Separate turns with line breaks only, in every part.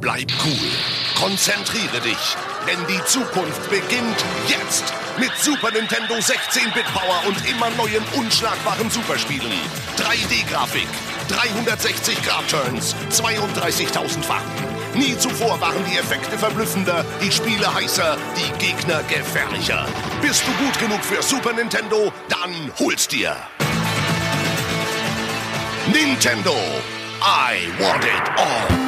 Bleib cool. Konzentriere dich. Denn die Zukunft beginnt jetzt. Mit Super Nintendo 16-Bit-Power und immer neuen unschlagbaren Superspielen. 3D-Grafik, 360-Grad-Turns, 32.000 Farben. Nie zuvor waren die Effekte verblüffender, die Spiele heißer, die Gegner gefährlicher. Bist du gut genug für Super Nintendo? Dann hol's dir. Nintendo. I want it all.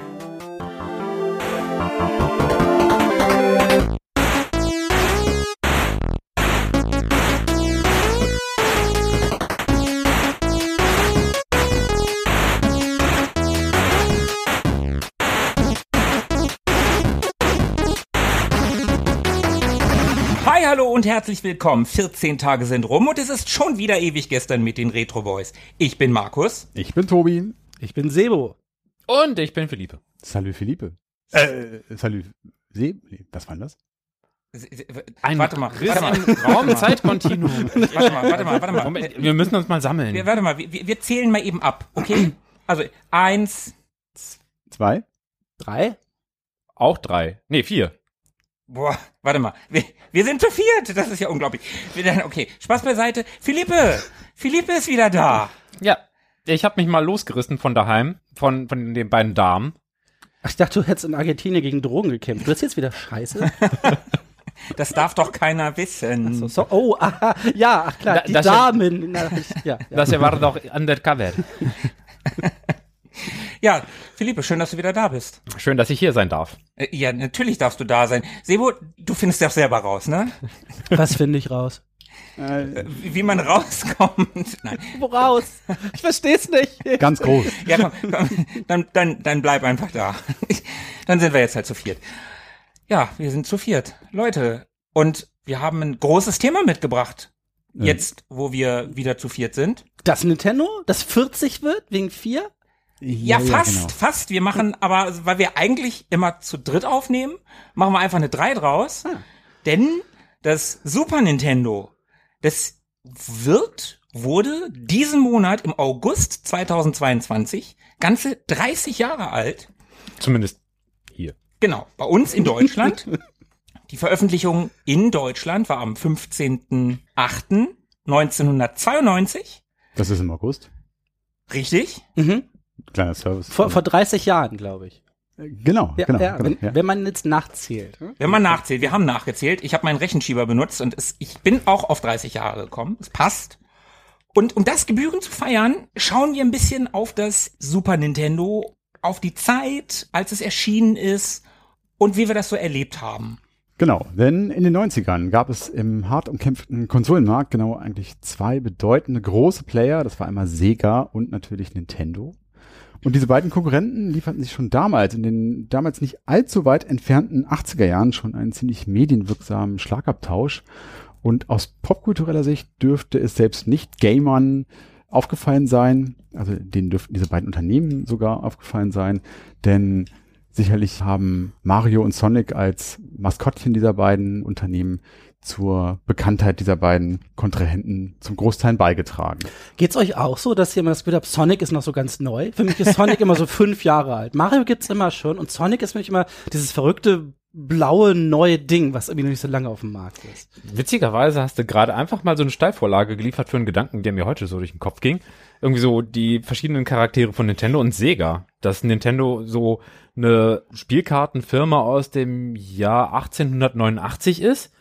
Und herzlich willkommen. 14 Tage sind rum und es ist schon wieder ewig gestern mit den Retro Boys. Ich bin Markus.
Ich bin Tobi.
Ich bin Sebo.
Und ich bin Philippe.
Salut Philippe. Äh, salut Se nee, was war denn das?
Ein
warte mal,
Riss
warte mal.
im Raumzeitkontinuum.
Warte mal, warte mal, warte mal.
Moment, wir müssen uns mal sammeln.
Wir, warte mal, wir, wir zählen mal eben ab, okay? Also eins,
Zwei?
Drei?
Auch drei. Nee, vier.
Boah, warte mal. Wir, wir sind zu viert, das ist ja unglaublich. Wir, okay, Spaß beiseite. Philippe, Philippe ist wieder da.
Ja. Ich habe mich mal losgerissen von daheim, von, von den beiden Damen.
Ach, ich dachte, du hättest in Argentinien gegen Drogen gekämpft. Du hast jetzt wieder Scheiße.
Das darf doch keiner wissen.
So, so, oh, aha, ja, ach klar,
Da-
die
das ja-
Damen. Ich, ja, ja.
Das war doch undercover.
Ja, Philippe, schön, dass du wieder da bist.
Schön, dass ich hier sein darf.
Äh, Ja, natürlich darfst du da sein. Sebo, du findest das selber raus, ne?
Was finde ich raus?
Äh,
Wie man rauskommt. Nein.
Woraus? Ich versteh's nicht.
ganz groß.
Ja, komm, komm, dann, dann, dann bleib einfach da. Dann sind wir jetzt halt zu viert. Ja, wir sind zu viert. Leute, und wir haben ein großes Thema mitgebracht. Jetzt, wo wir wieder zu viert sind.
Das Nintendo, das 40 wird, wegen vier?
Ja, fast,
genau.
fast. Wir machen aber, weil wir eigentlich immer zu dritt aufnehmen, machen wir einfach eine 3 draus. Denn das Super Nintendo, das wird, wurde diesen Monat im August 2022 ganze 30 Jahre alt.
Zumindest hier.
Genau, bei uns in Deutschland. Die Veröffentlichung in Deutschland war am 15.08.1992.
Das ist im August.
Richtig?
Mhm.
Kleiner Service.
Vor, vor 30 Jahren, glaube ich.
Äh, genau,
Ja,
genau.
ja,
genau
wenn,
ja.
wenn man jetzt nachzählt. hm?
Wenn man nachzählt, wir haben nachgezählt. Ich habe meinen Rechenschieber benutzt und es, ich bin auch auf 30 Jahre gekommen. Es passt. Und um das gebührend zu feiern, schauen wir ein bisschen auf das Super Nintendo, auf die Zeit, als es erschienen ist und wie wir das so erlebt haben.
Genau, denn in den 90ern gab es im hart umkämpften Konsolenmarkt genau eigentlich zwei bedeutende große Player. Das war einmal Sega und natürlich Nintendo. Und diese beiden Konkurrenten lieferten sich schon damals, in den damals nicht allzu weit entfernten 80er Jahren, schon einen ziemlich medienwirksamen Schlagabtausch. Und aus popkultureller Sicht dürfte es selbst nicht Gamern aufgefallen sein, also denen dürften diese beiden Unternehmen sogar aufgefallen sein, denn sicherlich haben Mario und Sonic als Maskottchen dieser beiden Unternehmen zur Bekanntheit dieser beiden Kontrahenten zum Großteil beigetragen.
Geht's euch auch so, dass ihr immer das Gefühl habt, Sonic ist noch so ganz neu? Für mich ist Sonic immer so fünf Jahre alt. Mario gibt's immer schon und Sonic ist für mich immer dieses verrückte blaue neue Ding, was irgendwie noch nicht so lange auf dem Markt ist.
Witzigerweise hast du gerade einfach mal so eine Steilvorlage geliefert für einen Gedanken, der mir heute so durch den Kopf ging. Irgendwie so die verschiedenen Charaktere von Nintendo und Sega. Dass Nintendo so eine Spielkartenfirma aus dem Jahr 1889 ist.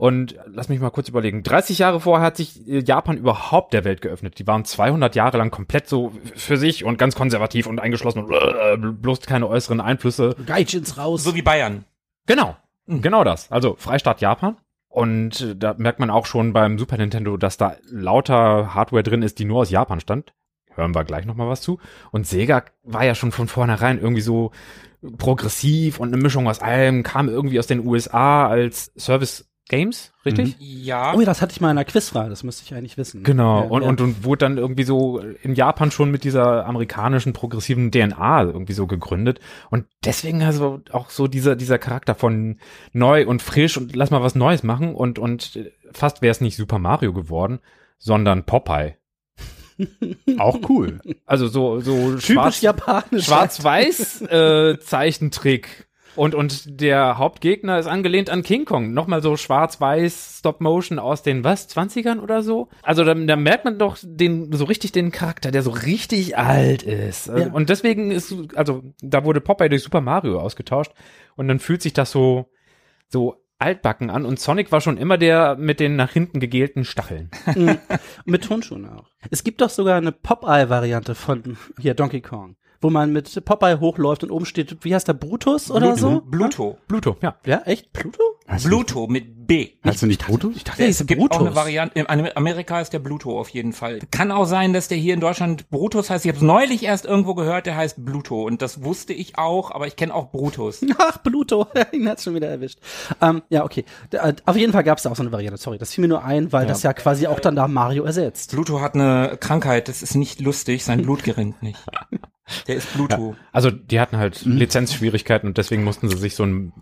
Und lass mich mal kurz überlegen. 30 Jahre vorher hat sich äh, Japan überhaupt der Welt geöffnet. Die waren 200 Jahre lang komplett so für sich und ganz konservativ und eingeschlossen und äh, bloß keine äußeren Einflüsse.
Gaijins raus.
So wie Bayern.
Genau, genau das. Also Freistaat Japan. Und äh, da merkt man auch schon beim Super Nintendo, dass da lauter Hardware drin ist, die nur aus Japan stammt. Hören wir gleich nochmal was zu. Und Sega war ja schon von vornherein irgendwie so progressiv und eine Mischung aus allem, kam irgendwie aus den USA als Service Games, richtig?
Ja.
Oh ja, das hatte ich mal in einer Quizfrage, das müsste ich eigentlich wissen.
Genau,
Ja,
und,
ja.
und, und wurde dann irgendwie so in Japan schon mit dieser amerikanischen progressiven DNA irgendwie so gegründet. Und deswegen also auch so dieser, dieser Charakter von neu und frisch und lass mal was Neues machen und, und fast wäre es nicht Super Mario geworden, sondern Popeye.
Auch cool.
Also so, so
Typisch
schwarz,
japanisch.
schwarz-weiß äh, Zeichentrick. Und, und der Hauptgegner ist angelehnt an King Kong. Nochmal so schwarz-weiß Stop-Motion aus den, was, 20ern oder so? Also da, da merkt man doch den, so richtig den Charakter, der so richtig alt ist. Also,
Ja.
Und deswegen ist, also da wurde Popeye durch Super Mario ausgetauscht. Und dann fühlt sich das so, so altbacken an. Und Sonic war schon immer der mit den nach hinten gegelten Stacheln.
Mit Tonschuhen auch. Es gibt doch sogar eine Popeye-Variante von hier Donkey Kong, wo man mit Popeye hochläuft und oben steht, wie heißt der, Brutus oder so?
Bluto.
Pluto, ja.
Ja, echt? Pluto?
Du
Bluto mit B.
Heißt du nicht Brutus?
Ich dachte,
Ja,
der
es
ist
gibt
Brutus.
auch eine Variante. In Amerika ist der Bluto auf jeden Fall. Kann auch sein, dass der hier in Deutschland Brutus heißt. Ich habe es neulich erst irgendwo gehört, der heißt Bluto. Und das wusste ich auch, aber ich kenne auch Brutus.
Ach, Pluto, ihn hat's schon wieder erwischt. Ähm, ja, okay. Äh, auf jeden Fall gab's da auch so eine Variante. Sorry, das fiel mir nur ein, weil das ja quasi auch dann da Mario ersetzt.
Bluto hat eine Krankheit, das ist nicht lustig, sein Blut gerinnt nicht. Der ist Bluto.
Also die hatten halt Lizenzschwierigkeiten und deswegen mussten sie sich so ein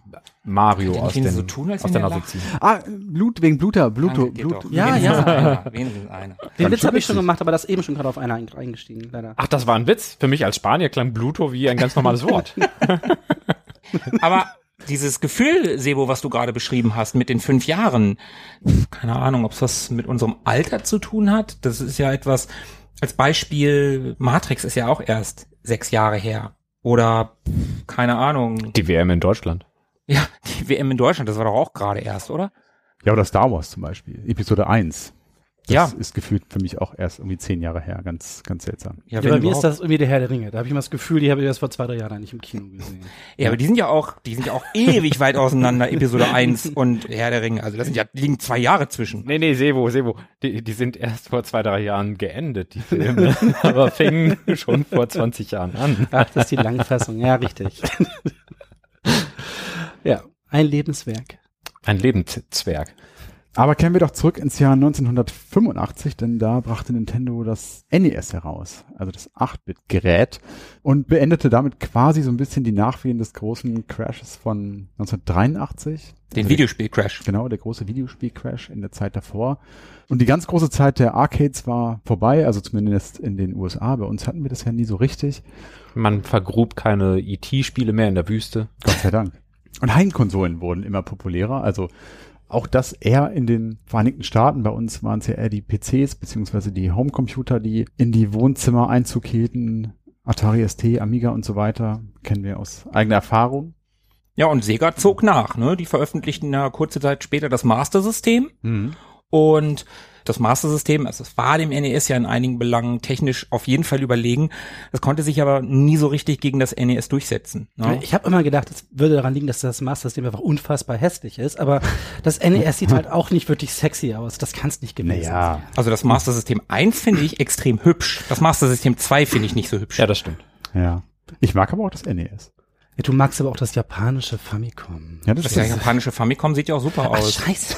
Mario aus, den,
so tun, als
aus der
er
Nase ziehen.
Ah, Blut wegen Bluter,
geht
Blut.
doch.
Ja,
wenigstens
ja.
Einer, einer.
Den Witz
schon
habe ich schon gemacht, aber das eben schon gerade auf einer ein- eingestiegen, leider.
Ach, das war ein Witz. Für mich als Spanier klang Bluto wie ein ganz normales Wort.
Aber dieses Gefühl, Sebo, was du gerade beschrieben hast mit den fünf Jahren, keine Ahnung, ob es was mit unserem Alter zu tun hat. Das ist ja etwas, als Beispiel, Matrix ist ja auch erst sechs Jahre her. Oder, keine Ahnung,
Die WM in Deutschland.
ja, die WM in Deutschland, das war doch auch gerade erst, oder?
Ja, oder Star Wars zum Beispiel. Episode 1. Das
Ja.
ist gefühlt für mich auch erst irgendwie zehn Jahre her. Ganz, ganz seltsam.
Ja,
wenn
bei mir ist das irgendwie der Herr der Ringe. Da habe ich immer das Gefühl, die habe ich erst vor zwei, drei Jahren eigentlich im Kino gesehen.
Ja, aber die sind ja auch, die sind ja auch ewig weit auseinander, Episode 1 und Herr der Ringe. Also das sind ja, liegen zwei Jahre zwischen.
Nee, nee, Sebo, Sebo. Die, die sind erst vor zwei, drei Jahren geendet, die Filme. Aber fingen schon vor 20 Jahren an.
Ach, das ist die Langfassung. Ja, richtig. ja, ein Lebenswerk.
Ein Lebenszwerg.
Aber kehren wir doch zurück ins Jahr 1985, denn da brachte Nintendo das NES heraus, also das 8-Bit-Gerät, und beendete damit quasi so ein bisschen die Nachwehen des großen Crashes von 1983.
Den Videospiel-Crash.
Genau, der große Videospiel-Crash in der Zeit davor. Und die ganz große Zeit der Arcades war vorbei, also zumindest in den USA. Bei uns hatten wir das ja nie so richtig.
Man vergrub keine IT-Spiele mehr in der Wüste.
Gott sei Dank. Und Heimkonsolen wurden immer populärer, also auch das eher in den Vereinigten Staaten. Bei uns waren es ja eher die PCs beziehungsweise die Homecomputer, die in die Wohnzimmer Einzug hielten. Atari ST, Amiga und so weiter. Kennen wir aus eigener Erfahrung.
Ja, und Sega zog nach, ne? Die veröffentlichten ja kurze Zeit später das Master-System. Und das Master-System, also es war dem NES ja in einigen Belangen technisch auf jeden Fall überlegen. Das konnte sich aber nie so richtig gegen das NES durchsetzen. Ne?
Ich habe immer gedacht, es würde daran liegen, dass das Master-System einfach unfassbar hässlich ist, aber das NES sieht halt auch nicht wirklich sexy aus. Das kann es nicht gewesen sein.
Naja,
Also das Master System 1 finde ich extrem hübsch. Das Master System 2 finde ich nicht so hübsch.
Ja, das stimmt.
ja. Ich mag aber auch das NES.
Ja, du magst aber auch das japanische Famicom.
Ja, das,
Das
ist
ja japanische Famicom sieht ja auch super aus.
Scheiße.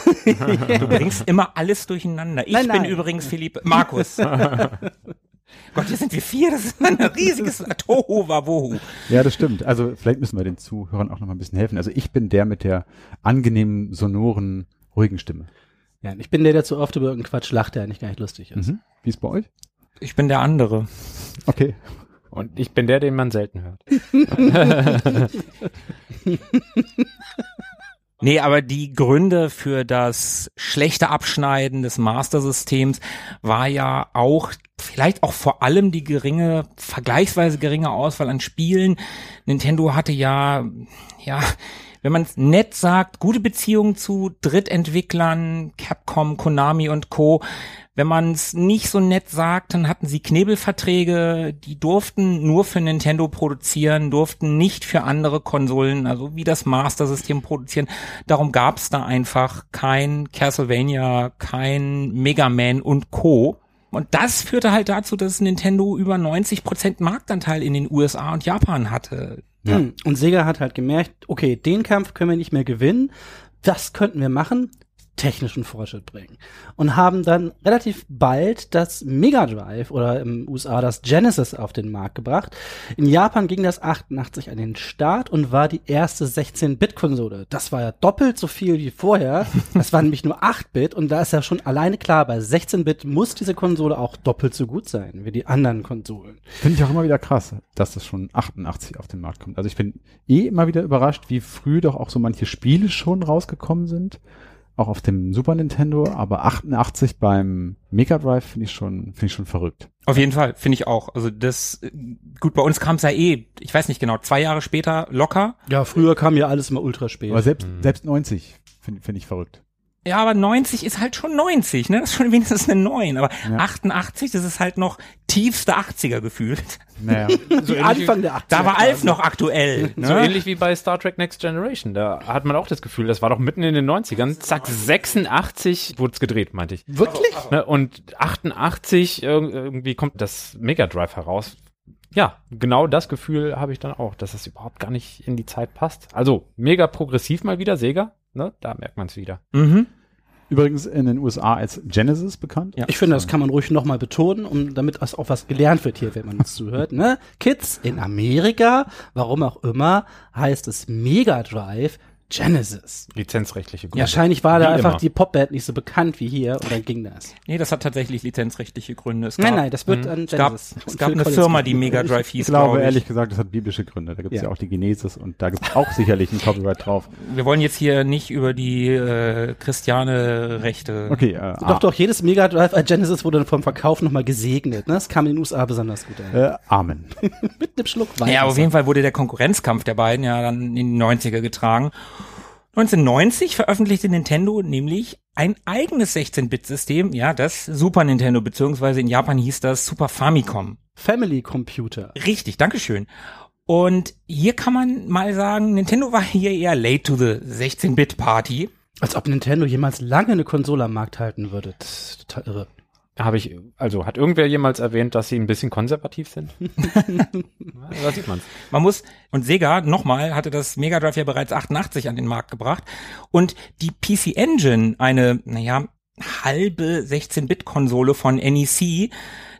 Du bringst immer alles durcheinander. Ich
Nein,
bin
nein.
übrigens Philipp Markus. Gott, hier sind wir vier. Das ist ein riesiges Tohu Wabohu.
Ja, das stimmt. Also vielleicht müssen wir den Zuhörern auch noch mal ein bisschen helfen. Also ich bin der mit der angenehmen, sonoren, ruhigen Stimme.
Ja, ich bin der, der zu oft über irgendeinen Quatsch lacht, der eigentlich gar nicht lustig ist.
Mhm. Wie ist bei euch?
Ich bin der andere.
Okay.
Und ich bin der, den man selten hört.
Nee, aber die Gründe für das schlechte Abschneiden des Master-Systems war ja auch, vielleicht auch vor allem die geringe, vergleichsweise geringe Auswahl an Spielen. Nintendo hatte ja, ja, wenn man es nett sagt, gute Beziehungen zu Drittentwicklern, Capcom, Konami und Co. Wenn man es nicht so nett sagt, dann hatten sie Knebelverträge, die durften nur für Nintendo produzieren, durften nicht für andere Konsolen, also wie das Master-System produzieren. Darum gab es da einfach kein Castlevania, kein Mega Man und Co. Und das führte halt dazu, dass Nintendo über 90% Marktanteil in den USA und Japan hatte.
Ja.
Hm. Und Sega hat halt gemerkt, okay, den Kampf können wir nicht mehr gewinnen. Das könnten wir machen. Technischen Fortschritt bringen. Und haben dann relativ bald das Mega Drive oder im USA das Genesis auf den Markt gebracht. In Japan ging das 88 an den Start und war die erste 16-Bit-Konsole. Das war ja doppelt so viel wie vorher. Das war nämlich nur 8-Bit und da ist ja schon alleine klar, bei 16-Bit muss diese Konsole auch doppelt so gut sein wie die anderen Konsolen.
Finde ich auch immer wieder krass, dass das schon 88 auf den Markt kommt. Also ich bin eh immer wieder überrascht, wie früh doch auch so manche Spiele schon rausgekommen sind. Auch auf dem Super Nintendo, aber 88 beim Mega Drive finde ich schon, finde ich schon verrückt.
Auf jeden Fall, finde ich auch. Also das, gut, bei uns kam es ja eh, ich weiß nicht genau, zwei Jahre später locker.
Ja, früher kam ja alles immer ultra spät.
Aber selbst, selbst 90 finde finde ich verrückt.
Ja, aber 90 ist halt schon 90, ne? Das ist schon wenigstens eine 9. Aber
Ja.
88, das ist halt noch tiefste 80er gefühlt.
Naja.
So
Anfang der 80er.
Da war Alf noch aktuell. Ne?
so ähnlich wie bei Star Trek Next Generation. Da hat man auch das Gefühl, das war doch mitten in den 90ern. Zack, 86 wurde es gedreht, meinte ich.
Wirklich?
Ne? Und 88 irg- irgendwie kommt das Mega Drive heraus. Ja, genau das Gefühl habe ich dann auch, dass es überhaupt gar nicht in die Zeit passt. Also mega progressiv mal wieder, Sega. Ne? Da merkt man es wieder.
Mhm.
Übrigens in den USA als Genesis bekannt.
Ja.
Ich finde, das kann man ruhig nochmal betonen, um damit es auch was gelernt wird hier, wenn man uns zuhört. Ne? Kids in Amerika, warum auch immer, heißt es Mega Drive Genesis.
Lizenzrechtliche Gründe.
Wahrscheinlich war da
Wie
einfach
immer.
die Popband nicht so bekannt wie hier und dann ging das.
Nee, das hat tatsächlich lizenzrechtliche Gründe. Es
Nein,
gab-
nein, das wird an
es gab,
Genesis.
es gab eine
Collins
Firma, die. Mega Drive
Ich
hieß,
glaube
glaube ich.
ehrlich gesagt, das hat biblische Gründe. Da gibt es ja.
Ja.
auch die Genesis und da gibt es auch sicherlich ein Copyright drauf.
Wir wollen jetzt hier nicht über die äh, Christiane Rechte.
Okay, äh,
Doch, doch, jedes Mega Drive äh, Genesis wurde vom Verkauf nochmal gesegnet. Ne? Das kam in den USA besonders gut an.
äh, Amen.
Mit einem Schluck Wein.
Ja, auf jeden Fall wurde der Konkurrenzkampf der beiden ja dann in die 90er getragen. 1990 veröffentlichte Nintendo nämlich ein eigenes 16-Bit-System, ja, das Super Nintendo, beziehungsweise in Japan hieß das Super Famicom.
Family Computer.
Richtig, Dankeschön. Und hier kann man mal sagen, Nintendo war hier eher late to the 16-Bit-Party.
Als ob Nintendo jemals lange eine Konsole am Markt halten würde. Das ist total irre.
Habe ich, also hat irgendwer jemals erwähnt, dass sie ein bisschen konservativ sind? da sieht man's.
Man muss, und Sega, nochmal, hatte das Mega Drive ja bereits 88 an den Markt gebracht. Und die PC Engine, eine, naja, halbe 16-Bit-Konsole von NEC,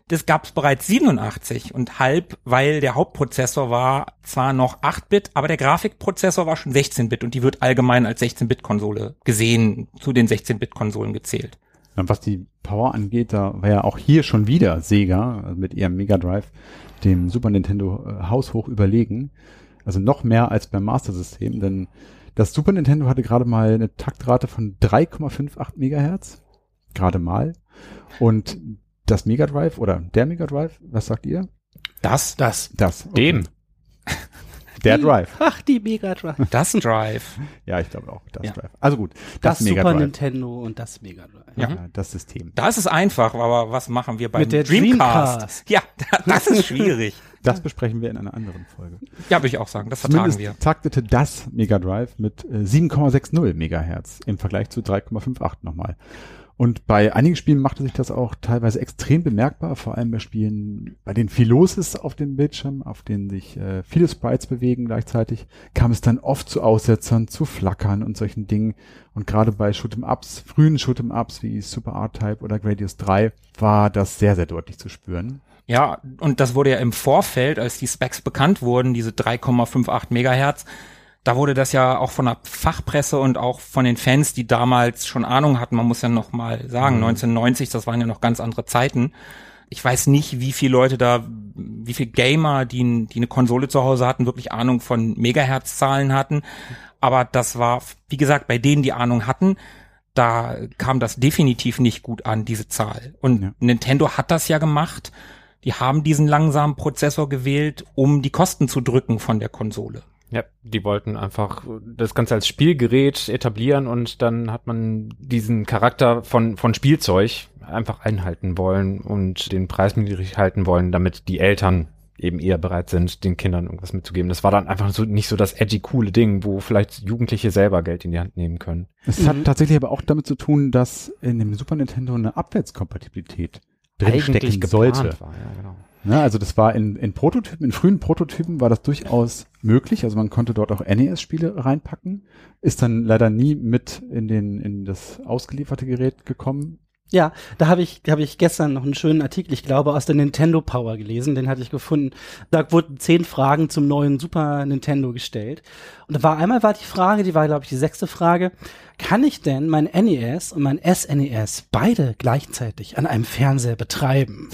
das gab's bereits 87 und halb, weil der Hauptprozessor war zwar noch 8-Bit, aber der Grafikprozessor war schon 16-Bit und die wird allgemein als 16-Bit-Konsole gesehen, zu den 16-Bit-Konsolen gezählt.
Was die Power angeht, da war ja auch hier schon wieder Sega mit ihrem Mega Drive dem Super Nintendo äh, haushoch überlegen. Also noch mehr als beim Master System, denn das Super Nintendo hatte gerade mal eine Taktrate von 3,58 Megahertz. Gerade mal. Und das Mega Drive oder der Mega Drive, was sagt ihr?
Das,
Das.
Das. okay.
Dem.
Der Drive.
Ach, die Mega Drive.
das Drive.
Ja, ich glaube auch. Das
Ja.
Drive. Also gut.
Das,
Das, Mega
Super
Drive.
Nintendo und das Mega Drive.
Ja, das System.
Da ist es einfach, aber was machen wir beim
Mit der
Dreamcast?
Dreamcast.
Ja, das ist schwierig.
Das besprechen wir in einer anderen Folge.
Ja, würde ich auch sagen, das vertagen
Zumindest
wir.
taktete das Mega Drive mit äh, 7,60 Megahertz im Vergleich zu 3,58 nochmal. Und bei einigen Spielen machte sich das auch teilweise extrem bemerkbar, vor allem bei Spielen, bei denen viel los ist auf dem Bildschirm, auf denen sich äh, viele Sprites bewegen gleichzeitig, kam es dann oft zu Aussetzern, zu Flackern und solchen Dingen. Und gerade bei Shoot'em-Ups, frühen Shoot'em-Ups wie Super R-Type oder Gradius 3 war das sehr, sehr deutlich zu spüren.
Ja, und das wurde ja im Vorfeld, als die Specs bekannt wurden, diese 3,58 Megahertz, da wurde das ja auch von der Fachpresse und auch von den Fans, die damals schon Ahnung hatten, man muss ja noch mal sagen, 1990, das waren ja noch ganz andere Zeiten. Ich weiß nicht, wie viele Leute da, wie viele Gamer, die, die eine Konsole zu Hause hatten, wirklich Ahnung von Megahertz-Zahlen hatten. Aber das war, wie gesagt, bei denen, die Ahnung hatten, da kam das definitiv nicht gut an, diese Zahl. Und
Ja.
Nintendo hat das ja gemacht. Die haben diesen langsamen Prozessor gewählt, um die Kosten zu drücken von der Konsole.
Ja, die wollten einfach das Ganze als Spielgerät etablieren und dann hat man diesen Charakter von, von Spielzeug einfach einhalten wollen und den Preis niedrig halten wollen, damit die Eltern eben eher bereit sind, den Kindern irgendwas mitzugeben. Das war dann einfach so nicht so das edgy coole Ding, wo vielleicht Jugendliche selber Geld in die Hand nehmen können.
Es hat tatsächlich aber auch damit zu tun, dass in dem Super Nintendo eine Abwärtskompatibilität drinstecken sollte.
war. Ja, genau.
Ne, also das war in, in Prototypen, in frühen Prototypen war das durchaus möglich. Also man konnte dort auch NES-Spiele reinpacken. Ist dann leider nie mit in den in das ausgelieferte Gerät gekommen.
Ja, da habe ich, da habe ich gestern noch einen schönen Artikel, ich glaube, aus der Nintendo Power gelesen, den hatte ich gefunden. Da wurden zehn Fragen zum neuen Super Nintendo gestellt. Und da war einmal war die Frage, die war, glaube ich, die sechste Frage, kann ich denn mein NES und mein SNES beide gleichzeitig an einem Fernseher betreiben?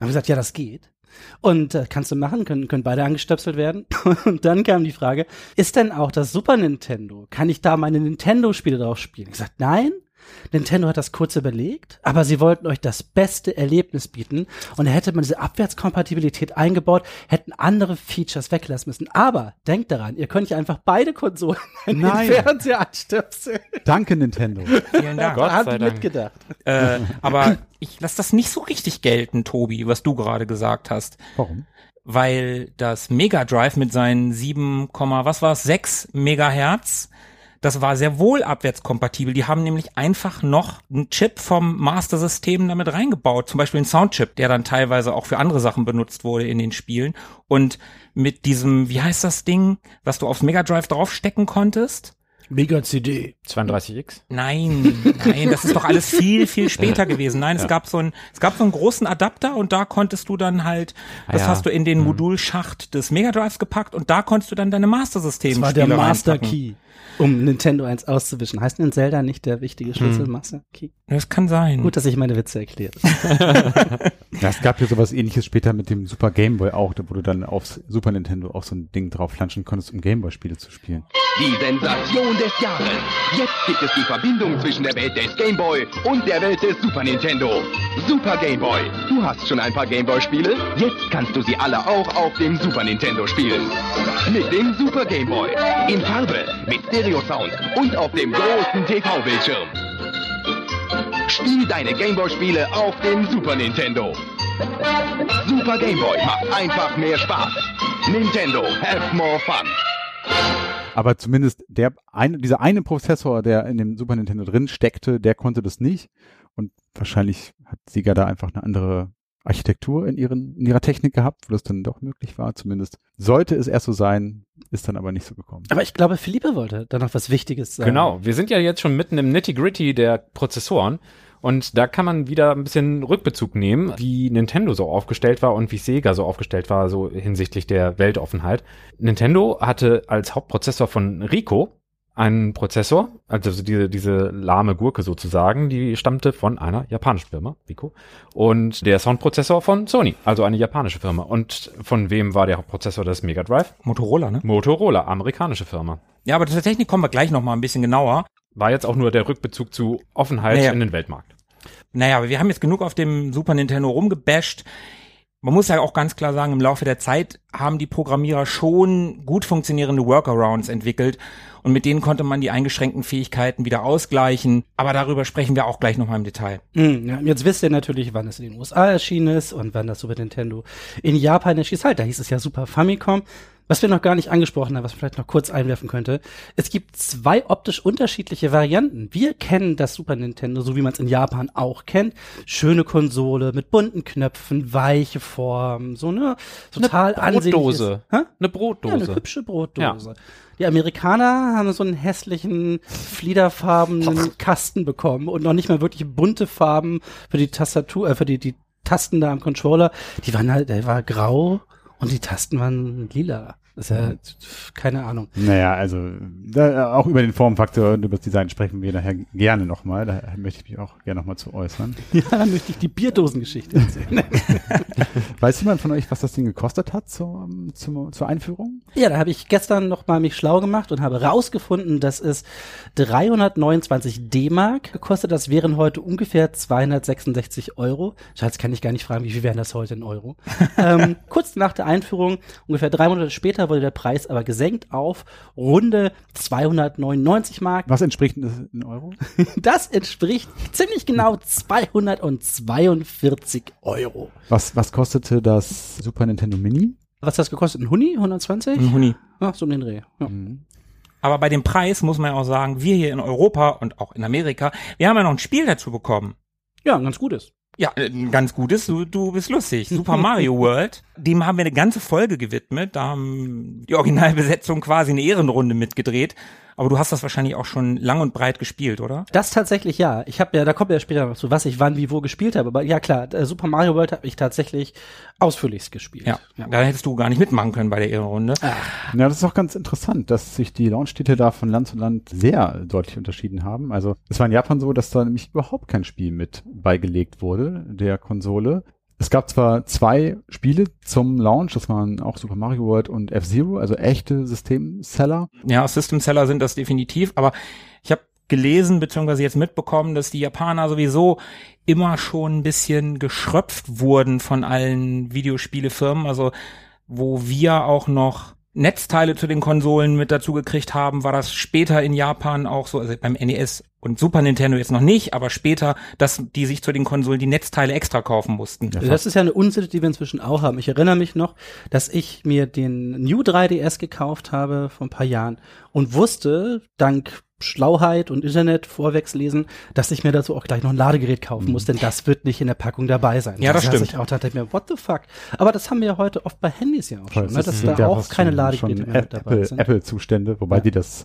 Haben wir gesagt, ja, das geht. Und äh, kannst du machen, können, können beide angestöpselt werden. Und dann kam die Frage, ist denn auch das Super Nintendo, kann ich da meine Nintendo-Spiele drauf spielen? Ich gesagt, nein, Nintendo hat das kurz überlegt, aber sie wollten euch das beste Erlebnis bieten und da hätte man diese Abwärtskompatibilität eingebaut, hätten andere Features weglassen müssen. Aber denkt daran, ihr könnt ja einfach beide Konsolen in
Nein.
den Fernseher anstöpseln.
Danke, Nintendo.
Vielen Dank.
Gott
Da haben
sei
die
Dank.
mitgedacht.
Äh, aber ich lasse das nicht so richtig gelten, Tobi, was du gerade gesagt hast.
Warum?
Weil das Mega Drive mit seinen 7, was war's, 6 Megahertz, das war sehr wohl abwärtskompatibel. Die haben nämlich einfach noch einen Chip vom Master System damit reingebaut. Zum Beispiel einen Soundchip, der dann teilweise auch für andere Sachen benutzt wurde in den Spielen. Und mit diesem, wie heißt das Ding, was du aufs Mega Drive draufstecken konntest?
Mega CD.
32X?
Nein, nein, das ist doch alles viel, viel später gewesen. Nein, es gab so einen, es gab so einen großen Adapter und da konntest du dann halt, das
ja.
hast du in den Modulschacht des Mega Drives gepackt und da konntest du dann deine Master System
Das war der Master Key, um Nintendo 1 auszuwischen. Heißt denn Zelda nicht der wichtige Schlüssel Master Key?
Das kann sein.
Gut, dass ich meine Witze erklärt.
Ja, es gab ja sowas ähnliches später mit dem Super Game Boy auch, da wo du dann aufs Super Nintendo auch so ein Ding drauf flanschen konntest, um Game Boy Spiele zu spielen.
Die Sensation des Jahres. Jetzt gibt es die Verbindung zwischen der Welt des Game Boy und der Welt des Super Nintendo. Super Game Boy. Du hast schon ein paar Game Boy Spiele? Jetzt kannst du sie alle auch auf dem Super Nintendo spielen. Mit dem Super Game Boy. In Farbe, mit Stereo Sound und auf dem großen TV-Bildschirm. Spiel deine Game Boy Spiele auf dem Super Nintendo. Super Game Boy macht einfach mehr Spaß. Nintendo, have more fun.
Aber zumindest der eine, dieser eine Prozessor, der in dem Super Nintendo drin steckte, der konnte das nicht. Und wahrscheinlich hat Sega da einfach eine andere Architektur in, ihren, in ihrer Technik gehabt, wo das dann doch möglich war. Zumindest sollte es erst so sein, ist dann aber nicht so gekommen.
Aber ich glaube, Philippe wollte da noch was Wichtiges sagen.
Genau, wir sind ja jetzt schon mitten im Nitty-Gritty der Prozessoren. Und da kann man wieder ein bisschen Rückbezug nehmen, wie Nintendo so aufgestellt war und wie Sega so aufgestellt war, so hinsichtlich der Weltoffenheit. Nintendo hatte als Hauptprozessor von Rico einen Prozessor, also diese, diese lahme Gurke sozusagen, die stammte von einer japanischen Firma, Rico. Und der Soundprozessor von Sony, also eine japanische Firma. Und von wem war der Hauptprozessor des Mega Drive?
Motorola, ne?
Motorola, amerikanische Firma.
Ja, aber zur Technik kommen wir gleich noch mal ein bisschen genauer.
War jetzt auch nur der Rückbezug zu Offenheit
Naja.
in den Weltmarkt.
Naja, aber wir haben jetzt genug auf dem Super Nintendo rumgebasht. Man muss ja auch ganz klar sagen, im Laufe der Zeit haben die Programmierer schon gut funktionierende Workarounds entwickelt und mit denen konnte man die eingeschränkten Fähigkeiten wieder ausgleichen. Aber darüber sprechen wir auch gleich nochmal im Detail.
Hm, ja, jetzt wisst ihr natürlich, wann es in den USA erschienen ist und wann das Super Nintendo in Japan erschien. Halt, da hieß es ja Super Famicom. Was wir noch gar nicht angesprochen haben, was man vielleicht noch kurz einwerfen könnte. Es gibt zwei optisch unterschiedliche Varianten. Wir kennen das Super Nintendo, so wie man es in Japan auch kennt. Schöne Konsole mit bunten Knöpfen, weiche Form, so eine total
Brotdose.
ansehnliches- Hä?
Eine
Ja,
Brotdose.
eine hübsche Brotdose. Die Amerikaner haben so einen hässlichen, fliederfarbenen Kasten bekommen und noch nicht mal wirklich bunte Farben für die Tastatur, äh, für die, die Tasten da am Controller. Die waren halt, der war grau und die Tasten waren lila. Das ist ja, keine Ahnung.
Naja, also da, auch über den Formfaktor und über das Design sprechen wir nachher gerne nochmal. Da möchte ich mich auch gerne nochmal zu äußern.
Ja, dann möchte ich die Bierdosengeschichte erzählen.
Weiß jemand von euch, was das Ding gekostet hat zur, zur, zur Einführung?
Ja, da habe ich gestern noch mal mich schlau gemacht und habe rausgefunden, dass es 329 D-Mark gekostet. Das wären heute ungefähr 266 Euro. Schatz, kann ich gar nicht fragen, wie viel wären das heute in Euro. ähm, kurz nach der Einführung, ungefähr drei Monate später, wurde der Preis aber gesenkt auf runde 299 Mark.
Was entspricht das in Euro?
Das entspricht ziemlich genau 242 Euro.
Was, was kostete das Super Nintendo Mini?
Was hat das gekostet? Ein Huni? 120?
Ein Huni.
Ja, so um den Dreh. Ja.
Aber bei dem Preis muss man ja auch sagen, wir hier in Europa und auch in Amerika, wir haben ja noch ein Spiel dazu bekommen.
ja, ein ganz gutes.
Ja, äh, ein ganz gutes, du, du bist lustig. Super Mario World, dem haben wir eine ganze Folge gewidmet. Da haben die Originalbesetzung quasi eine Ehrenrunde mitgedreht. Aber du hast das wahrscheinlich auch schon lang und breit gespielt, oder?
Das tatsächlich ja. Ich habe ja, da kommt ja später noch zu, was ich wann, wie, wo gespielt habe. Aber ja klar, äh, Super Mario World habe ich tatsächlich ausführlichst gespielt.
Ja. Da hättest du gar nicht mitmachen können bei der Ehrenrunde.
Ja, das ist auch ganz interessant, dass sich die Launch-Titel da von Land zu Land sehr deutlich unterschieden haben. Also es war in Japan so, dass da nämlich überhaupt kein Spiel mit beigelegt wurde der Konsole. Es gab zwar zwei Spiele zum Launch, das waren auch Super Mario World und F-Zero, also echte Systemseller.
Ja, System Seller sind das definitiv, aber ich habe gelesen bzw. jetzt mitbekommen, dass die Japaner sowieso immer schon ein bisschen geschröpft wurden von allen Videospielefirmen, also wo wir auch noch Netzteile zu den Konsolen mit dazu gekriegt haben, war das später in Japan auch so, also beim NES und Super Nintendo jetzt noch nicht, aber später, dass die sich zu den Konsolen die Netzteile extra kaufen mussten.
Also das ist ja eine Unsitte, die wir inzwischen auch haben. Ich erinnere mich noch, dass ich mir den New 3DS gekauft habe vor ein paar Jahren und wusste, dank Schlauheit und Internet vorwegslesen, dass ich mir dazu auch gleich noch ein Ladegerät kaufen muss, denn das wird nicht in der Packung dabei sein.
Ja, das
heißt,
stimmt.
Ich auch dachte mir, what the fuck? Aber das haben wir ja heute oft bei Handys ja auch schon, ne?
Das
dass da
ja
auch keine Ladegeräte mehr mit dabei
Apple,
sind.
Apple-Zustände, wobei
Ja.
die das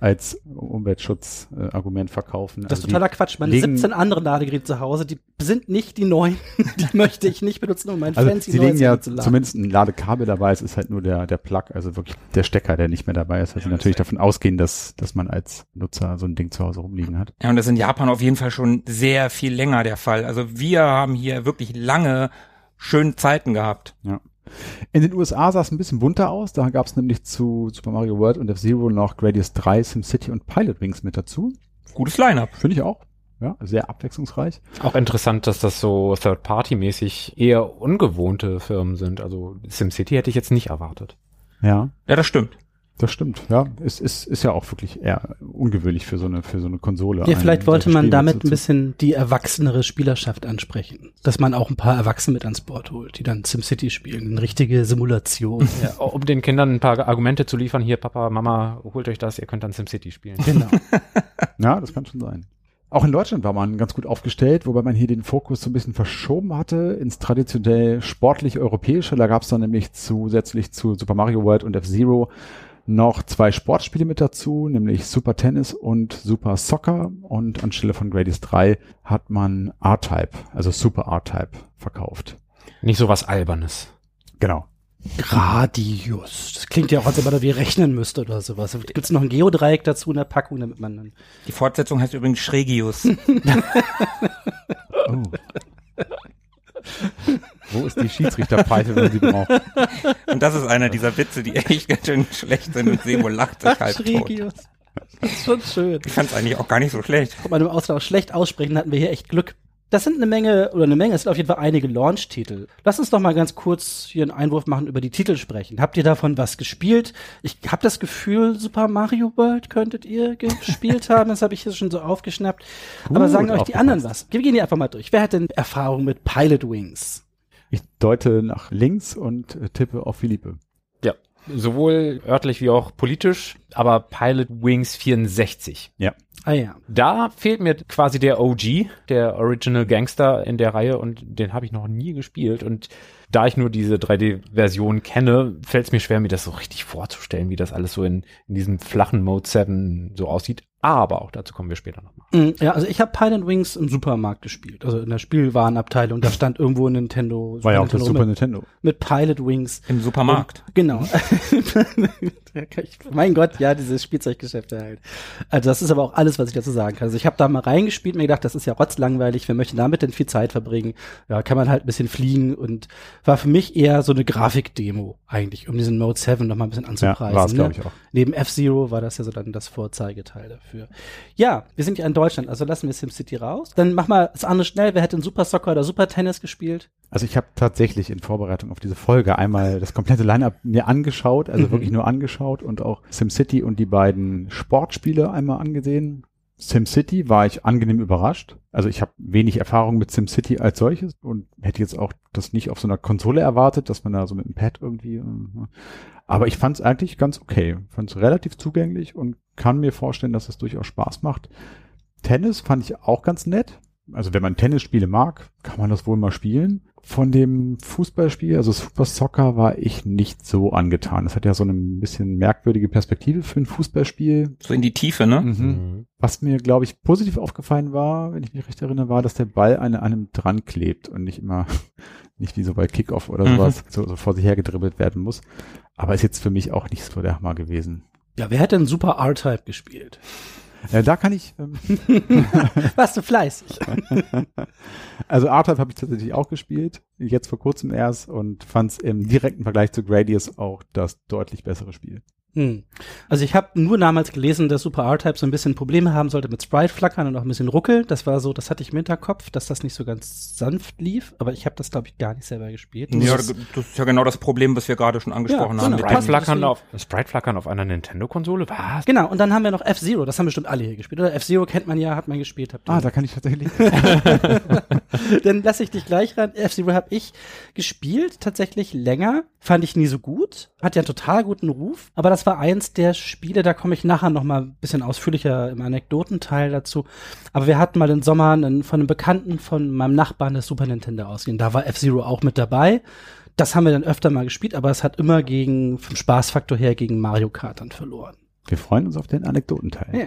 als Umweltschutzargument verkaufen.
Das ist
Also
totaler Quatsch. Meine
legen-
17 andere Ladegeräte zu Hause, die sind nicht die neuen. die möchte ich nicht benutzen, um mein
Also
fancy
sie legen ja
Handy zu laden.
zumindest ein Ladekabel dabei, es ist halt nur der, der Plug, also wirklich der Stecker, der nicht mehr dabei ist. Also sie natürlich davon ausgehen, dass, dass man als Nutzer so ein Ding zu Hause rumliegen hat.
Ja, und das ist in Japan auf jeden Fall schon sehr viel länger der Fall. Also wir haben hier wirklich lange schöne Zeiten gehabt.
In den USA sah es ein bisschen bunter aus. Da gab es nämlich zu Super Mario World und F-Zero noch Gradius 3, SimCity und Pilot Wings mit dazu.
Gutes Line-up.
Finde ich auch. Ja, sehr abwechslungsreich.
Auch interessant, dass das so Third-Party-mäßig eher ungewohnte Firmen sind. Also SimCity hätte ich jetzt nicht erwartet.
Ja,
Ja, das stimmt.
Das stimmt. Ja, es ist, ist ja auch wirklich eher ungewöhnlich für so eine, für so eine Konsole.
Ja, vielleicht wollte man
Spiel
damit
mit
ein bisschen die erwachsenere Spielerschaft ansprechen. Dass man auch ein paar Erwachsene mit ans Board holt, die dann SimCity spielen. Eine richtige Simulation.
Ja, um den Kindern ein paar Argumente zu liefern, hier Papa, Mama, holt euch das, ihr könnt dann SimCity spielen.
genau.
Ja, das kann schon sein. Auch in Deutschland war man ganz gut aufgestellt, wobei man hier den Fokus so ein bisschen verschoben hatte ins traditionell sportlich-europäische. Da gab es dann nämlich zusätzlich zu Super Mario World und F-Zero noch zwei Sportspiele mit dazu, nämlich Super Tennis und Super Soccer. Und anstelle von Gradius 3 hat man R-Type, also Super R-Type verkauft.
Nicht so was Albernes.
Genau.
Gradius. Das klingt ja auch, als ob man da wie rechnen müsste oder sowas. Gibt es noch ein Geodreieck dazu in der Packung, damit man dann.
Die Fortsetzung heißt übrigens Schrägius.
Oh. Wo ist die Schiedsrichterpfeife, wenn man sie braucht?
und das ist einer dieser Witze, die echt ganz schön schlecht sind und Sebo lacht sich halb tot.
Das ist schon schön.
Ich fand es eigentlich auch gar nicht so schlecht.
Guck mal, im Ausland auch schlecht aussprechen, hatten wir hier echt Glück. Das sind eine Menge, oder eine Menge, es sind auf jeden Fall einige Launch-Titel. Lass uns doch mal ganz kurz hier einen Einwurf machen, über die Titel sprechen. Habt ihr davon was gespielt? Ich habe das Gefühl, Super Mario World könntet ihr gespielt haben. Das habe ich hier schon so aufgeschnappt. Aber
Gut
sagen euch die anderen was. Wir gehen die einfach mal durch. Wer hat denn Erfahrung mit Pilot Wings?
Ich deute nach links und tippe auf Philippe.
Ja. Sowohl örtlich wie auch politisch, aber Pilot Wings 64.
Ja.
Ah ja.
Da fehlt mir quasi der OG, der Original Gangster in der Reihe und den habe ich noch nie gespielt und da ich nur diese 3D-Version kenne, fällt es mir schwer, mir das so richtig vorzustellen, wie das alles so in, in diesem flachen Mode 7 so aussieht. Aber auch dazu kommen wir später nochmal.
Mm, Ja, also ich habe Pilot Wings im Supermarkt gespielt. Also in der Spielwarenabteilung. Da stand irgendwo ein Nintendo.
War ja auch das
Nintendo
Super
mit,
Nintendo.
mit Pilot Wings.
Im Supermarkt.
Genau. mein Gott, ja, dieses Spielzeuggeschäfte halt. Also das ist aber auch alles, was ich dazu sagen kann. Also ich habe da mal reingespielt, mir gedacht, das ist ja rotzlangweilig, wer möchte damit denn viel Zeit verbringen? Ja, kann man halt ein bisschen fliegen und war für mich eher so eine Grafikdemo eigentlich, um diesen Mode 7 noch mal ein bisschen
Ja,
anzupreisen.
war es, glaube
ne?
ich, auch.
Neben F-Zero war das ja so dann das Vorzeigeteil dafür. Ja, wir sind ja in Deutschland, also lassen wir SimCity raus. Dann mach mal das andere schnell. Wer hätte in Super Soccer oder Super Tennis gespielt?
Also ich habe tatsächlich in Vorbereitung auf diese Folge einmal das komplette Line-Up mir angeschaut, also
Mhm.
wirklich nur angeschaut und auch SimCity und die beiden Sportspiele einmal angesehen. SimCity war ich angenehm überrascht. Also ich habe wenig Erfahrung mit SimCity als solches und hätte jetzt auch das nicht auf so einer Konsole erwartet, dass man da so mit dem Pad irgendwie. äh, Aber ich fand es eigentlich ganz okay. Fand es relativ zugänglich und kann mir vorstellen, dass es durchaus Spaß macht. Tennis fand ich auch ganz nett. also wenn man Tennisspiele mag, kann man das wohl mal spielen. Von dem Fußballspiel, also Super Soccer, war ich nicht so angetan. Das hat ja so eine ein bisschen merkwürdige Perspektive für ein Fußballspiel.
So in die Tiefe, ne?
Mhm. Was mir, glaube ich, positiv aufgefallen war, wenn ich mich recht erinnere, war, dass der Ball an einem dran klebt und nicht immer, nicht wie so bei Kickoff oder
Mhm.
sowas, so, so vor sich hergedribbelt werden muss. Aber ist jetzt für mich auch nicht so der Hammer gewesen.
Ja, wer hätte denn Super R-Type gespielt?
Äh, da kann ich, ähm,
Warst du fleißig?
also R-Type habe ich tatsächlich auch gespielt, jetzt vor kurzem erst und fand es im direkten Vergleich zu Gradius auch das deutlich bessere Spiel.
Hm. Also ich habe nur damals gelesen, dass Super R-Type so ein bisschen Probleme haben sollte mit Sprite-Flackern und auch ein bisschen Ruckel. Das war so, das hatte ich im Hinterkopf, dass das nicht so ganz sanft lief. Aber ich habe das, glaube ich, gar nicht selber gespielt.
Ja,
Das
das
ist-
ja genau das Problem, was wir gerade schon angesprochen
Ja,
haben.
genau.
Sprite-Flackern auf, Sprite-Flackern auf einer Nintendo-Konsole? Was?
Genau, und dann haben wir noch F-Zero, das haben bestimmt alle hier gespielt. Oder F-Zero kennt man ja, hat man gespielt. Habt ihr
Ah, da kann ich tatsächlich.
Dann lasse ich dich gleich ran. F-Zero habe ich gespielt, tatsächlich länger. Fand ich nie so gut. Hat ja einen total guten Ruf. Aber das war eins der Spiele, da komme ich nachher noch mal ein bisschen ausführlicher im Anekdotenteil dazu. Aber wir hatten mal den Sommer einen, von einem Bekannten von meinem Nachbarn das Super Nintendo ausgehen. Da war F-Zero auch mit dabei. Das haben wir dann öfter mal gespielt, aber es hat immer gegen, vom Spaßfaktor her, gegen Mario Kart dann verloren.
Wir freuen uns auf den Anekdotenteil.
Ja.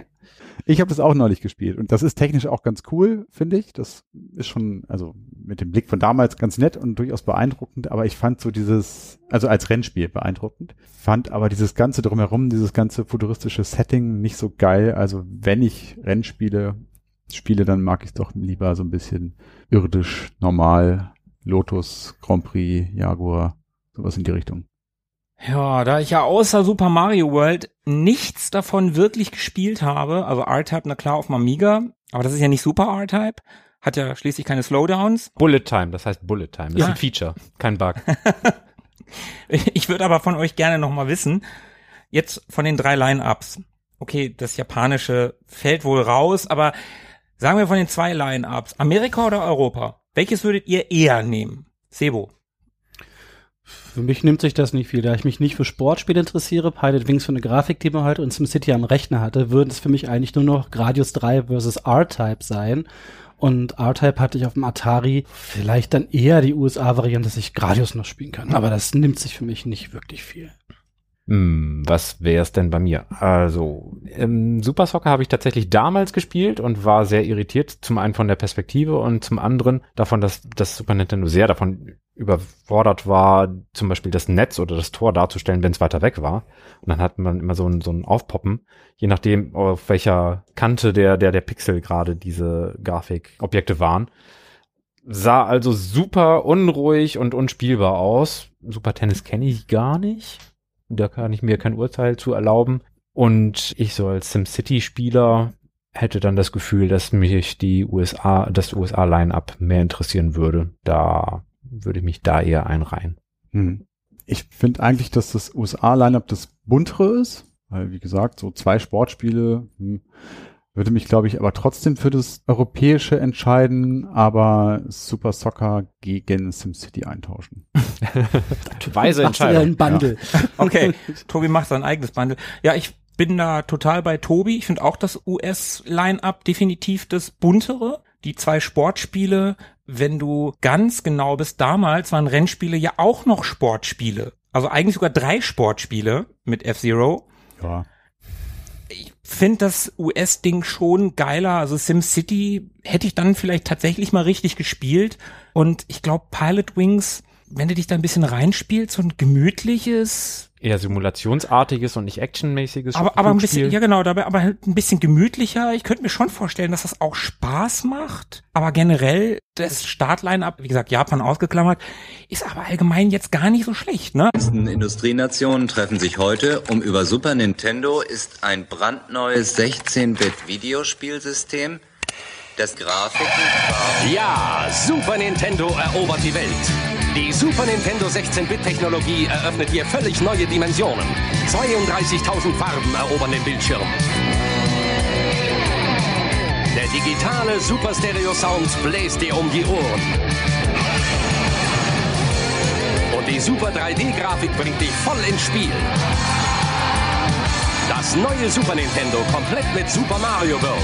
Ich habe das auch neulich gespielt und das ist technisch auch ganz cool, finde ich. Das ist schon, also mit dem Blick von damals ganz nett und durchaus beeindruckend, aber ich fand so dieses, also als Rennspiel beeindruckend, fand aber dieses ganze drumherum, dieses ganze futuristische Setting nicht so geil. Also wenn ich Rennspiele spiele, dann mag ich es doch lieber so ein bisschen irdisch, normal, Lotus, Grand Prix, Jaguar, sowas in die Richtung.
Ja, da ich ja außer Super Mario World nichts davon wirklich gespielt habe, also R-Type, na klar, auf dem Amiga, aber das ist ja nicht Super R-Type, hat ja schließlich keine Slowdowns.
Bullet Time, das heißt Bullet Time. Das
Ja.
ist ein Feature, kein Bug.
Ich würde aber von euch gerne noch mal wissen, jetzt von den drei Line-Ups. Okay, das japanische fällt wohl raus, aber sagen wir von den zwei Line-Ups, Amerika oder Europa, welches würdet ihr eher nehmen? Sebo.
Für mich nimmt sich das nicht viel. Da ich mich nicht für Sportspiele interessiere, Pilot Wings für eine Grafik, die man halt und SimCity am Rechner hatte, würden es für mich eigentlich nur noch Gradius 3 versus R-Type sein. Und R-Type hatte ich auf dem Atari vielleicht dann eher die USA-Variante, dass ich Gradius noch spielen kann. Aber das nimmt sich für mich nicht wirklich viel.
Hm, was wäre es denn bei mir? Also, ähm, Super Soccer habe ich tatsächlich damals gespielt und war sehr irritiert. Zum einen von der Perspektive und zum anderen davon, dass das Super Nintendo sehr davon überfordert war, zum Beispiel das Netz oder das Tor darzustellen, wenn es weiter weg war. Und dann hat man immer so ein, so ein Aufpoppen, je nachdem, auf welcher Kante der, der, der Pixel gerade diese Grafikobjekte waren. Sah also super unruhig und unspielbar aus. Super Tennis kenne ich gar nicht. Da kann ich mir kein Urteil zu erlauben. Und ich so als SimCity-Spieler hätte dann das Gefühl, dass mich die USA, das USA-Line-Up mehr interessieren würde. Da würde ich mich da eher einreihen.
Hm. Ich finde eigentlich, dass das USA-Lineup das buntere ist, weil wie gesagt, so zwei Sportspiele hm, würde mich, glaube ich, aber trotzdem für das Europäische entscheiden, aber Super Soccer gegen SimCity eintauschen.
Weise
Machst du ja ein Bundle.
Okay, Tobi macht sein eigenes Bundle. Ja, ich bin da total bei Tobi. Ich finde auch das US-Line-Up definitiv das buntere. Die zwei Sportspiele, wenn du ganz genau bist, damals waren Rennspiele ja auch noch Sportspiele. Also eigentlich sogar drei Sportspiele mit F-Zero.
Ja.
Finde das US-Ding schon geiler. Also SimCity hätte ich dann vielleicht tatsächlich mal richtig gespielt. Und ich glaube, Pilot Wings, wenn du dich da ein bisschen reinspielst, so ein gemütliches,
Eher simulationsartiges und nicht actionmäßiges
aber, aber ein bisschen, ja genau, dabei aber halt ein bisschen gemütlicher. Ich könnte mir schon vorstellen, dass das auch Spaß macht. Aber generell, das Startline-up, wie gesagt, Japan ausgeklammert, ist aber allgemein jetzt gar nicht so schlecht, ne?
meisten Industrienationen treffen sich heute, um über Super Nintendo ist ein brandneues 16-Bit-Videospielsystem, das Grafiken,
Ja, Super Nintendo erobert die Welt. Die Super Nintendo 16-Bit-Technologie eröffnet hier völlig neue Dimensionen. 32.000 Farben erobern den Bildschirm. Der digitale Super Stereo Sound bläst dir um die Ohren. Und die Super 3D-Grafik bringt dich voll ins Spiel. Das neue Super Nintendo komplett mit Super Mario World.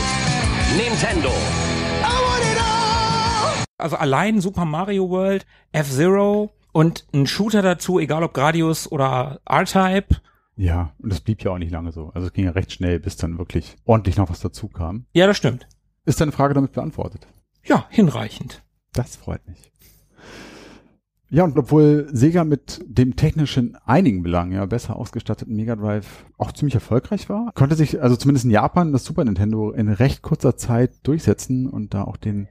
Nintendo.
Also allein Super Mario World, F-Zero und ein Shooter dazu, egal ob Gradius oder R-Type.
Ja, und das blieb ja auch nicht lange so. Also es ging ja recht schnell, bis dann wirklich ordentlich noch was dazu kam.
Ja, das stimmt.
Ist deine Frage damit beantwortet?
Ja, hinreichend.
Das freut mich. Ja, und obwohl Sega mit dem technischen einigen Belangen ja besser ausgestatteten Mega Drive auch ziemlich erfolgreich war, konnte sich also zumindest in Japan das Super Nintendo in recht kurzer Zeit durchsetzen und da auch den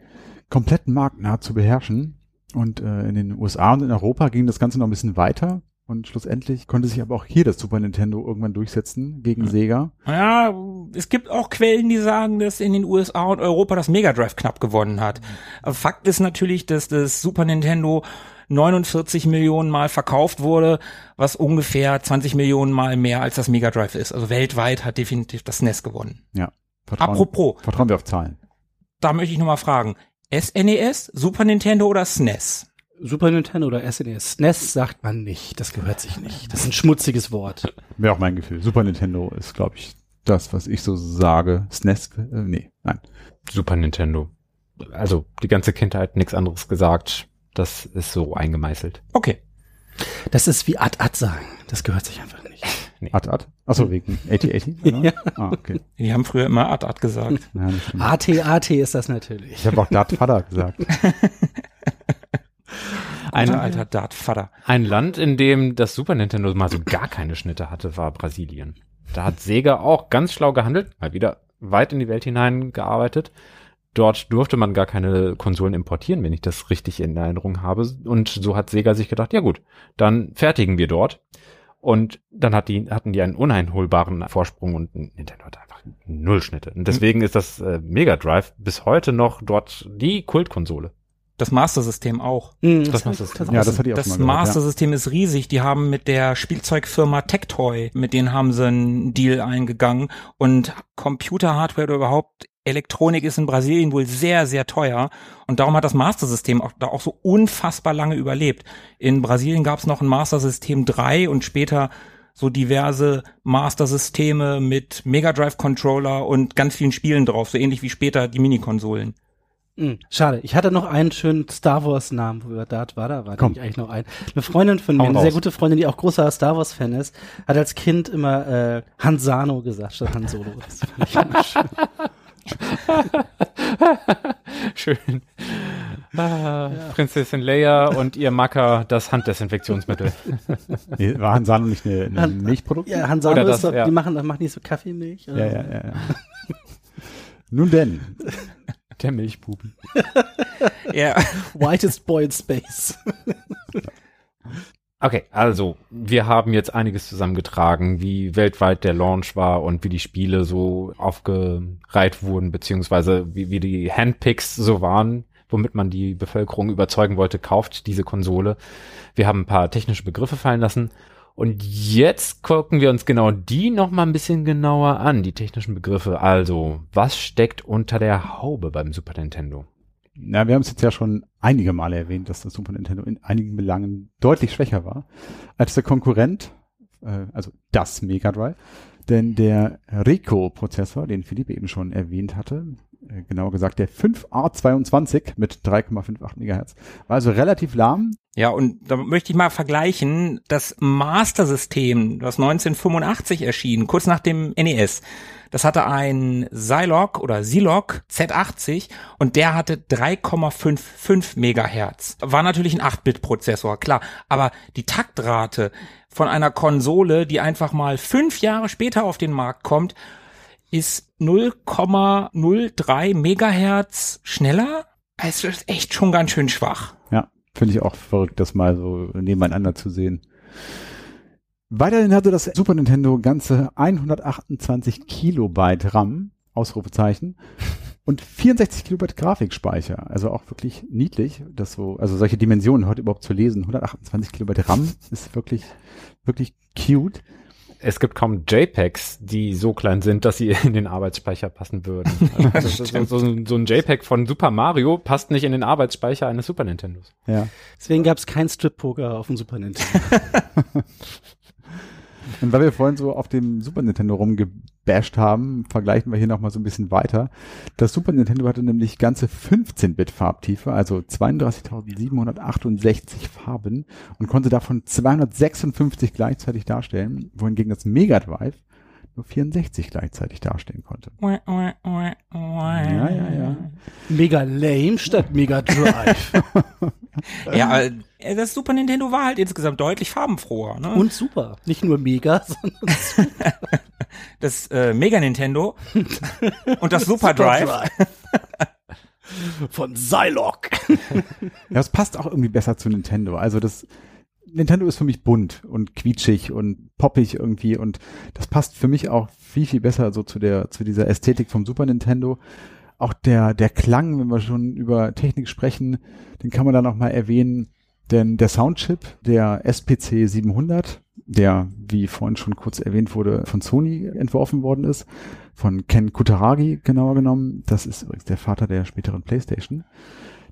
kompletten Markt nahezu beherrschen. Und äh, in den USA und in Europa ging das Ganze noch ein bisschen weiter. Und schlussendlich konnte sich aber auch hier das Super Nintendo irgendwann durchsetzen gegen Sega.
Ja, es gibt auch Quellen, die sagen, dass in den USA und Europa das Mega Drive knapp gewonnen hat. Aber Fakt ist natürlich, dass das Super Nintendo 49 Millionen Mal verkauft wurde, was ungefähr 20 Millionen Mal mehr als das Mega Drive ist. Also weltweit hat definitiv das NES gewonnen.
Ja. Vertrauen,
Apropos,
Vertrauen wir auf Zahlen.
da möchte ich nochmal fragen. SNES, Super Nintendo oder SNES?
Super Nintendo oder SNES. SNES sagt man nicht. Das gehört sich nicht. Das ist ein schmutziges Wort.
Wäre auch mein Gefühl. Super Nintendo ist, glaube ich, das, was ich so sage. SNES, äh, nee, nein.
Super Nintendo. Also die ganze Kindheit nichts anderes gesagt. Das ist so eingemeißelt.
Okay.
Das ist wie Ad-Ad sagen. Das gehört sich einfach nicht.
Ad, ad. Achso, wegen 8080? Genau.
Ja.
Ah, okay.
Die haben früher immer Ad-Ad gesagt.
Ja, stimmt.
AT-AT ist das natürlich.
Ich habe auch Dart Vater gesagt.
Ein,
Alter, alter Dart-Vater.
ein Land, in dem das Super Nintendo mal so gar keine Schnitte hatte, war Brasilien. Da hat Sega auch ganz schlau gehandelt, mal wieder weit in die Welt hinein gearbeitet. Dort durfte man gar keine Konsolen importieren, wenn ich das richtig in Erinnerung habe. Und so hat Sega sich gedacht, ja gut, dann fertigen wir dort. Und dann hat die, hatten die einen uneinholbaren Vorsprung und Nintendo hat einfach null Schnitte. Und deswegen ist das äh, Mega Drive bis heute noch dort die Kultkonsole.
Das Master-System auch.
Hm,
Das das-
tatsächlich-
Ja, das hatte ich auch
Das
gehört,
Master-System ist riesig. Die haben mit der Spielzeugfirma Tectoy, mit denen haben sie einen Deal eingegangen. Und Computer-Hardware oder überhaupt Elektronik ist in Brasilien wohl sehr, sehr teuer. Und darum hat das Master-System auch, da auch so unfassbar lange überlebt. In Brasilien gab es noch ein Master-System 3 und später so diverse Master-Systeme mit Mega Drive-Controller und ganz vielen Spielen drauf, so ähnlich wie später die Minikonsolen.
Hm, Schade. Ich hatte noch einen schönen Star Wars Namen, wo wir da war, da war
Komm.
nämlich eigentlich noch ein. Eine Freundin von mir,
Hau
eine sehr gute Freundin, die auch großer Star Wars Fan ist, hat als Kind immer äh, Han Sano gesagt statt Han Solo. Das fand ich immer schön.
Schön. Ah, Prinzessin Leia und ihr Macker das Handdesinfektionsmittel.
Nee, war Han Sano nicht eine, eine Milchprodukt?
Ja, Han Sano
Oder das,
ist doch,
ja.
die machen, machen nicht so Kaffeemilch. oder
ja,
so.
ja, ja. ja. Nun denn,
Der Milchbuben.
Ja.
Whitest Boy in Space.
Okay, also wir haben jetzt einiges zusammengetragen, wie weltweit der Launch war und wie die Spiele so aufgereiht wurden, beziehungsweise wie, wie die Handpicks so waren, womit man die Bevölkerung überzeugen wollte, kauft diese Konsole. Wir haben ein paar technische Begriffe fallen lassen. Und jetzt gucken wir uns genau die noch mal ein bisschen genauer an, die technischen Begriffe. Also, was steckt unter der Haube beim Super Nintendo?
Na, wir haben es jetzt ja schon einige Male erwähnt, dass das Super Nintendo in einigen Belangen deutlich schwächer war als der Konkurrent, äh, also das Mega Drive. Denn der Rico-Prozessor, den Philipp eben schon erwähnt hatte, genauer gesagt der 5A22 mit 3,58 Megahertz, war also relativ lahm.
Ja, und da möchte ich mal vergleichen, das Master-System, das 1985 erschien, kurz nach dem NES, das hatte ein Zilog oder Zilog Z80 und der hatte 3,55 Megahertz. War natürlich ein 8-Bit-Prozessor, klar, aber die Taktrate von einer Konsole, die einfach mal fünf Jahre später auf den Markt kommt, ist 0,03 Megahertz schneller. Es ist echt schon ganz schön schwach.
Ja, finde ich auch verrückt, das mal so nebeneinander zu sehen. Weiterhin hatte das Super Nintendo ganze 128 Kilobyte RAM, Ausrufezeichen, und 64 Kilobyte Grafikspeicher. Also auch wirklich niedlich, dass so, also solche Dimensionen heute überhaupt zu lesen. 128 Kilobyte RAM ist wirklich, wirklich cute.
Es gibt kaum JPEGs, die so klein sind, dass sie in den Arbeitsspeicher passen würden. Also so, so, ein JPEG von Super Mario passt nicht in den Arbeitsspeicher eines Super Nintendos.
Ja.
Deswegen gab es kein Strip-Poker auf dem Super Nintendo.
Und weil wir vorhin so auf dem Super Nintendo rumgebasht gebasht haben, vergleichen wir hier nochmal so ein bisschen weiter. Das Super Nintendo hatte nämlich ganze 15-Bit Farbtiefe, also 32.768 Farben und konnte davon 256 gleichzeitig darstellen, wohingegen das Mega Drive 64 gleichzeitig darstellen konnte. Ja, ja, ja.
Mega lame statt Mega Drive.
Ja, äh, das Super Nintendo war halt insgesamt deutlich farbenfroher. Ne?
Und super. Nicht nur mega, sondern
das äh, Mega Nintendo und das Super Drive.
Von Zylok.
Ja, es passt auch irgendwie besser zu Nintendo. Also das Nintendo ist für mich bunt und quietschig und poppig irgendwie und das passt für mich auch viel, viel besser so zu der, zu dieser Ästhetik vom Super Nintendo. Auch der, der Klang, wenn wir schon über Technik sprechen, den kann man da nochmal erwähnen. Denn der Soundchip, der SPC 700, der, wie vorhin schon kurz erwähnt wurde, von Sony entworfen worden ist, von Ken Kutaragi genauer genommen, das ist übrigens der Vater der späteren Playstation,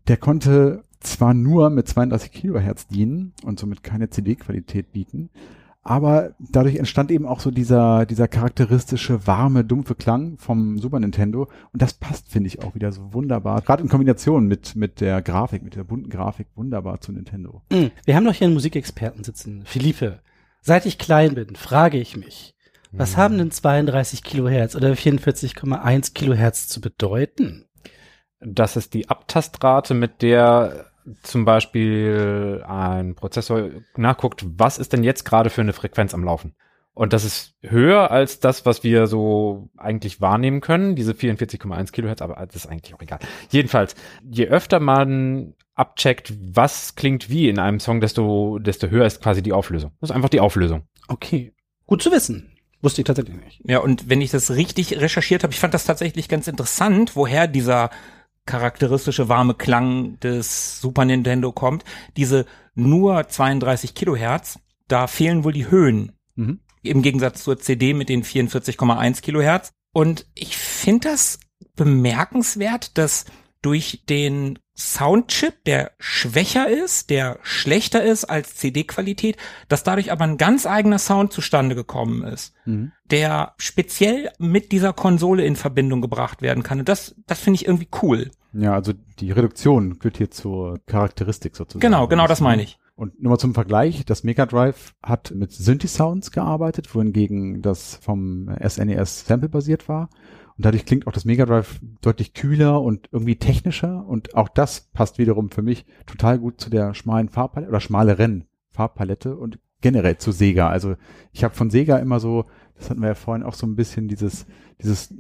der konnte zwar nur mit 32 Kilohertz dienen und somit keine CD-Qualität bieten, aber dadurch entstand eben auch so dieser, dieser charakteristische, warme, dumpfe Klang vom Super Nintendo. Und das passt, finde ich, auch wieder so wunderbar. Gerade in Kombination mit, mit der Grafik, mit der bunten Grafik, wunderbar zu Nintendo.
Mm, Wir haben doch hier einen Musikexperten sitzen. Philippe, seit ich klein bin, frage ich mich, was haben denn 32 Kilohertz oder 44,1 Kilohertz zu bedeuten?
Das ist die Abtastrate, mit der zum Beispiel ein Prozessor nachguckt, was ist denn jetzt gerade für eine Frequenz am Laufen? Und das ist höher als das, was wir so eigentlich wahrnehmen können, diese 44,1 Kilohertz, aber das ist eigentlich auch egal. Jedenfalls, je öfter man abcheckt, was klingt wie in einem Song, desto, desto höher ist quasi die Auflösung. Das ist einfach die Auflösung.
Okay, gut zu wissen. Wusste ich tatsächlich nicht.
Ja, und wenn ich das richtig recherchiert habe, ich fand das tatsächlich ganz interessant, woher dieser charakteristische warme Klang des Super Nintendo kommt. Diese nur 32 Kilohertz, da fehlen wohl die Höhen.
Mhm.
Im Gegensatz zur CD mit den 44,1 Kilohertz. Und ich finde das bemerkenswert, dass durch den Soundchip, der schwächer ist, der schlechter ist als CD-Qualität, dass dadurch aber ein ganz eigener Sound zustande gekommen ist,
Mhm.
der speziell mit dieser Konsole in Verbindung gebracht werden kann. Und das, das finde ich irgendwie cool.
Ja, also die Reduktion gehört hier zur Charakteristik sozusagen.
Genau, genau das meine ich.
Und nur mal zum Vergleich, das Mega Drive hat mit Synthi-Sounds gearbeitet, wohingegen das vom SNES Sample-basiert war. Und dadurch klingt auch das Mega Drive deutlich kühler und irgendwie technischer. Und auch das passt wiederum für mich total gut zu der schmalen Farbpalette oder schmaleren Farbpalette und generell zu Sega. Also ich habe von Sega immer so, das hatten wir ja vorhin auch so ein bisschen dieses, dieses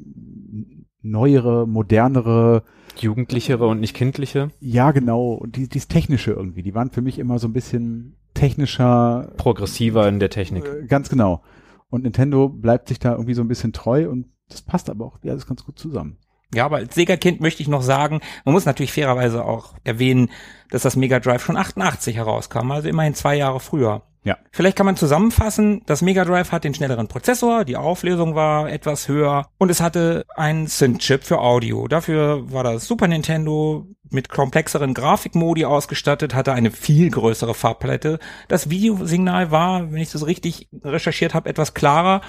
neuere, modernere,
Jugendlichere und nicht kindliche.
ja, genau. Und die, dieses Technische irgendwie. Die waren für mich immer so ein bisschen technischer.
Progressiver in der Technik.
Äh, ganz genau. Und Nintendo bleibt sich da irgendwie so ein bisschen treu und das passt aber auch alles ganz gut zusammen.
Ja, aber als Sega-Kind möchte ich noch sagen, man muss natürlich fairerweise auch erwähnen, dass das Mega Drive schon 88 herauskam, also immerhin zwei Jahre früher.
Ja.
Vielleicht kann man zusammenfassen, das Mega Drive hat den schnelleren Prozessor, die Auflösung war etwas höher und es hatte einen Synth-Chip für Audio. Dafür war das Super Nintendo mit komplexeren Grafikmodi ausgestattet, hatte eine viel größere Farbpalette. Das Videosignal war, wenn ich das richtig recherchiert habe, etwas klarer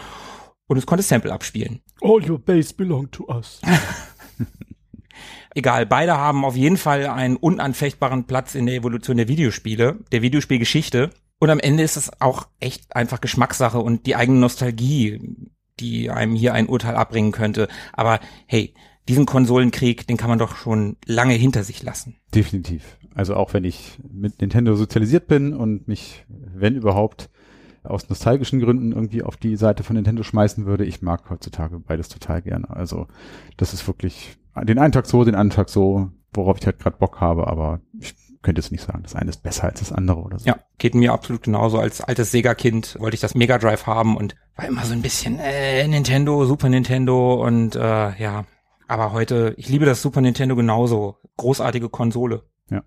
und es konnte Sample abspielen.
All your base belong to us.
Egal, beide haben auf jeden Fall einen unanfechtbaren Platz in der Evolution der Videospiele, der Videospielgeschichte. Und am Ende ist es auch echt einfach Geschmackssache und die eigene Nostalgie, die einem hier ein Urteil abbringen könnte. Aber hey, diesen Konsolenkrieg, den kann man doch schon lange hinter sich lassen.
Definitiv. Also auch wenn ich mit Nintendo sozialisiert bin und mich, wenn überhaupt, aus nostalgischen Gründen irgendwie auf die Seite von Nintendo schmeißen würde, ich mag heutzutage beides total gerne. Also das ist wirklich den einen Tag so, den anderen Tag so, worauf ich halt gerade Bock habe, aber ich könnte jetzt nicht sagen, das eine ist besser als das andere oder so.
Ja, geht mir absolut genauso. Als altes Sega-Kind wollte ich das Mega Drive haben und war immer so ein bisschen äh, Nintendo, Super Nintendo und äh, ja. Aber heute, ich liebe das Super Nintendo genauso. Großartige Konsole.
Ja.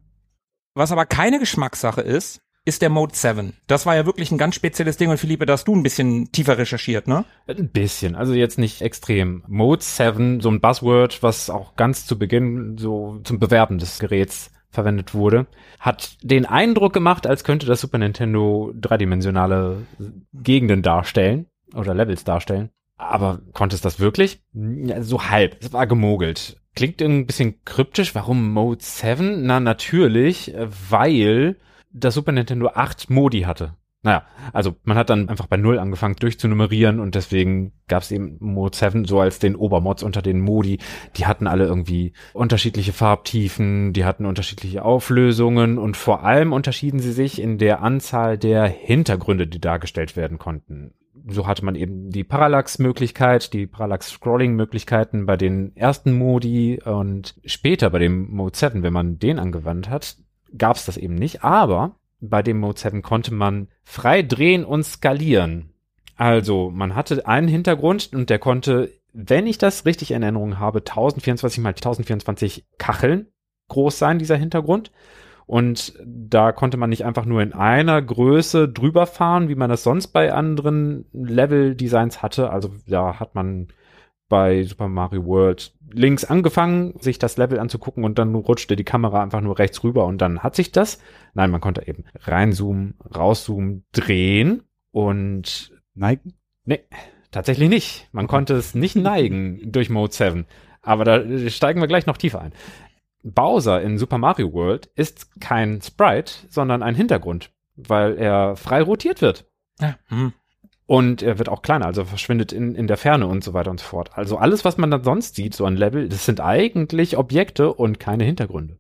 Was aber keine Geschmackssache ist, ist der Mode 7. Das war ja wirklich ein ganz spezielles Ding und Philippe, da hast du ein bisschen tiefer recherchiert, ne?
Ein bisschen, also jetzt nicht extrem. Mode 7, so ein Buzzword, was auch ganz zu Beginn so zum Bewerben des Geräts verwendet wurde, hat den Eindruck gemacht, als könnte das Super Nintendo dreidimensionale Gegenden darstellen oder Levels darstellen. Aber konnte es das wirklich? Ja, so halb. Es war gemogelt. Klingt ein bisschen kryptisch. Warum Mode 7? Na, natürlich, äh, weil das Super Nintendo acht Modi hatte. Naja, also man hat dann einfach bei Null angefangen durchzunummerieren und deswegen gab es eben Mode 7 so als den Obermods unter den Modi. Die hatten alle irgendwie unterschiedliche Farbtiefen, die hatten unterschiedliche Auflösungen und vor allem unterschieden sie sich in der Anzahl der Hintergründe, die dargestellt werden konnten. So hatte man eben die Parallax-Möglichkeit, die Parallax-Scrolling-Möglichkeiten bei den ersten Modi und später bei dem Mode 7, wenn man den angewandt hat, gab es das eben nicht, aber bei dem Mode 7 konnte man frei drehen und skalieren. Also man hatte einen Hintergrund und der konnte, wenn ich das richtig in Erinnerung habe, 1024 mal 1024 Kacheln groß sein, dieser Hintergrund. Und da konnte man nicht einfach nur in einer Größe drüber fahren, wie man das sonst bei anderen Level-Designs hatte. Also da hat man bei Super Mario World links angefangen, sich das Level anzugucken und dann rutschte die Kamera einfach nur rechts rüber und dann hat sich das. Nein, man konnte eben reinzoomen, rauszoomen, drehen und
Neigen?
nee, tatsächlich nicht. Man konnte es nicht neigen durch Mode 7. Aber da steigen wir gleich noch tiefer ein. Bowser in Super Mario World ist kein Sprite, sondern ein Hintergrund, weil er frei rotiert wird.
Ja. Hm.
Und er wird auch kleiner, also verschwindet in, in der Ferne und so weiter und so fort. Also alles, was man dann sonst sieht, so ein Level, das sind eigentlich Objekte und keine Hintergründe.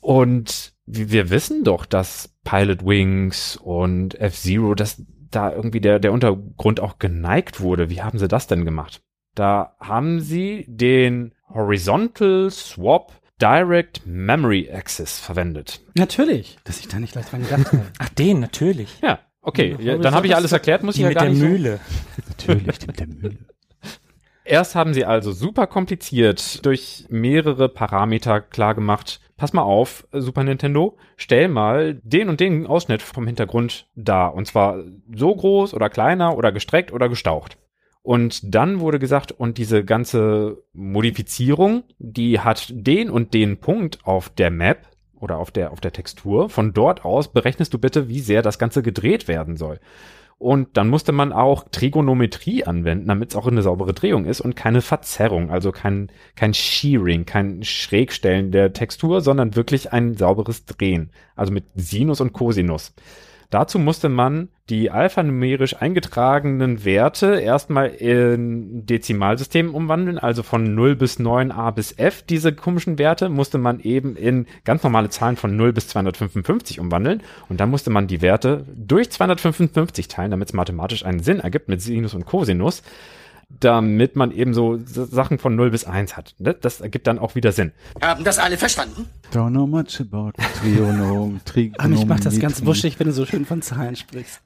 Und wir wissen doch, dass Pilot Wings und F-Zero, dass da irgendwie der, der Untergrund auch geneigt wurde. Wie haben sie das denn gemacht? Da haben sie den Horizontal Swap Direct Memory Access verwendet.
Natürlich, dass ich da nicht gleich dran gedacht habe.
Ach, den, natürlich.
Ja, okay. Ja, dann habe ich alles erklärt, muss
Die
ich ja
mit
gar
der
nicht so-
Mühle.
Natürlich, die mit der Mühle.
Erst haben sie also super kompliziert durch mehrere Parameter klar gemacht. Pass mal auf, Super Nintendo, stell mal den und den Ausschnitt vom Hintergrund dar. Und zwar so groß oder kleiner oder gestreckt oder gestaucht. Und dann wurde gesagt, und diese ganze Modifizierung, die hat den und den Punkt auf der Map oder auf der, auf der Textur. Von dort aus berechnest du bitte, wie sehr das Ganze gedreht werden soll. Und dann musste man auch Trigonometrie anwenden, damit es auch eine saubere Drehung ist und keine Verzerrung, also kein, kein Shearing, kein Schrägstellen der Textur, sondern wirklich ein sauberes Drehen. Also mit Sinus und Cosinus. Dazu musste man die alphanumerisch eingetragenen Werte erstmal in Dezimalsystemen umwandeln, also von 0 bis 9a bis f. Diese komischen Werte musste man eben in ganz normale Zahlen von 0 bis 255 umwandeln und dann musste man die Werte durch 255 teilen, damit es mathematisch einen Sinn ergibt mit Sinus und Cosinus, damit man eben so Sachen von 0 bis 1 hat. Ne? Das ergibt dann auch wieder Sinn.
Haben das alle verstanden?
Don't know much about Trionom,
Aber mich macht das ganz wuschig, wenn du so schön von Zahlen sprichst.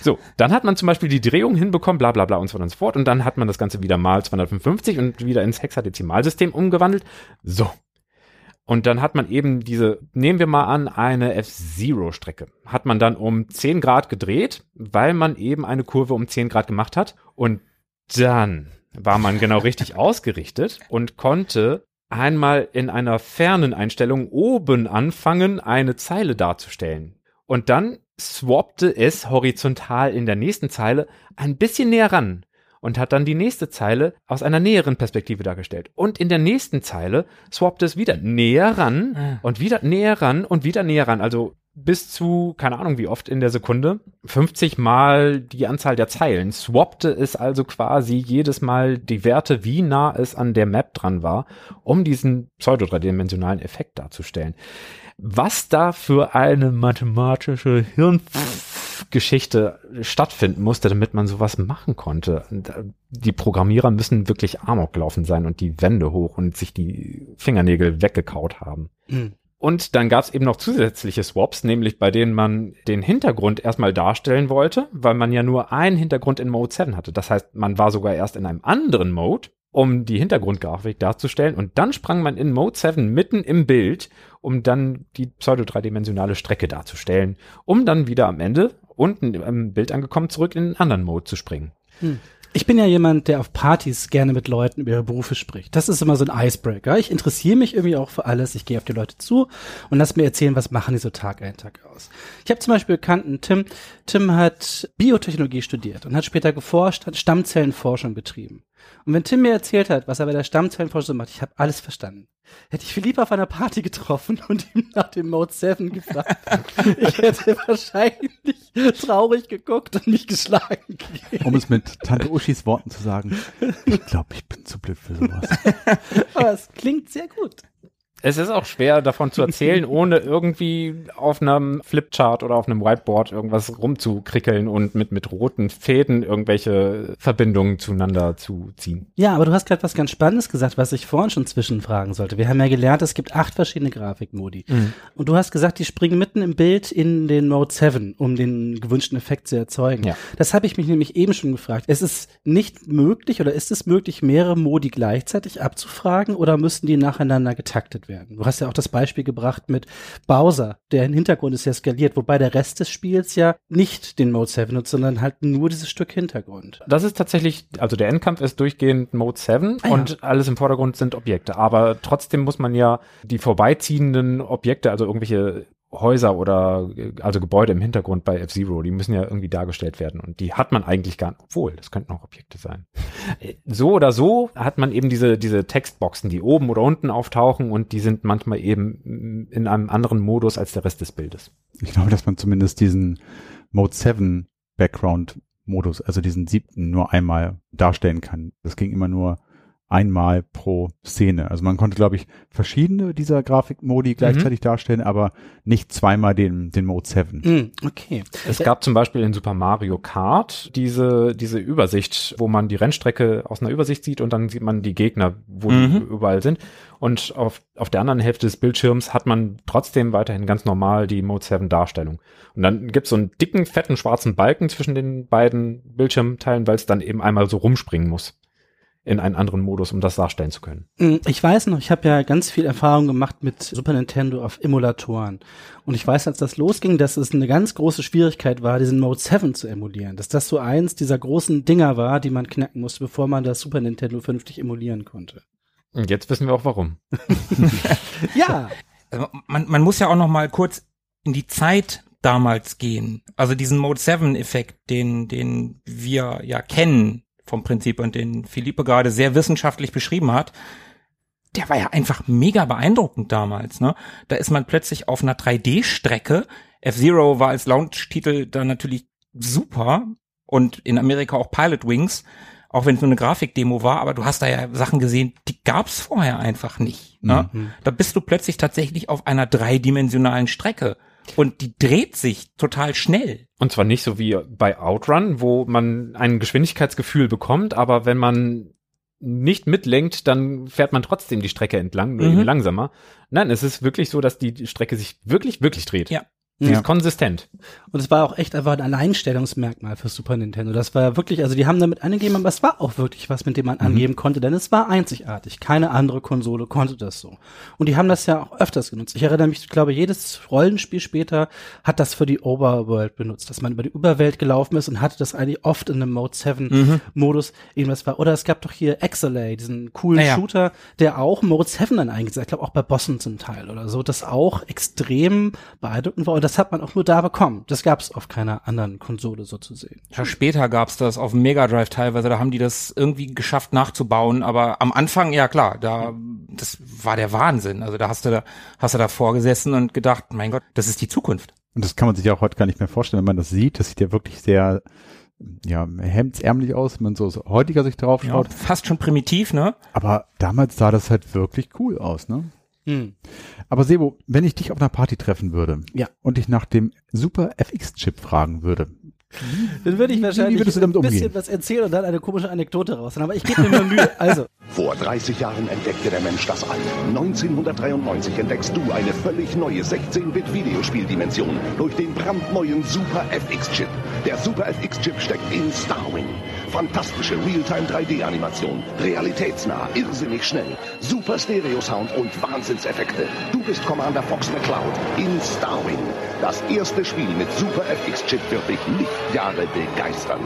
So, dann hat man zum Beispiel die Drehung hinbekommen, bla bla bla und so weiter und so fort. Und dann hat man das Ganze wieder mal 255 und wieder ins Hexadezimalsystem umgewandelt. So. Und dann hat man eben diese, nehmen wir mal an, eine F-Zero-Strecke. Hat man dann um 10 Grad gedreht, weil man eben eine Kurve um 10 Grad gemacht hat. Und dann war man genau richtig ausgerichtet und konnte einmal in einer fernen Einstellung oben anfangen, eine Zeile darzustellen. Und dann swappte es horizontal in der nächsten Zeile ein bisschen näher ran und hat dann die nächste Zeile aus einer näheren Perspektive dargestellt. Und in der nächsten Zeile swappte es wieder näher ran und wieder näher ran und wieder näher ran. Also bis zu, keine Ahnung wie oft in der Sekunde, 50 mal die Anzahl der Zeilen. Swappte es also quasi jedes Mal die Werte, wie nah es an der Map dran war, um diesen pseudo-dreidimensionalen Effekt darzustellen. Was da für eine mathematische Hirngeschichte stattfinden musste, damit man sowas machen konnte. Die Programmierer müssen wirklich amok gelaufen sein und die Wände hoch und sich die Fingernägel weggekaut haben.
Hm.
Und dann gab es eben noch zusätzliche Swaps, nämlich bei denen man den Hintergrund erstmal darstellen wollte, weil man ja nur einen Hintergrund in Mode 7 hatte. Das heißt, man war sogar erst in einem anderen Mode, um die Hintergrundgrafik darzustellen. Und dann sprang man in Mode 7 mitten im Bild, um dann die pseudo-dreidimensionale Strecke darzustellen, um dann wieder am Ende unten im Bild angekommen zurück in einen anderen Mode zu springen.
Ich bin ja jemand, der auf Partys gerne mit Leuten über ihre Berufe spricht. Das ist immer so ein Icebreaker. Ich interessiere mich irgendwie auch für alles. Ich gehe auf die Leute zu und lass mir erzählen, was machen die so Tag ein, Tag aus. Ich habe zum Beispiel bekannten Tim. Tim hat Biotechnologie studiert und hat später geforscht, hat Stammzellenforschung betrieben. Und wenn Tim mir erzählt hat, was er bei der Stammzellenforschung macht, ich habe alles verstanden. Hätte ich Philipp auf einer Party getroffen und ihm nach dem Mode 7 gefragt, ich hätte wahrscheinlich traurig geguckt und mich geschlagen.
Um es mit Tante Uschis Worten zu sagen, ich glaube, ich bin zu blöd für sowas.
Aber es klingt sehr gut.
Es ist auch schwer davon zu erzählen, ohne irgendwie auf einem Flipchart oder auf einem Whiteboard irgendwas rumzukrickeln und mit, mit roten Fäden irgendwelche Verbindungen zueinander zu ziehen.
Ja, aber du hast gerade was ganz Spannendes gesagt, was ich vorhin schon zwischenfragen sollte. Wir haben ja gelernt, es gibt acht verschiedene Grafikmodi. Und du hast gesagt, die springen mitten im Bild in den Mode 7, um den gewünschten Effekt zu erzeugen.
Ja.
Das habe ich mich nämlich eben schon gefragt. Es ist nicht möglich oder ist es möglich, mehrere Modi gleichzeitig abzufragen oder müssten die nacheinander getaktet werden? Du hast ja auch das Beispiel gebracht mit Bowser, der im Hintergrund ist ja skaliert, wobei der Rest des Spiels ja nicht den Mode 7 nutzt, sondern halt nur dieses Stück Hintergrund.
Das ist tatsächlich, also der Endkampf ist durchgehend Mode 7
Ah ja.
und alles im Vordergrund sind Objekte. Aber trotzdem muss man ja die vorbeiziehenden Objekte, also irgendwelche Häuser oder also Gebäude im Hintergrund bei F-Zero, die müssen ja irgendwie dargestellt werden. Und die hat man eigentlich gar nicht. Obwohl, das könnten auch Objekte sein. So oder so hat man eben diese, diese Textboxen, die oben oder unten auftauchen und die sind manchmal eben in einem anderen Modus als der Rest des Bildes.
Ich glaube, dass man zumindest diesen Mode 7 Background Modus, also diesen siebten, nur einmal darstellen kann. Das ging immer nur einmal pro Szene. Also man konnte, glaube ich, verschiedene dieser Grafikmodi gleichzeitig darstellen, aber nicht zweimal den, den Mode 7.
Hm, okay.
Es gab zum Beispiel in Super Mario Kart diese, diese Übersicht, wo man die Rennstrecke aus einer Übersicht sieht und dann sieht man die Gegner, wo die überall sind. Und auf, auf der anderen Hälfte des Bildschirms hat man trotzdem weiterhin ganz normal die Mode 7 Darstellung. Und dann gibt's so einen dicken, fetten, schwarzen Balken zwischen den beiden Bildschirmteilen, weil es dann eben einmal so rumspringen muss in einen anderen Modus, um das darstellen zu können.
Mm, Ich weiß noch, ich habe ja ganz viel Erfahrung gemacht mit Super Nintendo auf Emulatoren. Und ich weiß, als das losging, dass es eine ganz große Schwierigkeit war, diesen Mode 7 zu emulieren. Dass das so eins dieser großen Dinger war, die man knacken musste, bevor man das Super Nintendo vernünftig emulieren konnte.
Und jetzt wissen wir auch warum.
Ja,
Also man, man muss ja auch noch mal kurz in die Zeit damals gehen. Also diesen Mode 7 Effekt, den, den wir ja kennen vom Prinzip und den Philippe gerade sehr wissenschaftlich beschrieben hat, der war ja einfach mega beeindruckend damals, ne? Da ist man plötzlich auf einer 3D-Strecke. F-Zero war als Launch-Titel dann natürlich super und in Amerika auch Pilot Wings, auch wenn es nur eine Grafikdemo war, aber du hast da ja Sachen gesehen, die gab's vorher einfach nicht. Ne? Da bist du plötzlich tatsächlich auf einer dreidimensionalen Strecke und die dreht sich total schnell.
Und zwar nicht so wie bei Outrun, wo man ein Geschwindigkeitsgefühl bekommt, aber wenn man nicht mitlenkt, dann fährt man trotzdem die Strecke entlang, nur
Mhm.
eben langsamer. Nein, es ist wirklich so, dass die Strecke sich wirklich, wirklich dreht.
Ja.
Sie
Ja.
ist konsistent.
Und es war auch echt einfach ein Alleinstellungsmerkmal für Super Nintendo. Das war wirklich, also die haben damit angegeben, aber es war auch wirklich was, mit dem man angeben konnte, denn es war einzigartig. Keine andere Konsole konnte das so. Und die haben das ja auch öfters genutzt. Ich erinnere mich, ich glaube, jedes Rollenspiel später hat das für die Overworld benutzt, dass man über die Überwelt gelaufen ist und hatte das eigentlich oft in einem Mode 7 Modus irgendwas war. Oder es gab doch hier XLA, diesen coolen
Naja.
Shooter, der auch Mode 7 dann eingesetzt hat. Ich glaube auch bei Bossen zum Teil oder so, das auch extrem beeindruckend war. Das hat man auch nur da bekommen. Das gab es auf keiner anderen Konsole so zu sehen.
Ja, später gab's das auf dem Mega Drive teilweise, da haben die das irgendwie geschafft nachzubauen, aber am Anfang, ja klar, da, das war der Wahnsinn. Also da hast du da, hast du da vorgesessen und gedacht, mein Gott, das ist die Zukunft.
Und das kann man sich ja auch heute gar nicht mehr vorstellen, wenn man das sieht. Das sieht ja wirklich sehr, ja, hemdsärmlich aus, wenn man so aus heutiger Sicht drauf
Ja,
schaut.
fast schon primitiv, ne?
Aber damals sah das halt wirklich cool aus, ne?
Hm.
Aber Sebo, wenn ich dich auf einer Party treffen würde
Ja.
und dich nach dem Super FX-Chip fragen würde,
Dann würde ich wahrscheinlich ein bisschen
umgehen?
was erzählen und dann eine komische Anekdote raus. Aber ich gebe mir mal Mühe. Also,
Vor 30 Jahren entdeckte der Mensch das All. 1993 entdeckst du eine völlig neue 16-Bit-Videospieldimension durch den brandneuen Super FX-Chip. Der Super FX-Chip steckt in Starwing. Fantastische Realtime 3D-Animation, realitätsnah, irrsinnig schnell, super Stereo-Sound und Wahnsinnseffekte. Du bist Commander Fox McCloud in Starwing. Das erste Spiel mit Super FX-Chip wird dich Lichtjahre begeistern.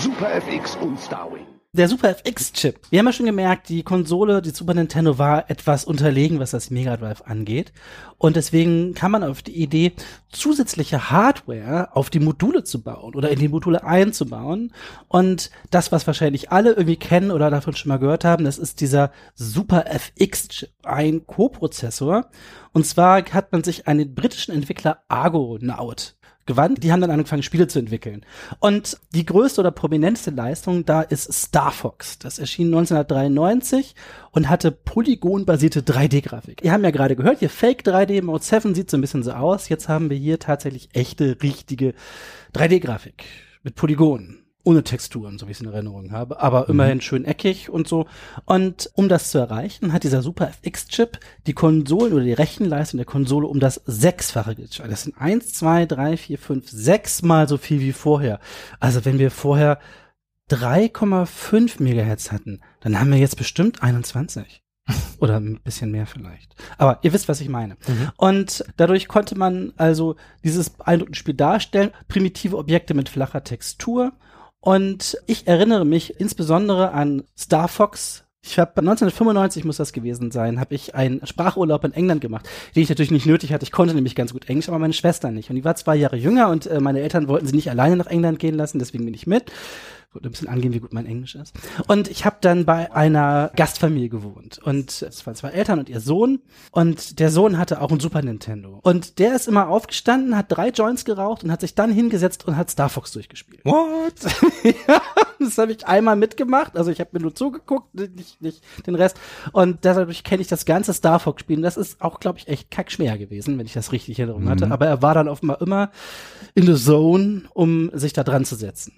Super FX und Starwing.
Der Super FX-Chip. Wir haben ja schon gemerkt, die Konsole, die Super Nintendo war etwas unterlegen, was das Mega Drive angeht. Und deswegen kam man auf die Idee, zusätzliche Hardware auf die Module zu bauen oder in die Module einzubauen. Und das, was wahrscheinlich alle irgendwie kennen oder davon schon mal gehört haben, das ist dieser Super FX-Chip, ein Co-Prozessor. Und zwar hat man sich einen britischen Entwickler Argonaut gewandt. Die haben dann angefangen, Spiele zu entwickeln. Und die größte oder prominenteste Leistung da ist Star Fox. Das erschien 1993 und hatte polygonbasierte 3D-Grafik. Ihr haben ja gerade gehört, hier Fake 3D, Mode 7 sieht so ein bisschen so aus. Jetzt haben wir hier tatsächlich echte, richtige 3D-Grafik mit Polygonen ohne Texturen, so wie ich es in Erinnerung habe, aber immerhin schön eckig und so. Und um das zu erreichen, hat dieser Super FX-Chip die Konsolen oder die Rechenleistung der Konsole um das Sechsfache gesteigert. Das sind eins, zwei, drei, vier, fünf, sechs Mal so viel wie vorher. Also wenn wir vorher 3,5 Megahertz hatten, dann haben wir jetzt bestimmt 21. Oder ein bisschen mehr vielleicht. Aber ihr wisst, was ich meine. Und dadurch konnte man also dieses beeindruckende Spiel darstellen. Primitive Objekte mit flacher Textur. Und ich erinnere mich insbesondere an Star Fox. Ich habe 1995 muss das gewesen sein, habe ich einen Sprachurlaub in England gemacht, den ich natürlich nicht nötig hatte. Ich konnte nämlich ganz gut Englisch, aber meine Schwester nicht. Und die war zwei Jahre jünger und äh, meine Eltern wollten sie nicht alleine nach England gehen lassen, deswegen bin ich mit. Gut, ein bisschen angehen, wie gut mein Englisch ist. Und ich habe dann bei einer Gastfamilie gewohnt. Und es waren zwei Eltern und ihr Sohn. Und der Sohn hatte auch ein Super Nintendo. Und der ist immer aufgestanden, hat drei Joints geraucht und hat sich dann hingesetzt und hat Star Fox durchgespielt.
What?
ja, das habe ich einmal mitgemacht. Also ich habe mir nur zugeguckt, nicht, nicht den Rest. Und dadurch kenne ich das ganze Star Fox Spiel. Und das ist auch, glaube ich, echt kackschwer gewesen, wenn ich das richtig in Erinnerung hatte. Aber er war dann offenbar immer in the zone, um sich da dran zu setzen.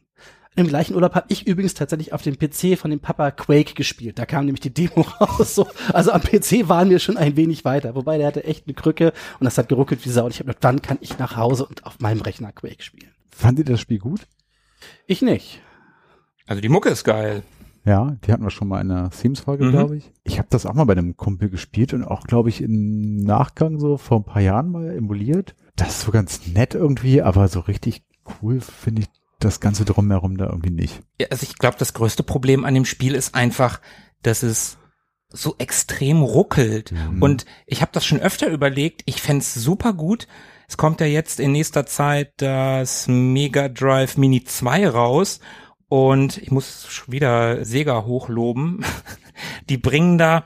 Im gleichen Urlaub habe ich übrigens tatsächlich auf dem PC von dem Papa Quake gespielt. Da kam nämlich die Demo raus. So. Also am PC waren wir schon ein wenig weiter. Wobei der hatte echt eine Krücke und das hat geruckelt wie Sau. Und ich habe gedacht, dann kann ich nach Hause und auf meinem Rechner Quake spielen.
Fandet ihr das Spiel gut?
Ich nicht.
Also die Mucke ist geil.
Ja, die hatten wir schon mal in einer Themes-Folge,
Mhm.
glaube ich. Ich habe das auch mal bei einem Kumpel gespielt und auch, glaube ich, im Nachgang so vor ein paar Jahren mal emuliert. Das ist so ganz nett irgendwie, aber so richtig cool finde ich das Ganze drumherum da irgendwie nicht.
Ja, also ich glaube, das größte Problem an dem Spiel ist einfach, dass es so extrem ruckelt. Und ich habe das schon öfter überlegt. Ich fänd's super gut. Es kommt ja jetzt in nächster Zeit das Mega Drive Mini 2 raus. Und ich muss wieder Sega hochloben. Die bringen da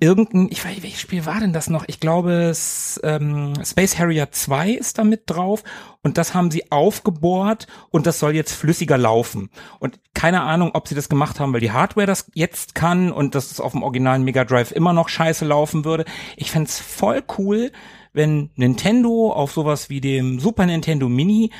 irgendein, ich weiß, nicht, welches Spiel war denn das noch? Ich glaube, es, ähm, Space Harrier 2 ist da mit drauf und das haben sie aufgebohrt und das soll jetzt flüssiger laufen. Und keine Ahnung, ob sie das gemacht haben, weil die Hardware das jetzt kann und dass es auf dem originalen Mega Drive immer noch scheiße laufen würde. Ich fänd's voll cool, wenn Nintendo auf sowas wie dem Super Nintendo Mini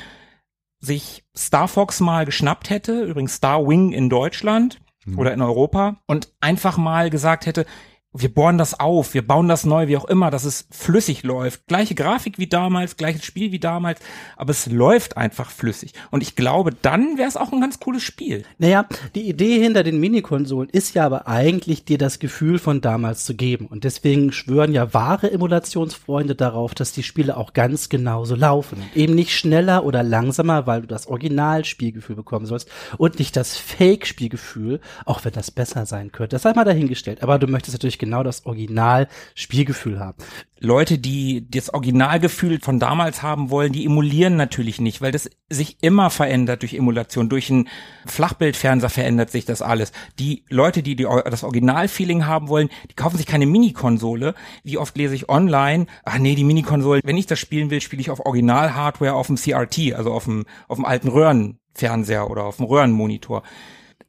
sich Star Fox mal geschnappt hätte, übrigens Star Wing in Deutschland oder in Europa und einfach mal gesagt hätte, wir bohren das auf, wir bauen das neu, wie auch immer, dass es flüssig läuft. Gleiche Grafik wie damals, gleiches Spiel wie damals, aber es läuft einfach flüssig. Und ich glaube, dann wäre es auch ein ganz cooles Spiel.
Naja, die Idee hinter den Minikonsolen ist ja aber eigentlich, dir das Gefühl von damals zu geben. Und deswegen schwören ja wahre Emulationsfreunde darauf, dass die Spiele auch ganz genauso laufen. Eben nicht schneller oder langsamer, weil du das Originalspielgefühl bekommen sollst und nicht das Fake-Spielgefühl, auch wenn das besser sein könnte. Das sei mal dahingestellt. Aber du möchtest natürlich genau das Original-Spielgefühl haben.
Leute, die das Originalgefühl von damals haben wollen, die emulieren natürlich nicht, weil das sich immer verändert durch Emulation. Durch einen Flachbildfernseher verändert sich das alles. Die Leute, die, die das Originalfeeling haben wollen, die kaufen sich keine Minikonsole. Wie oft lese ich online, ach nee, die Minikonsole, wenn ich das spielen will, spiele ich auf Original-Hardware auf dem CRT, also auf dem, auf dem alten Röhrenfernseher oder auf dem Röhrenmonitor.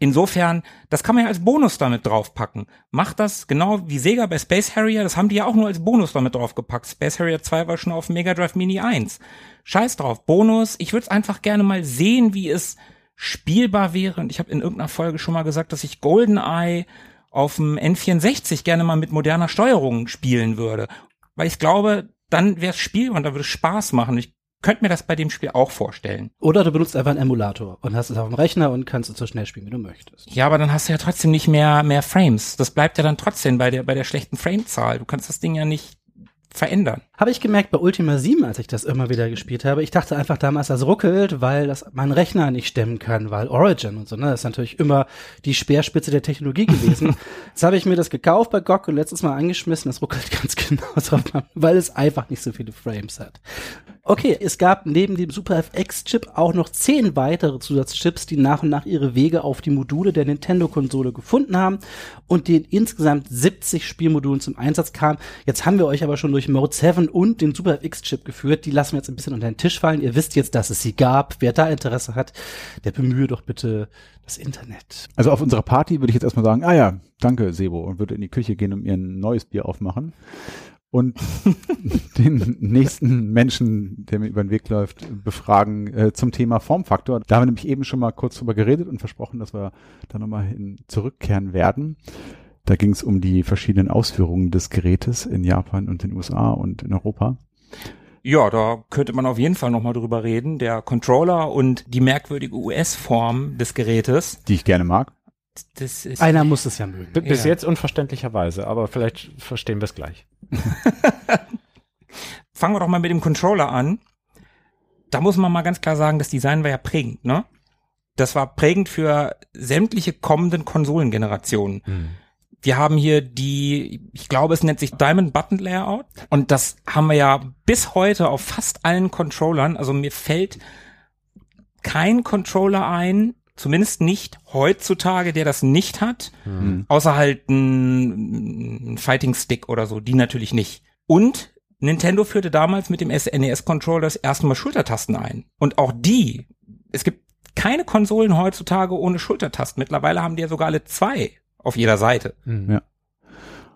Insofern, das kann man ja als Bonus damit draufpacken. Macht das genau wie Sega bei Space Harrier, das haben die ja auch nur als Bonus damit draufgepackt. Space Harrier 2 war schon auf Mega Drive Mini 1. Scheiß drauf, Bonus. Ich würde es einfach gerne mal sehen, wie es spielbar wäre. Und ich habe in irgendeiner Folge schon mal gesagt, dass ich GoldenEye auf dem N64 gerne mal mit moderner Steuerung spielen würde. Weil ich glaube, dann wäre es spielbar und da würde es Spaß machen. Ich könnte mir das bei dem Spiel auch vorstellen.
Oder du benutzt einfach einen Emulator und hast es auf dem Rechner und kannst es so schnell spielen, wie du möchtest.
Ja, aber dann hast du ja trotzdem nicht mehr, mehr Frames. Das bleibt ja dann trotzdem bei der, bei der schlechten Framezahl. Du kannst das Ding ja nicht verändern.
Habe ich gemerkt bei Ultima 7, als ich das immer wieder gespielt habe. Ich dachte einfach damals, das ruckelt, weil das mein Rechner nicht stemmen kann, weil Origin und so, ne? Das ist natürlich immer die Speerspitze der Technologie gewesen. Jetzt habe ich mir das gekauft bei GOG und letztes Mal angeschmissen, das ruckelt ganz genau drauf, weil es einfach nicht so viele Frames hat. Okay, es gab neben dem Super FX-Chip auch noch zehn weitere Zusatzchips, die nach und nach ihre Wege auf die Module der Nintendo-Konsole gefunden haben und die in insgesamt 70 Spielmodulen zum Einsatz kamen. Jetzt haben wir euch aber schon durch Mode 7 und den Super FX-Chip geführt. Die lassen wir jetzt ein bisschen unter den Tisch fallen. Ihr wisst jetzt, dass es sie gab. Wer da Interesse hat, der bemühe doch bitte das Internet.
Also auf unserer Party würde ich jetzt erstmal sagen, ah ja, danke Sebo und würde in die Küche gehen und mir ein neues Bier aufmachen und den nächsten Menschen, der mir über den Weg läuft, befragen äh, zum Thema Formfaktor. Da haben wir nämlich eben schon mal kurz drüber geredet und versprochen, dass wir da nochmal hin zurückkehren werden. Da ging es um die verschiedenen Ausführungen des Gerätes in Japan und den USA und in Europa.
Ja, da könnte man auf jeden Fall nochmal drüber reden. Der Controller und die merkwürdige US-Form des Gerätes.
Die ich gerne mag.
Das ist
Einer muss es ja mögen.
B- Bis
Ja.
jetzt unverständlicherweise, aber vielleicht verstehen wir es gleich.
Fangen wir doch mal mit dem Controller an. Da muss man mal ganz klar sagen, das Design war ja prägend, ne? Das war prägend für sämtliche kommenden Konsolengenerationen. Wir haben hier die, ich glaube, es nennt sich Diamond Button Layout. Und das haben wir ja bis heute auf fast allen Controllern. Also mir fällt kein Controller ein, zumindest nicht heutzutage, der das nicht hat. Außer halt ein, ein Fighting Stick oder so, die natürlich nicht. Und Nintendo führte damals mit dem SNES-Controller das erste Mal Schultertasten ein. Und auch die, es gibt keine Konsolen heutzutage ohne Schultertasten. Mittlerweile haben die ja sogar alle zwei auf jeder Seite.
Ja.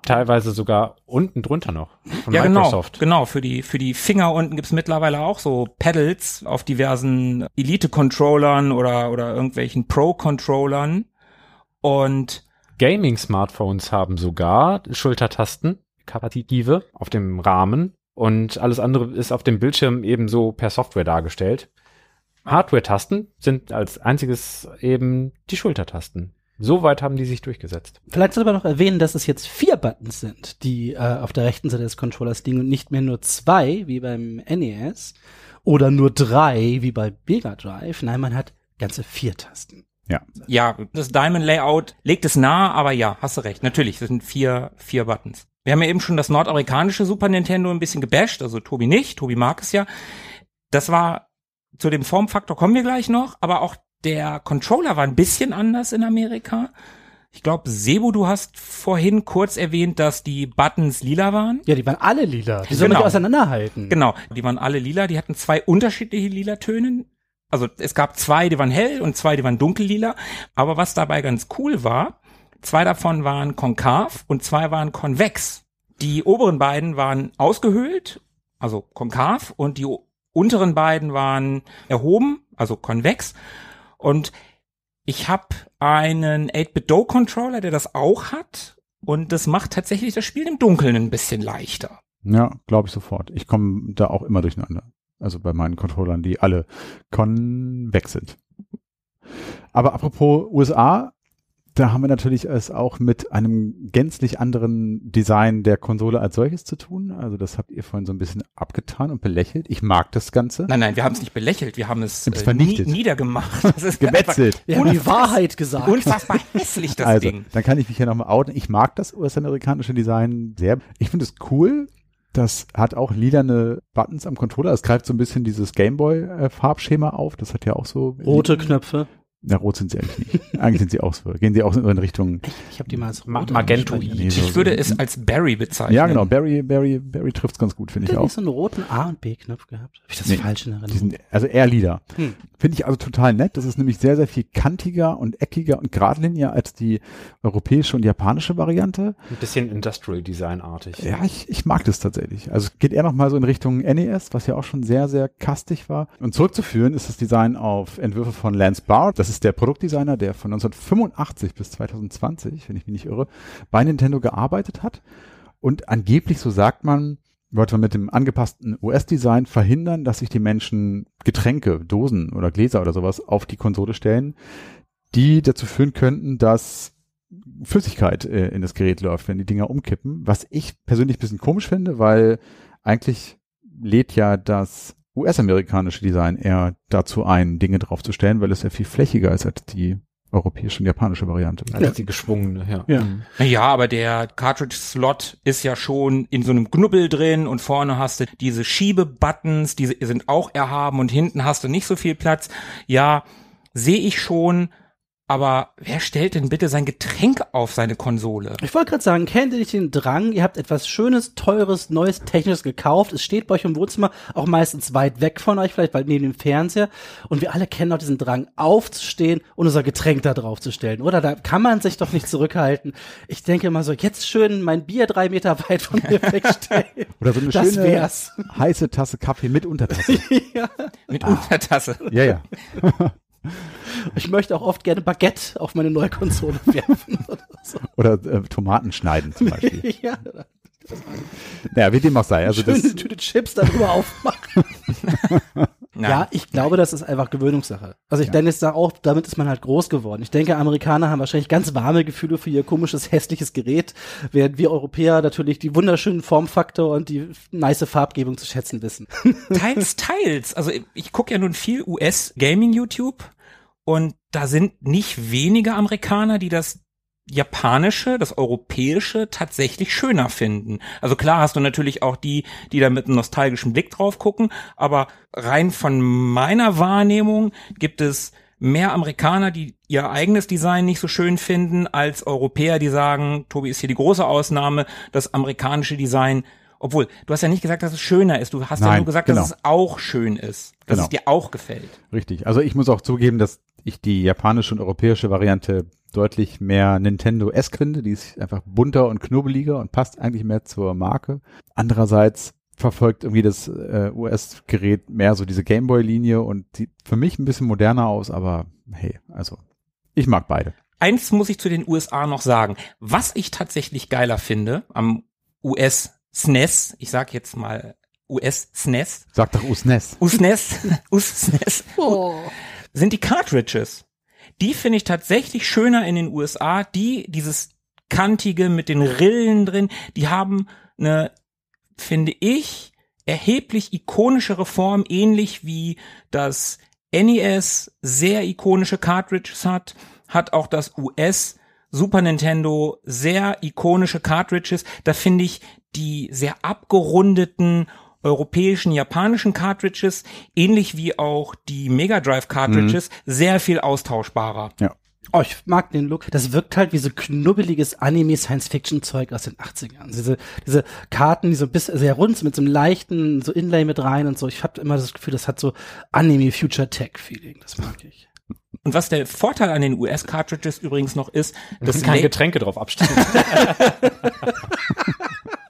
Teilweise sogar unten drunter noch. Von
ja,
Microsoft.
genau. Genau, für die, für die Finger unten gibt's mittlerweile auch so Pedals auf diversen Elite-Controllern oder, oder irgendwelchen Pro-Controllern. Und
Gaming-Smartphones haben sogar Schultertasten, Kapazitive auf dem Rahmen und alles andere ist auf dem Bildschirm ebenso per Software dargestellt. Hardware-Tasten sind als einziges eben die Schultertasten. Soweit haben die sich durchgesetzt.
Vielleicht sollte man noch erwähnen, dass es jetzt vier Buttons sind, die äh, auf der rechten Seite des Controllers liegen und nicht mehr nur zwei, wie beim NES, oder nur drei, wie bei Mega Drive. Nein, man hat ganze vier Tasten.
ja, das Diamond Layout legt es nahe, aber ja, hast du recht. Natürlich, das sind vier, vier Buttons. Wir haben ja eben schon das nordamerikanische Super Nintendo ein bisschen gebasht, also Tobi nicht, Tobi mag es ja. Das war, zu dem Formfaktor kommen wir gleich noch, aber auch der Controller war ein bisschen anders in Amerika. Ich glaube, Sebo, du hast vorhin kurz erwähnt, dass die Buttons lila waren.
Ja, die waren alle lila. Die soll man
Genau.
nicht auseinanderhalten.
Genau, die waren alle lila, die hatten zwei unterschiedliche lila Töne. Also es gab zwei, die waren hell und zwei, die waren dunkellila. Aber was dabei ganz cool war, zwei davon waren konkav und zwei waren konvex. Die oberen beiden waren ausgehöhlt, also konkav, und die unteren beiden waren erhoben, also konvex. Und ich habe einen 8-Bit-Do-Controller, der das auch hat. Und das macht tatsächlich das Spiel im Dunkeln ein bisschen leichter.
Ja, glaube ich sofort. Ich komme da auch immer durcheinander. Also bei meinen Controllern, die alle konvex sind. Aber apropos USA, da haben wir natürlich es auch mit einem gänzlich anderen Design der Konsole als solches zu tun. Also das habt ihr vorhin so ein bisschen abgetan und belächelt. Ich mag das Ganze.
Nein, nein, wir haben es nicht belächelt, wir haben es äh,
vernichtet.
nie, niedergemacht. Das ist
Gemetzelt.
Wir haben die Wahrheit gesagt.
Unfassbar hässlich, das
also,
Ding.
dann kann ich mich hier nochmal outen. Ich mag das US-amerikanische Design sehr. Ich finde es cool. Das hat auch lilane Buttons am Controller. Es greift so ein bisschen dieses Gameboy-Farbschema auf. Das hat ja auch so.
Rote Knöpfe.
Na, rot sind sie eigentlich nicht. eigentlich sind sie auch so. Gehen sie auch so in Richtung.
Ich habe die mal als rote
Magento.
Nee, so-
Ich würde es als Barry bezeichnen.
Ja, genau. Barry, Barry, Barry trifft's ganz gut, finde
Hat
ich auch.
nicht so einen roten A- und B-Knopf gehabt? Habe ich das
Nee,
falsch in
Die
Erinnerung?
sind also eher lila.
Hm.
Finde ich also total nett. Das ist nämlich sehr, sehr viel kantiger und eckiger und geradliniger als die europäische und japanische Variante.
Ein bisschen Industrial Design-artig.
Ja, ich, ich mag das tatsächlich. Also es geht eher nochmal so in Richtung NES, was ja auch schon sehr, sehr kastig war. Und zurückzuführen ist das Design auf Entwürfe von Lance Barr. Das ist der Produktdesigner, der von 1985 bis 2020, wenn ich mich nicht irre, bei Nintendo gearbeitet hat. Und angeblich, so sagt man, wollte man mit dem angepassten US-Design verhindern, dass sich die Menschen Getränke, Dosen oder Gläser oder sowas auf die Konsole stellen, die dazu führen könnten, dass Flüssigkeit äh, in das Gerät läuft, wenn die Dinger umkippen. Was ich persönlich ein bisschen komisch finde, weil eigentlich lädt ja das US-amerikanische Design eher dazu ein, Dinge draufzustellen, weil es ja viel flächiger ist als die europäische und japanische Variante.
Als die geschwungene, ja.
Ja.
Mhm.
Ja, aber der Cartridge-Slot ist ja schon in so einem Knubbel drin und vorne hast du diese Schiebebuttons, die sind auch erhaben und hinten hast du nicht so viel Platz. Ja, sehe ich schon, aber wer stellt denn bitte sein Getränk auf seine Konsole?
Ich wollte gerade sagen, kennt ihr nicht den Drang? Ihr habt etwas Schönes, Teures, Neues, Technisches gekauft. Es steht bei euch im Wohnzimmer, auch meistens weit weg von euch, vielleicht bald neben dem Fernseher. Und wir alle kennen auch diesen Drang, aufzustehen und unser Getränk da drauf zu stellen. Oder da kann man sich doch nicht zurückhalten. Ich denke mal so, jetzt schön mein Bier drei Meter weit von mir wegstellen.
Oder so eine
das
schöne
wär's.
heiße Tasse Kaffee mit Untertasse.
Mit Untertasse.
ja, ja.
Ich möchte auch oft gerne Baguette auf meine neue Konsole werfen. Oder so.
Oder äh, Tomaten schneiden zum Beispiel.
ja,
naja, wie dem auch sei. Also
schöne
das,
Tüte Chips darüber aufmachen.
Nein.
Ja, ich glaube, das ist einfach Gewöhnungssache. Also ich denke, da auch, damit ist man halt groß geworden. Ich denke, Amerikaner haben wahrscheinlich ganz warme Gefühle für ihr komisches, hässliches Gerät, während wir Europäer natürlich die wunderschönen Formfaktor und die nice Farbgebung zu schätzen wissen.
Teils, teils. Also ich gucke ja nun viel US-Gaming-YouTube und da sind nicht wenige Amerikaner, die das japanische, das europäische tatsächlich schöner finden. Also klar hast du natürlich auch die, die da mit einem nostalgischen Blick drauf gucken, aber rein von meiner Wahrnehmung gibt es mehr Amerikaner, die ihr eigenes Design nicht so schön finden, als Europäer, die sagen, Tobi ist hier die große Ausnahme, das amerikanische Design obwohl, du hast ja nicht gesagt, dass es schöner ist. Du hast ja
Nein,
nur gesagt,
genau.
dass es auch schön ist. Dass
Genau.
es dir auch gefällt.
richtig. Also ich muss auch zugeben, dass ich die japanische und europäische Variante deutlich mehr Nintendo S finde. Die ist einfach bunter und knubbeliger und passt eigentlich mehr zur Marke. Andererseits verfolgt irgendwie das äh, US-Gerät mehr so diese Gameboy-Linie und sieht für mich ein bisschen moderner aus, aber hey, also ich mag beide.
Eins muss ich zu den USA noch sagen. Was ich tatsächlich geiler finde am US SNES, ich sag jetzt mal US SNES,
Sag doch Usnes.
USNES, USNES, sind die Cartridges. Die finde ich tatsächlich schöner in den USA. Die, dieses kantige mit den Rillen drin, die haben eine, finde ich, erheblich ikonischere Form, ähnlich wie das NES sehr ikonische Cartridges hat, hat auch das US Super Nintendo sehr ikonische Cartridges. Da finde ich die sehr abgerundeten europäischen, japanischen Cartridges, ähnlich wie auch die Mega Drive Cartridges, sehr viel austauschbarer.
Ja.
Oh, ich mag den Look. Das wirkt halt wie so knubbeliges Anime-Science-Fiction-Zeug aus den 80ern. Diese, diese Karten, die so ein bisschen sehr rund sind, mit so einem leichten so Inlay mit rein und so. Ich habe immer das Gefühl, das hat so Anime-Future-Tech-Feeling. Das mag ich.
Und was der Vorteil an den US-Cartridges übrigens noch ist, das
Kann
La-
Getränke drauf abstellen.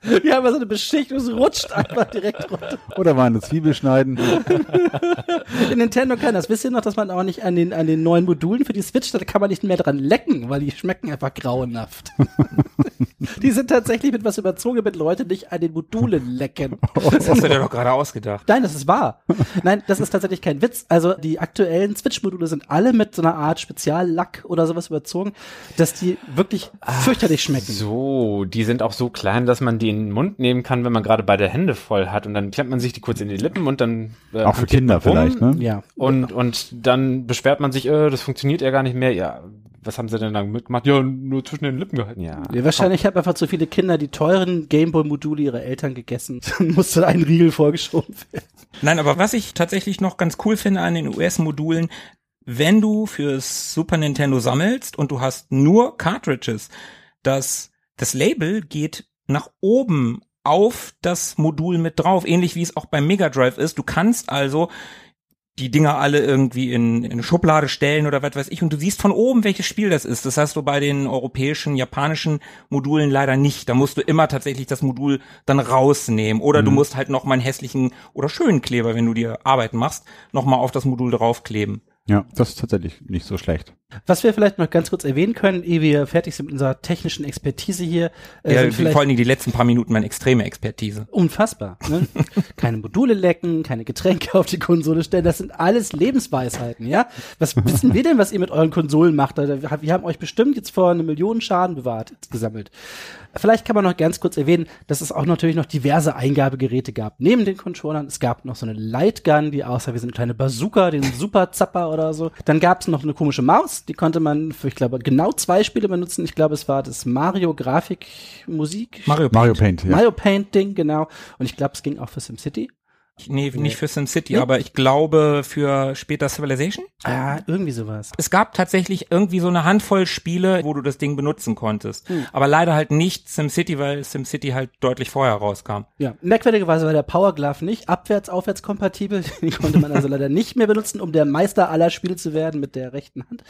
Ja, aber so eine Beschichtung, es rutscht einfach direkt runter.
Oder mal eine Zwiebel schneiden.
Der Nintendo kann das. Wisst ihr noch, dass man auch nicht an den, an den neuen Modulen für die Switch, da kann man nicht mehr dran lecken, weil die schmecken einfach grauenhaft. die sind tatsächlich mit was überzogen, damit Leute nicht an den Modulen lecken.
das hast du dir doch gerade ausgedacht.
Nein, das ist wahr. Nein, das ist tatsächlich kein Witz. Also die aktuellen Switch-Module sind alle mit so einer Art Speziallack oder sowas überzogen, dass die wirklich fürchterlich schmecken.
So, die sind auch so klein, dass man die in den Mund nehmen kann, wenn man gerade beide Hände voll hat und dann klemmt man sich die kurz in die Lippen und dann äh,
Auch für Kinder vielleicht, ne?
Ja.
Und und dann beschwert man sich, äh, das funktioniert ja gar nicht mehr. Ja, was haben sie denn da mitgemacht? Ja, nur zwischen den Lippen gehalten. Ja.
Ja, wahrscheinlich haben einfach zu viele Kinder die teuren Gameboy-Module ihrer Eltern gegessen. Dann musste ein Riegel vorgeschoben werden.
Nein, aber was ich tatsächlich noch ganz cool finde an den US-Modulen, wenn du fürs Super Nintendo sammelst und du hast nur Cartridges, das, das Label geht nach oben auf das Modul mit drauf, ähnlich wie es auch beim Mega Drive ist. Du kannst also die Dinger alle irgendwie in, in eine Schublade stellen oder was weiß ich und du siehst von oben, welches Spiel das ist. Das hast du bei den europäischen, japanischen Modulen leider nicht. Da musst du immer tatsächlich das Modul dann rausnehmen oder du musst halt noch mal einen hässlichen oder schönen Kleber, wenn du dir Arbeit machst, noch mal auf das Modul draufkleben.
Ja, das ist tatsächlich nicht so schlecht.
Was wir vielleicht noch ganz kurz erwähnen können, ehe wir fertig sind mit unserer technischen Expertise hier, äh,
Ja, vor allen Dingen die letzten paar Minuten meine extreme Expertise.
unfassbar. Ne? keine Module lecken, keine Getränke auf die Konsole stellen, das sind alles Lebensweisheiten, ja? Was wissen wir denn, was ihr mit euren Konsolen macht? Wir haben euch bestimmt jetzt vor eine Million Schaden bewahrt, gesammelt. Vielleicht kann man noch ganz kurz erwähnen, dass es auch natürlich noch diverse Eingabegeräte gab. Neben den Controllern, es gab noch so eine Lightgun, die aussah wie so eine kleine Bazooka, den Super Zapper oder so. Dann gab es noch eine komische Maus, die konnte man für, ich glaube, genau zwei Spiele benutzen. Ich glaube, es war das Mario Grafik Musik.
Mario,
Mario Paint, ja.
Mario Paint Ding, genau. Und ich glaube, es ging auch für SimCity.
Nee, nicht für SimCity, aber ich glaube für später Civilization.
Ah, irgendwie sowas.
Es gab tatsächlich irgendwie so eine Handvoll Spiele, wo du das Ding benutzen konntest.
Hm.
Aber leider halt nicht SimCity, weil SimCity halt deutlich vorher rauskam.
Ja, merkwürdigerweise war der Power Glove nicht abwärts, aufwärts kompatibel. Den konnte man also leider nicht mehr benutzen, um der Meister aller Spiele zu werden mit der rechten Hand.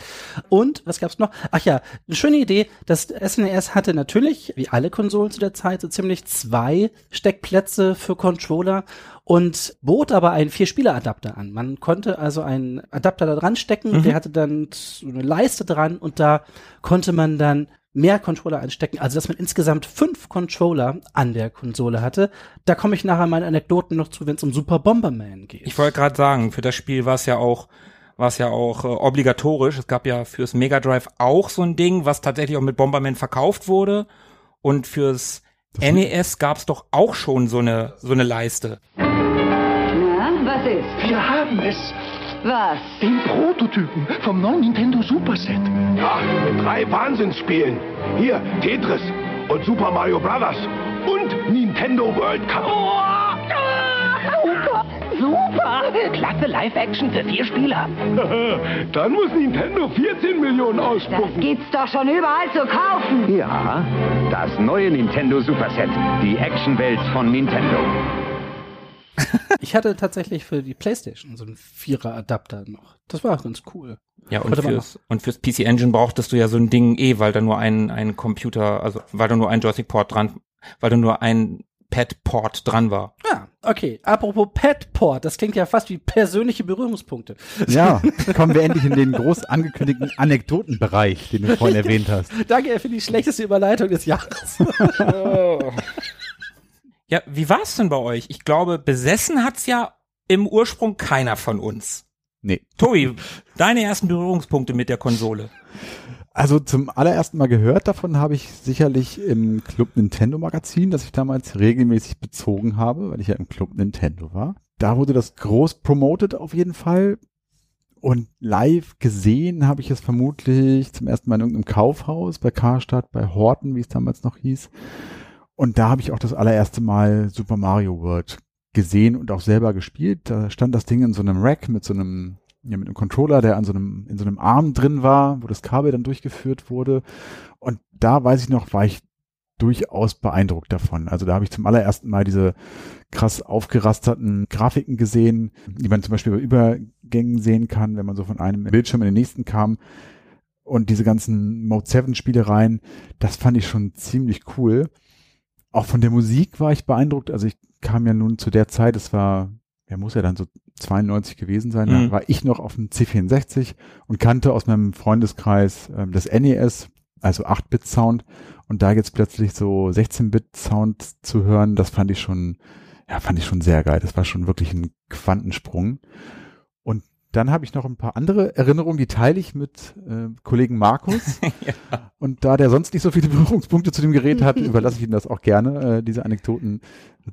Und, was gab's noch? Ach ja, eine schöne Idee. Das SNES hatte natürlich, wie alle Konsolen zu der Zeit, so ziemlich zwei Steckplätze für Controller und bot aber einen Vier-Spieler-Adapter an. Man konnte also einen Adapter da dran stecken, der hatte dann so eine Leiste dran und da konnte man dann mehr Controller einstecken, also dass man insgesamt fünf Controller an der Konsole hatte. Da komme ich nachher meine Anekdoten noch zu, wenn es um Super Bomberman geht.
Ich wollte gerade sagen, für das Spiel war es ja auch war es ja auch äh, obligatorisch. Es gab ja fürs Mega Drive auch so ein Ding, was tatsächlich auch mit Bomberman verkauft wurde. Und fürs NES gab es doch auch schon so eine so eine Leiste.
Was ist?
Wir haben es.
Was?
Den Prototypen vom neuen Nintendo Super Set. Ja, mit drei Wahnsinnsspielen. Hier, Tetris und Super Mario Brothers und Nintendo World Cup.
Super! Super! Klasse Live-Action für vier Spieler.
Dann muss Nintendo 14 Millionen
Das
ausspucken.
gibt's doch schon überall zu kaufen.
Ja, das neue Nintendo Super Set. Die Actionwelt von Nintendo.
Ich hatte tatsächlich für die Playstation so einen Vierer-Adapter noch. Das war auch ganz cool.
Ja, und fürs, und fürs PC Engine brauchtest du ja so ein Ding eh, weil da nur ein, ein Computer, also weil da nur ein Joystick-Port dran, weil da nur ein Pad-Port dran war.
Ja, okay. Apropos Padport, das klingt ja fast wie persönliche Berührungspunkte.
Ja, kommen wir endlich in den groß angekündigten Anekdotenbereich, den du vorhin erwähnt hast.
Danke für die schlechteste Überleitung des Jahres.
Ja, wie war's denn bei euch? Ich glaube, besessen hat's ja im Ursprung keiner von uns.
Nee.
Tobi, deine ersten Berührungspunkte mit der Konsole.
Also zum allerersten Mal gehört davon habe ich sicherlich im Club Nintendo Magazin, das ich damals regelmäßig bezogen habe, weil ich ja im Club Nintendo war. Da wurde das groß promoted auf jeden Fall. Und live gesehen habe ich es vermutlich zum ersten Mal in irgendeinem Kaufhaus, bei Karstadt, bei Horten, wie es damals noch hieß. Und da habe ich auch das allererste Mal Super Mario World gesehen und auch selber gespielt. Da stand das Ding in so einem Rack mit so einem, ja, mit einem Controller, der an so einem, in so einem Arm drin war, wo das Kabel dann durchgeführt wurde. Und da weiß ich noch, war ich durchaus beeindruckt davon. Also da habe ich zum allerersten Mal diese krass aufgerasterten Grafiken gesehen, die man zum Beispiel bei Übergängen sehen kann, wenn man so von einem Bildschirm in den nächsten kam. Und diese ganzen Mode 7 Spielereien, das fand ich schon ziemlich cool. Auch von der Musik war ich beeindruckt. Also ich kam ja nun zu der Zeit, es war, er muss ja dann so 92 gewesen sein, da
Mhm.
war ich noch auf dem C64 und kannte aus meinem Freundeskreis ähm, das NES, also 8-Bit-Sound. Und da jetzt plötzlich so 16-Bit-Sound zu hören, das fand ich schon, ja, fand ich schon sehr geil. Das war schon wirklich ein Quantensprung. Dann habe ich noch ein paar andere Erinnerungen, die teile ich mit äh, Kollegen Markus. Und da der sonst nicht so viele Berührungspunkte zu dem Gerät hat, überlasse ich ihm das auch gerne, äh, diese Anekdoten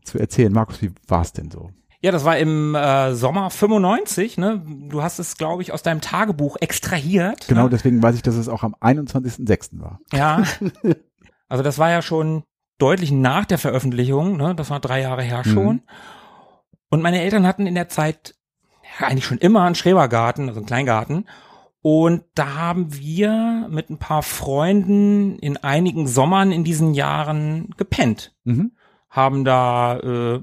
zu erzählen. Markus, wie war es denn so?
Ja, das war im äh, Sommer 95, ne? Du hast es, glaube ich, aus deinem Tagebuch extrahiert.
Genau,
ne?
deswegen weiß ich, dass es auch am 21.06. war.
Ja. Also das war ja schon deutlich nach der Veröffentlichung, ne? Das war drei Jahre her schon. Und meine Eltern hatten in der Zeit ja, eigentlich schon immer einen Schrebergarten, also einen Kleingarten. Und da haben wir mit ein paar Freunden in einigen Sommern in diesen Jahren gepennt.
Mhm.
Haben da äh,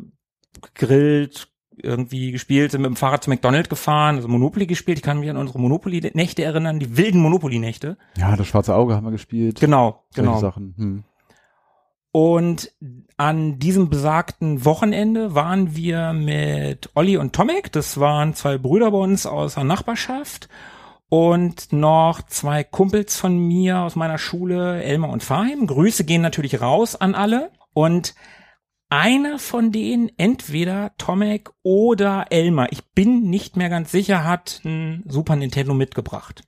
gegrillt, irgendwie gespielt, sind mit dem Fahrrad zu McDonald's gefahren, also Monopoly gespielt. Ich kann mich an unsere Monopoly-Nächte erinnern, die wilden Monopoly-Nächte.
Ja, das schwarze Auge haben wir gespielt.
Genau, genau.
Sachen. Hm.
Und an diesem besagten Wochenende waren wir mit Olli und Tomek, das waren zwei Brüder bei uns aus der Nachbarschaft. und noch zwei Kumpels von mir aus meiner Schule, Elmar und Fahim. Grüße gehen natürlich raus an alle. Und einer von denen, entweder Tomek oder Elmar, ich bin nicht mehr ganz sicher, hat ein Super Nintendo mitgebracht.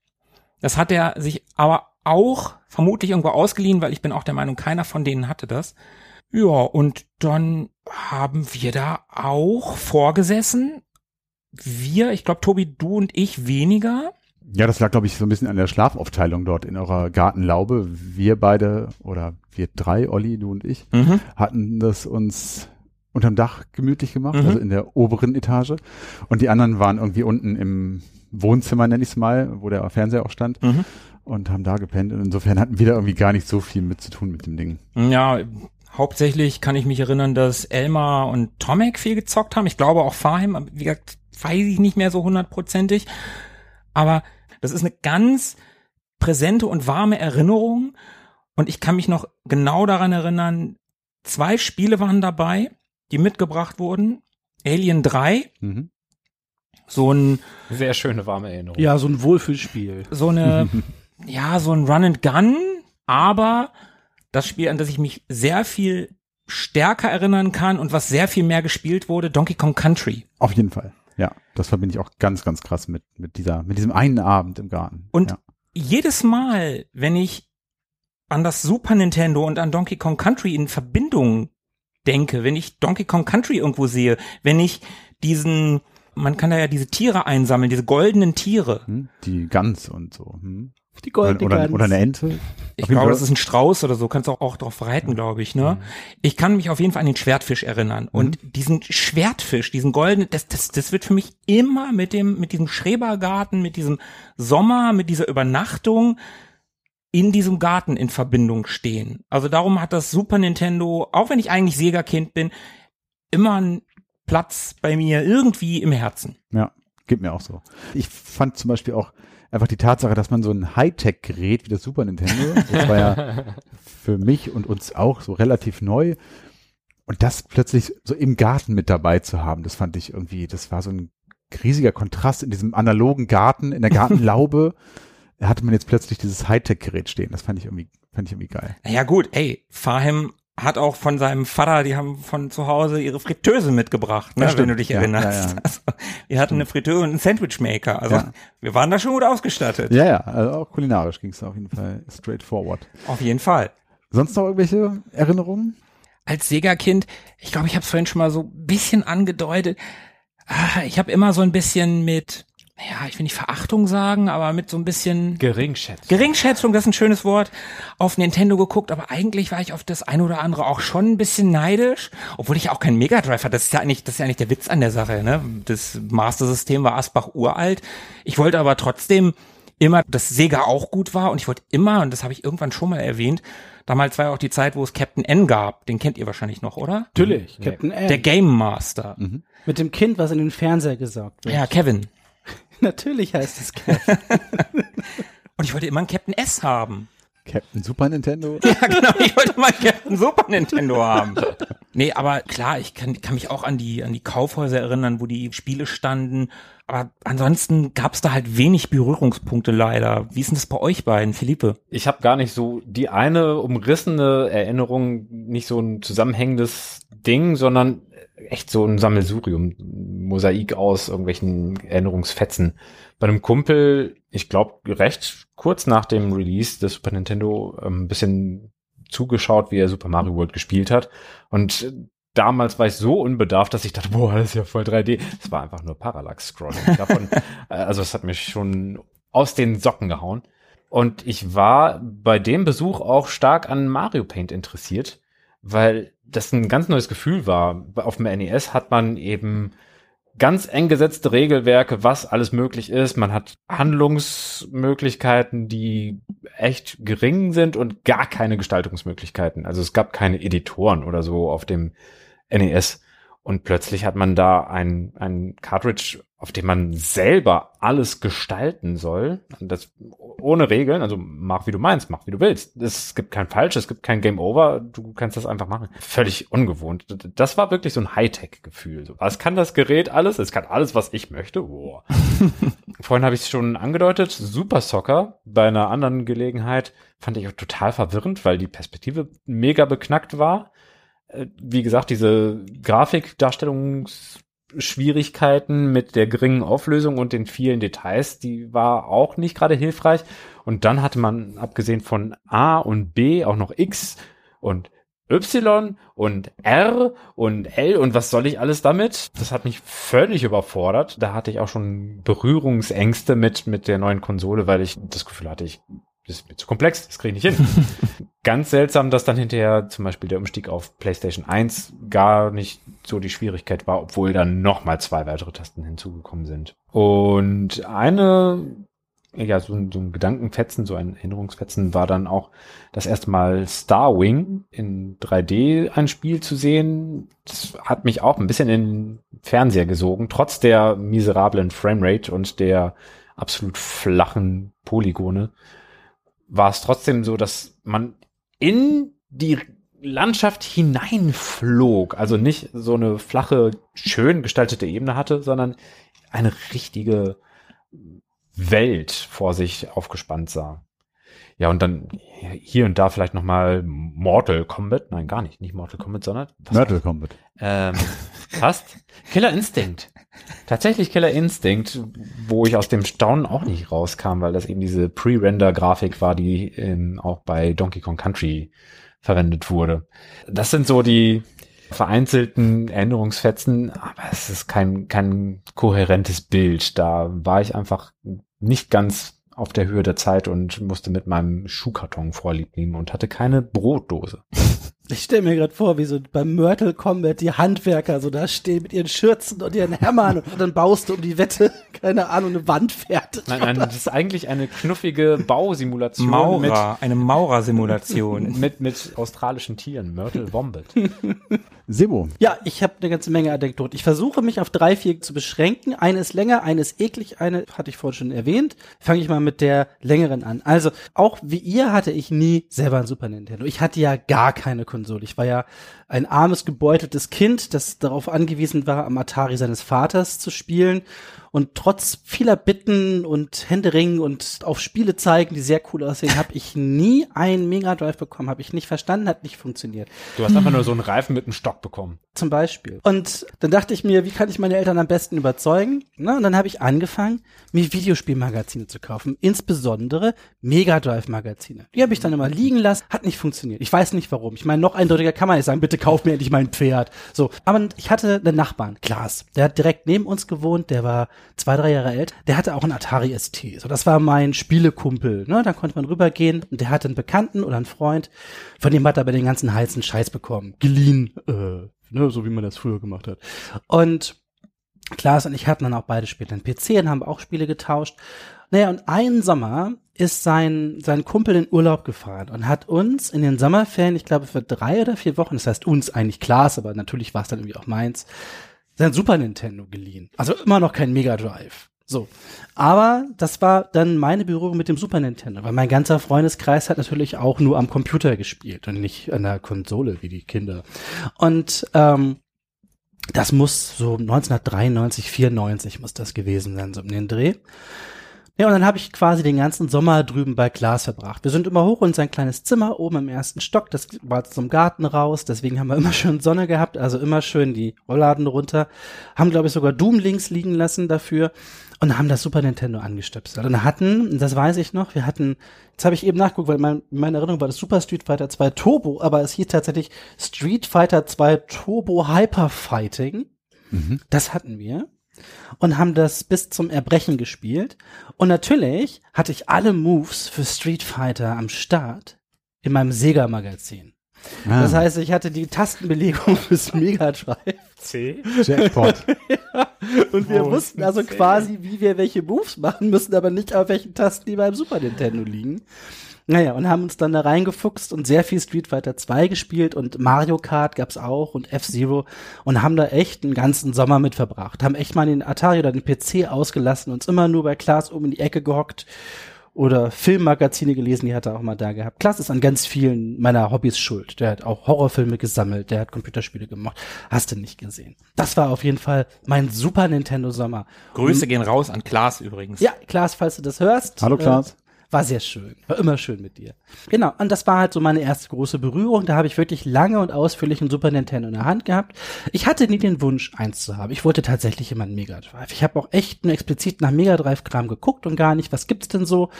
Das hat er sich aber auch vermutlich irgendwo ausgeliehen, weil ich bin auch der Meinung, keiner von denen hatte das. Ja, und dann haben wir da auch vorgesessen. Wir, ich glaube, Tobi, du und ich weniger.
Ja, das lag, glaube ich, so ein bisschen an der Schlafaufteilung dort in eurer Gartenlaube. Wir beide oder wir drei, Olli, du und ich,
Mhm.
hatten das uns unterm Dach gemütlich gemacht,
Mhm.
also in der oberen Etage. Und die anderen waren irgendwie unten im Wohnzimmer, nenn ich es mal, wo der Fernseher auch stand
Mhm.
Und haben da gepennt. Und insofern hatten wir da irgendwie gar nicht so viel mit zu tun mit dem Ding.
Ja, hauptsächlich kann ich mich erinnern, dass Elmar und Tomek viel gezockt haben. Ich glaube auch Fahim, aber wie gesagt, weiß ich nicht mehr so hundertprozentig. Aber das ist eine ganz präsente und warme Erinnerung. Und ich kann mich noch genau daran erinnern, zwei Spiele waren dabei, die mitgebracht wurden. Alien 3,
Mhm.
so ein,
Sehr schöne, warme Erinnerung.
Ja, so ein Wohlfühlspiel.
so eine, ja, so ein Run and Gun, aber das Spiel, an das ich mich sehr viel stärker erinnern kann und was sehr viel mehr gespielt wurde, Donkey Kong Country.
Auf jeden Fall. Ja, das verbinde ich auch ganz, ganz krass mit, mit dieser, mit diesem einen Abend im Garten.
Und
ja.
jedes Mal, wenn ich an das Super Nintendo und an Donkey Kong Country in Verbindung denke, wenn ich Donkey Kong Country irgendwo sehe, wenn ich diesen, man kann da ja diese Tiere einsammeln, diese goldenen Tiere.
Hm? die Gans und so. Hm?
Die
Oder,
goldene
oder, oder eine Ente.
Ich glaube,
Fall-
das ist ein Strauß oder so, kannst auch, auch drauf reiten, glaube ich, ne? Ich kann mich auf jeden Fall an den Schwertfisch erinnern. Und diesen Schwertfisch, diesen goldenen, das, das, das wird für mich immer mit dem, mit diesem Schrebergarten, mit diesem Sommer, mit dieser Übernachtung in diesem Garten in Verbindung stehen. Also darum hat das Super Nintendo, auch wenn ich eigentlich Sega-Kind bin, immer einen Platz bei mir irgendwie im Herzen.
Ja, geht mir auch so. Ich fand zum Beispiel auch einfach die Tatsache, dass man so ein Hightech-Gerät wie das Super Nintendo, das war ja für mich und uns auch so relativ neu. Und das plötzlich so im Garten mit dabei zu haben, das fand ich irgendwie, das war so ein riesiger Kontrast in diesem analogen Garten, in der Gartenlaube. hatte man jetzt plötzlich dieses Hightech-Gerät stehen. Das fand ich irgendwie, fand ich irgendwie geil.
Naja gut, ey, Fahim hat auch von seinem Vater, die haben von zu Hause ihre Fritteuse mitgebracht, ne, wenn du dich
Ja,
erinnerst.
ja, ja.
Also, wir hatten eine Fritteuse und einen Sandwichmaker. Also
Ja.
wir waren da schon gut ausgestattet.
Ja, ja, also auch kulinarisch ging es auf jeden Fall straightforward.
Auf jeden Fall.
Sonst noch irgendwelche Erinnerungen?
Als Sega-Kind, ich glaube, ich habe es vorhin schon mal so ein bisschen angedeutet. Ah, Ich habe immer so ein bisschen mit, ja, ich will nicht Verachtung sagen, aber mit so ein bisschen
Geringschätzung.
Geringschätzung, das ist ein schönes Wort, auf Nintendo geguckt, aber eigentlich war ich auf das ein oder andere auch schon ein bisschen neidisch, obwohl ich auch keinen Mega Drive hatte. Das ist ja eigentlich, das ist ja eigentlich der Witz an der Sache, ne? Das Master System war Asbach uralt. Ich wollte aber trotzdem immer, dass Sega auch gut war und ich wollte immer, und das habe ich irgendwann schon mal erwähnt, damals war ja auch die Zeit, wo es Captain N gab, den kennt ihr wahrscheinlich noch, oder?
Natürlich. Captain N.
Der Game Master.
Mit dem Kind, was in den Fernseher gesaugt wird.
Ja, Kevin.
Natürlich heißt es Kevin.
Und ich wollte immer einen Captain S haben.
Captain Super Nintendo?
Ja, genau, ich wollte mal Captain Super Nintendo haben. Nee, aber klar, ich kann, kann mich auch an die, an die Kaufhäuser erinnern, wo die Spiele standen. Aber ansonsten gab es da halt wenig Berührungspunkte leider. Wie ist denn das bei euch beiden, Philippe?
Ich habe gar nicht so die eine umrissene Erinnerung, nicht so ein zusammenhängendes Ding, sondern echt so ein Sammelsurium, Mosaik aus irgendwelchen Erinnerungsfetzen. Bei einem Kumpel, ich glaube, recht kurz nach dem Release des Super Nintendo ähm, ein bisschen zugeschaut, wie er Super Mario World gespielt hat. Und damals war ich so unbedarft, dass ich dachte, boah, das ist ja voll 3D. Es war einfach nur Parallax-Scrolling. Davon, äh, also es hat mich schon aus den Socken gehauen. Und ich war bei dem Besuch auch stark an Mario Paint interessiert, weil das ein ganz neues Gefühl war. Auf dem NES hat man eben ganz eng gesetzte Regelwerke, was alles möglich ist. Man hat Handlungsmöglichkeiten, die echt gering sind und gar keine Gestaltungsmöglichkeiten. Also es gab keine Editoren oder so auf dem NES. Und plötzlich hat man da ein, ein Cartridge, auf dem man selber alles gestalten soll. Das ohne Regeln, also mach wie du meinst, mach wie du willst. Es gibt kein Falsch, es gibt kein Game Over, du kannst das einfach machen. Völlig ungewohnt. Das war wirklich so ein Hightech-Gefühl. So, was kann das Gerät alles? Es kann alles, was ich möchte. Wow. Vorhin habe ich es schon angedeutet, Super Soccer bei einer anderen Gelegenheit fand ich auch total verwirrend, weil die Perspektive mega beknackt war. Äh, Wie gesagt, diese Grafikdarstellungsschwierigkeiten mit der geringen Auflösung und den vielen Details, die war auch nicht gerade hilfreich. Und dann hatte man, abgesehen von A und B, auch noch X und Y und R und L und was soll ich alles damit? Das hat mich völlig überfordert. Da hatte ich auch schon Berührungsängste mit, mit der neuen Konsole, weil ich das Gefühl hatte, ich, das ist mir zu komplex, das kriege ich nicht hin. Ganz seltsam, dass dann hinterher zum Beispiel der Umstieg auf PlayStation 1 gar nicht so die Schwierigkeit war, obwohl dann nochmal zwei weitere Tasten hinzugekommen sind. Und eine ja, so, ein- so ein Gedankenfetzen, so ein Erinnerungsfetzen war dann auch das erste Mal Star Wing in 3D ein Spiel zu sehen. Das hat mich auch ein bisschen in den Fernseher gesogen, trotz der miserablen Framerate und der absolut flachen Polygone war es trotzdem so, dass man in die Landschaft hineinflog, also nicht so eine flache, schön gestaltete Ebene hatte, sondern eine richtige Welt vor sich aufgespannt sah. Ja, und dann hier und da vielleicht noch mal Mortal Kombat. Nein, gar nicht. Nicht Mortal Kombat, sondern
Mortal Kombat.
ähm, fast. Killer Instinct. Tatsächlich Killer Instinct, wo ich aus dem Staunen auch nicht rauskam, weil das eben diese Pre-Render-Grafik war, die ähm, auch bei Donkey Kong Country verwendet wurde. Das sind so die vereinzelten Änderungsfetzen, aber es ist kein, kein kohärentes Bild. Da war ich einfach nicht ganz auf der Höhe der Zeit und musste mit meinem Schuhkarton vorlieb nehmen und hatte keine Brotdose.
Ich stelle mir gerade vor, wie so beim Mortal Kombat die Handwerker so da stehen mit ihren Schürzen und ihren Hämmern und dann baust du um die Wette, keine Ahnung, eine Wand fertig.
Nein, nein, das ist eigentlich eine knuffige Bausimulation
Maurer, eine Maurer-Simulation.
mit, mit, mit australischen Tieren, Myrtle Wombat.
Sebo,
Ja, ich habe eine ganze Menge Anekdoten. Ich versuche mich auf drei, vier zu beschränken. Eine ist länger, eine ist eklig, eine hatte ich vorhin schon erwähnt. Fange ich mal mit der längeren an. Also, auch wie ihr hatte ich nie selber ein Super Nintendo. Ich hatte ja gar keine Konsole. Ich war ja ein armes, gebeuteltes Kind, das darauf angewiesen war, am Atari seines Vaters zu spielen. Und trotz vieler Bitten und Händeringen und auf Spiele zeigen, die sehr cool aussehen, habe ich nie einen Mega Drive bekommen. Habe ich nicht verstanden, hat nicht funktioniert.
Du hast einfach nur so einen Reifen mit einem Stock bekommen.
Zum Beispiel. Und dann dachte ich mir, wie kann ich meine Eltern am besten überzeugen? Na, und dann habe ich angefangen, mir Videospielmagazine zu kaufen, insbesondere Mega Drive Magazine. Die habe ich dann immer liegen lassen, hat nicht funktioniert. Ich weiß nicht warum. Ich meine, noch eindeutiger kann man nicht sagen, bitte kauf mir endlich mein Pferd. So, aber ich hatte einen Nachbarn, Klaas, der hat direkt neben uns gewohnt, der war zwei, drei Jahre alt, der hatte auch einen Atari ST. So, das war mein Spielekumpel. Ne? Da konnte man rübergehen und der hatte einen Bekannten oder einen Freund, von dem hat er aber den ganzen heißen Scheiß bekommen. Geliehen, äh, ne, so wie man das früher gemacht hat. Und Klaas und ich hatten dann auch beide später einen PC und haben auch Spiele getauscht. Naja, und einen Sommer ist sein, sein Kumpel in Urlaub gefahren und hat uns in den Sommerferien, ich glaube für drei oder vier Wochen, das heißt uns eigentlich Klaas, aber natürlich war es dann irgendwie auch meins, sein Super Nintendo geliehen. Also immer noch kein Mega Drive. So. Aber das war dann meine Berührung mit dem Super Nintendo, weil mein ganzer Freundeskreis hat natürlich auch nur am Computer gespielt und nicht an der Konsole wie die Kinder. Und ähm, das muss so 1993, 94 muss das gewesen sein, so um den Dreh. Ja, und dann habe ich quasi den ganzen Sommer drüben bei Klaas verbracht. Wir sind immer hoch in sein kleines Zimmer oben im ersten Stock. Das war zum Garten raus. Deswegen haben wir immer schön Sonne gehabt. Also immer schön die Rollladen runter. Haben, glaube ich, sogar Doom links liegen lassen dafür. Und haben das Super Nintendo angestöpselt. Und hatten, das weiß ich noch, wir hatten, jetzt habe ich eben nachgeguckt, weil mein, in meiner Erinnerung war das Super Street Fighter 2 Turbo, aber es hieß tatsächlich Street Fighter 2 Turbo Hyper Fighting. Das hatten wir und haben das bis zum Erbrechen gespielt. Und natürlich hatte ich alle Moves für Street Fighter am Start in meinem Sega-Magazin.
Ah.
Das heißt, ich hatte die Tastenbelegung fürs Mega Drive.
C?
Jackpot.
Und wir wussten also quasi, wie wir welche Moves machen müssen, aber nicht auf welchen Tasten die beim Super Nintendo liegen. Naja, und haben uns dann da reingefuchst und sehr viel Street Fighter 2 gespielt und Mario Kart gab's auch und F-Zero und haben da echt einen ganzen Sommer mit verbracht. Haben echt mal den Atari oder den PC ausgelassen, uns immer nur bei Klaas oben in die Ecke gehockt oder Filmmagazine gelesen, die hat er auch mal da gehabt. Klaas ist an ganz vielen meiner Hobbys schuld. Der hat auch Horrorfilme gesammelt, der hat Computerspiele gemacht. Hast du nicht gesehen. Das war auf jeden Fall mein Super Nintendo Sommer.
Grüße gehen raus an Klaas übrigens.
Ja, Klaas, falls du das hörst.
Hallo, Klaas.
Äh, war sehr schön. War immer schön mit dir. Genau. Und das war halt so meine erste große Berührung. Da habe ich wirklich lange und ausführlich ein Super Nintendo in der Hand gehabt. Ich hatte nie den Wunsch, eins zu haben. Ich wollte tatsächlich immer einen Mega Drive. Ich habe auch echt nur explizit nach Mega Drive Kram geguckt und gar nicht, was gibt's denn so?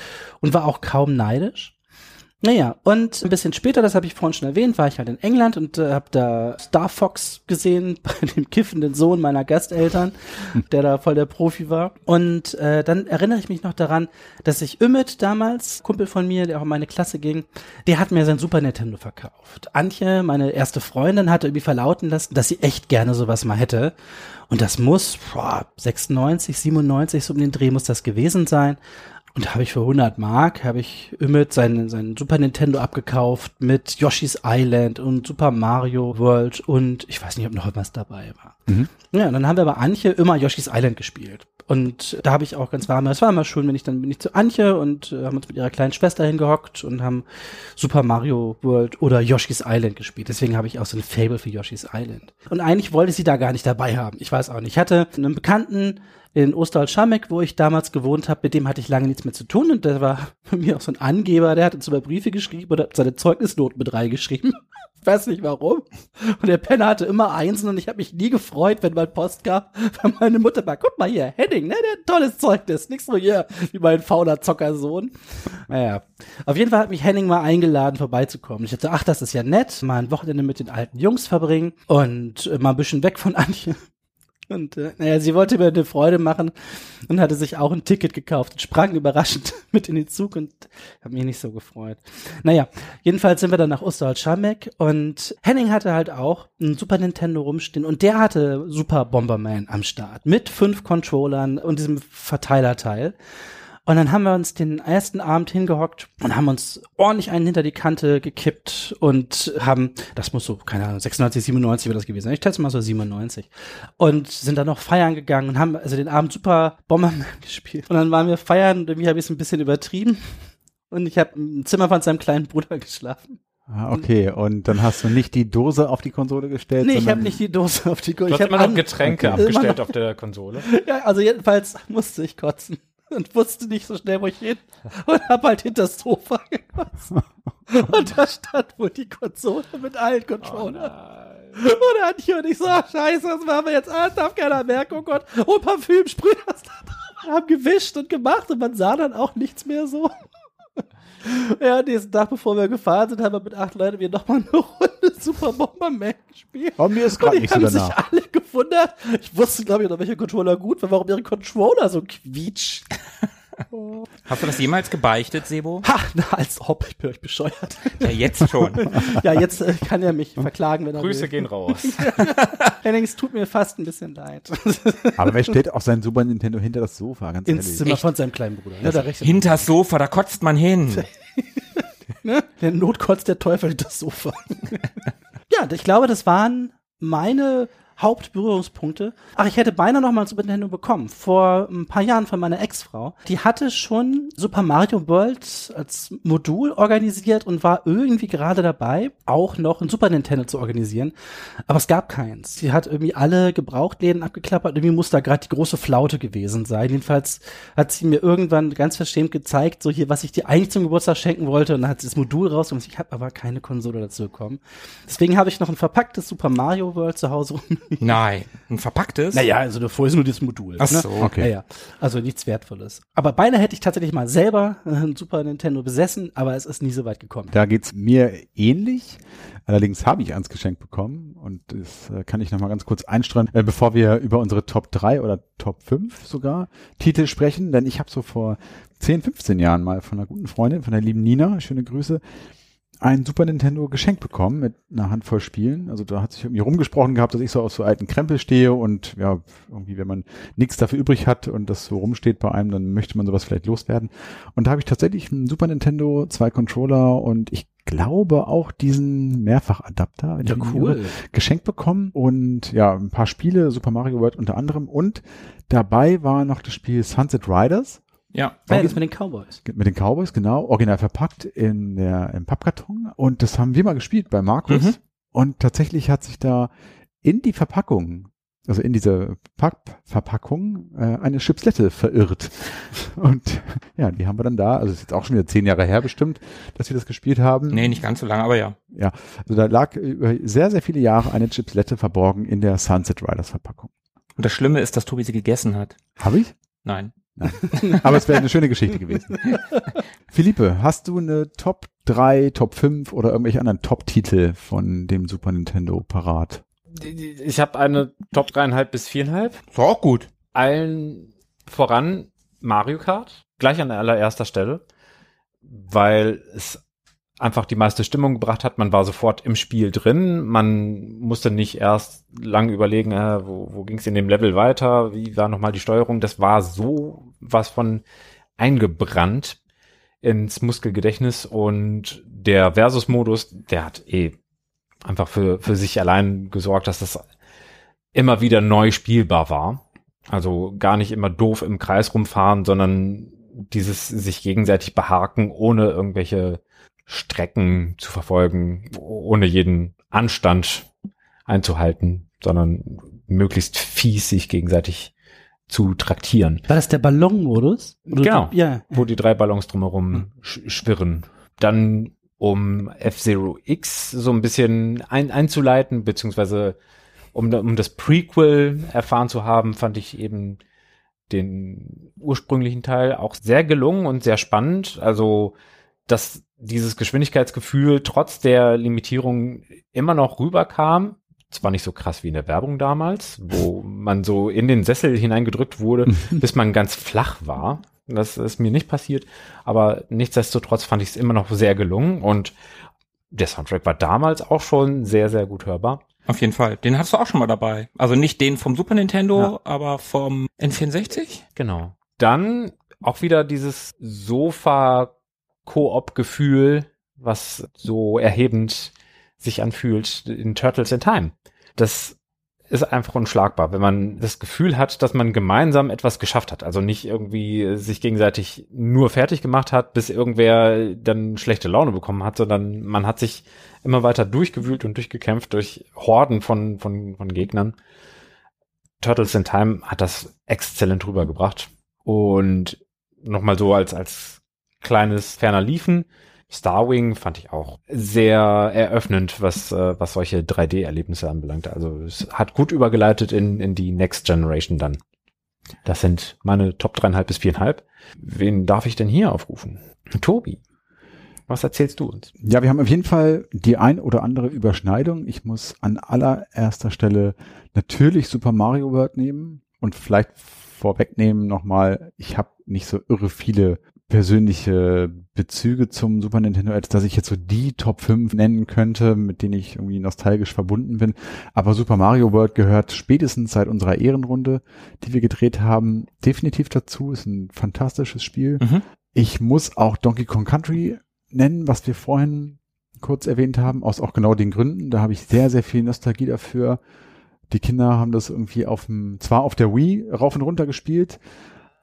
Und war auch kaum neidisch. Naja, und ein bisschen später, das habe ich vorhin schon erwähnt, war ich halt in England und äh, habe da Star Fox gesehen bei dem kiffenden Sohn meiner Gasteltern, der da voll der Profi war. Und äh, dann erinnere ich mich noch daran, dass ich Ümit damals, Kumpel von mir, der auch in meine Klasse ging, der hat mir sein Super Nintendo verkauft. Antje, meine erste Freundin, hatte irgendwie verlauten lassen, dass sie echt gerne sowas mal hätte. Und das muss, boah, 96, 97, so um den Dreh muss das gewesen sein. Und da habe ich für 100 Mark, habe ich Ümit seinen, seinen Super Nintendo abgekauft mit Yoshi's Island und Super Mario World und ich weiß nicht, ob noch was dabei war. Ja, und dann haben wir bei Antje immer Yoshi's Island gespielt. Und da habe ich auch ganz warm, es war immer schön, wenn ich dann bin ich zu Antje und äh, haben uns mit ihrer kleinen Schwester hingehockt und haben Super Mario World oder Yoshi's Island gespielt. Deswegen habe ich auch so ein Fable für Yoshi's Island. Und eigentlich wollte sie da gar nicht dabei haben. Ich weiß auch nicht. Ich hatte einen Bekannten, in Osterholz-Schammeck, wo ich damals gewohnt habe, mit dem hatte ich lange nichts mehr zu tun und der war bei mir auch so ein Angeber, der hat uns immer Briefe geschrieben oder seine Zeugnisnoten mit reingeschrieben. Weiß nicht warum. Und der Penner hatte immer Einsen und ich habe mich nie gefreut, wenn mal Post gab, weil meine Mutter war, guck mal hier, Henning, ne, der hat ein tolles Zeugnis, nix so hier wie mein fauler Zockersohn. Naja, auf jeden Fall hat mich Henning mal eingeladen, vorbeizukommen. Ich dachte, ach, das ist ja nett, mal ein Wochenende mit den alten Jungs verbringen und mal ein bisschen weg von Antje. Und äh, naja, sie wollte mir eine Freude machen und hatte sich auch ein Ticket gekauft und sprang überraschend mit in den Zug und habe mich nicht so gefreut. Naja, jedenfalls sind wir dann nach Osterholz-Scharmbeck und Henning hatte halt auch ein Super Nintendo rumstehen und der hatte Super Bomberman am Start mit fünf Controllern und diesem Verteilerteil. Und dann haben wir uns den ersten Abend hingehockt und haben uns ordentlich einen hinter die Kante gekippt und haben, das muss so, keine Ahnung, 96, 97 wird das gewesen sein. Ich schätze mal so 97. Und sind dann noch feiern gegangen und haben also den Abend super Bomberman gespielt. Und dann waren wir feiern und irgendwie habe ich es ein bisschen übertrieben. Und ich habe im Zimmer von seinem kleinen Bruder geschlafen.
Ah, okay, und dann hast du nicht die Dose auf die Konsole gestellt?
Nee, ich habe nicht die Dose auf die
Du
Ich
hast
hab
immer noch Getränke abgestellt
noch-
auf der Konsole.
Ja, also jedenfalls musste ich kotzen und wusste nicht so schnell, wo ich hin und hab halt hinter das Sofa gekotzt. Und da stand wohl die Konsole mit allen Controllern. und Antje und ich so, ach, scheiße, was machen wir jetzt? Ah, das darf keiner merken, oh Gott. Und Parfüm dran. Haben gewischt und gemacht und man sah dann auch nichts mehr so. Ja, nächsten Tag, bevor wir gefahren sind, haben wir mit acht Leuten wir nochmal eine Runde Super Bomberman gespielt.
Oh, mir ist gerade
die
nicht so
haben sich
danach.
alle gewundert. Ich wusste, glaube ich, noch welcher Controller gut war, warum ihre Controller so quietsch.
Hast du das jemals gebeichtet, Sebo?
Ha, na, als ob, ich bin euch bescheuert.
Ja, jetzt schon.
Ja, jetzt äh, kann er mich verklagen, wenn er
Grüße
will.
gehen raus.
Henning, es tut mir fast ein bisschen leid.
Aber wer stellt auch sein Super Nintendo hinter das Sofa, ganz
Ins
ehrlich?
Zimmer von seinem kleinen Bruder. Ne, da rechnet
Hinters Sofa, da kotzt man hin.
ne? Der Not kotzt der Teufel das Sofa. ja, ich glaube, das waren meine Hauptberührungspunkte. Ach, ich hätte beinahe noch mal ein Super Nintendo bekommen. Vor ein paar Jahren von meiner Ex-Frau. Die hatte schon Super Mario World als Modul organisiert und war irgendwie gerade dabei, auch noch ein Super Nintendo zu organisieren. Aber es gab keins. Sie hat irgendwie alle Gebrauchtläden abgeklappert. Irgendwie muss da gerade die große Flaute gewesen sein. Jedenfalls hat sie mir irgendwann ganz verschämt gezeigt, so hier, was ich dir eigentlich zum Geburtstag schenken wollte. Und dann hat sie das Modul rausgenommen. Ich habe aber keine Konsole dazu bekommen. Deswegen habe ich noch ein verpacktes Super Mario World zu Hause rumliegen.
Nein, ein verpacktes?
Naja, also davor ist nur das Modul.
Ach so,
ne?
okay.
Ja, ja. Also nichts Wertvolles. Aber beinahe hätte ich tatsächlich mal selber äh, ein Super Nintendo besessen, aber es ist nie so weit gekommen.
Da geht's mir ähnlich. Allerdings habe ich eins geschenkt bekommen und das äh, kann ich noch mal ganz kurz einstreuen, äh, bevor wir über unsere Top 3 oder Top 5 sogar Titel sprechen, denn ich habe so vor 10, 15 Jahren mal von einer guten Freundin, von der lieben Nina, schöne Grüße, ein Super Nintendo geschenkt bekommen mit einer Handvoll Spielen. Also da hat sich irgendwie rumgesprochen gehabt, dass ich so auf so alten Krempel stehe und ja, irgendwie, wenn man nichts dafür übrig hat und das so rumsteht bei einem, dann möchte man sowas vielleicht loswerden. Und da habe ich tatsächlich ein Super Nintendo, zwei Controller und ich glaube auch diesen Mehrfachadapter
Ja, cool.
geschenkt bekommen und ja, ein paar Spiele, Super Mario World unter anderem und dabei war noch das Spiel Sunset Riders
Ja.
Ja, das mit den Cowboys.
mit den Cowboys, genau, original verpackt in der, im Pappkarton. Und das haben wir mal gespielt bei Markus.
Mhm.
Und tatsächlich hat sich da in die Verpackung, also in diese Pappverpackung, äh, eine Chipslette verirrt. Und ja, die haben wir dann da, also ist jetzt auch schon wieder zehn Jahre her bestimmt, dass wir das gespielt haben.
Nee, nicht ganz so lange, aber ja.
Ja, also da lag über sehr, sehr viele Jahre eine Chipslette verborgen in der Sunset Riders Verpackung.
Und das Schlimme ist, dass Tobi sie gegessen hat.
Habe ich?
Nein.
Aber es wäre eine schöne Geschichte gewesen. Philippe, hast du eine Top 3, Top 5 oder irgendwelche anderen Top-Titel von dem Super Nintendo parat?
Ich habe eine Top 3,5 bis 4,5.
Ist auch gut.
Allen voran Mario Kart, gleich an allererster Stelle, weil es einfach die meiste Stimmung gebracht hat. Man war sofort im Spiel drin. Man musste nicht erst lange überlegen, äh, wo, wo ging es in dem Level weiter, wie war nochmal die Steuerung. Das war so was von eingebrannt ins Muskelgedächtnis und der Versus-Modus, der hat eh einfach für, für sich allein gesorgt, dass das immer wieder neu spielbar war. Also gar nicht immer doof im Kreis rumfahren, sondern dieses sich gegenseitig behaken, ohne irgendwelche Strecken zu verfolgen, ohne jeden Anstand einzuhalten, sondern möglichst fies sich gegenseitig zu traktieren.
War das der Ballonmodus?
Genau.
Ja.
Wo die drei Ballons drumherum sch schwirren. Dann, um F-Zero X so ein bisschen ein einzuleiten, beziehungsweise um, um das Prequel erfahren zu haben, fand ich eben den ursprünglichen Teil auch sehr gelungen und sehr spannend. Also, dass dieses Geschwindigkeitsgefühl trotz der Limitierung immer noch rüberkam. Zwar nicht so krass wie in der Werbung damals, wo man so in den Sessel hineingedrückt wurde, bis man ganz flach war. Das ist mir nicht passiert, aber nichtsdestotrotz fand ich es immer noch sehr gelungen und der Soundtrack war damals auch schon sehr, sehr gut hörbar.
Auf jeden Fall. Den hattest du auch schon mal dabei. Also nicht den vom Super Nintendo,
Ja.
aber vom N64?
Genau. Dann auch wieder dieses Sofa-Koop-Gefühl, was so erhebend sich anfühlt in Turtles in Time. Das ist einfach unschlagbar, wenn man das Gefühl hat, dass man gemeinsam etwas geschafft hat. Also nicht irgendwie sich gegenseitig nur fertig gemacht hat, bis irgendwer dann schlechte Laune bekommen hat, sondern man hat sich immer weiter durchgewühlt und durchgekämpft durch Horden von, von, von Gegnern. Turtles in Time hat das exzellent rübergebracht. Und nochmal so als, als kleines ferner Liefen. Starwing fand ich auch sehr eröffnend, was, äh, was solche 3D-Erlebnisse anbelangt. Also es hat gut übergeleitet in, in die Next Generation dann. Das sind meine Top dreieinhalb bis viereinhalb. Wen darf ich denn hier aufrufen? Tobi, was erzählst du uns?
Ja, wir haben auf jeden Fall die ein oder andere Überschneidung. Ich muss an allererster Stelle natürlich Super Mario World nehmen und vielleicht vorwegnehmen nochmal, ich habe nicht so irre viele persönliche Bezüge zum Super Nintendo, als dass ich jetzt so die Top 5 nennen könnte, mit denen ich irgendwie nostalgisch verbunden bin. Aber Super Mario World gehört spätestens seit unserer Ehrenrunde, die wir gedreht haben, definitiv dazu. Ist ein fantastisches Spiel.
Mhm.
Ich muss auch Donkey Kong Country nennen, was wir vorhin kurz erwähnt haben, aus auch genau den Gründen. Da habe ich sehr, sehr viel Nostalgie dafür. Die Kinder haben das irgendwie auf dem, zwar auf der Wii rauf und runter gespielt,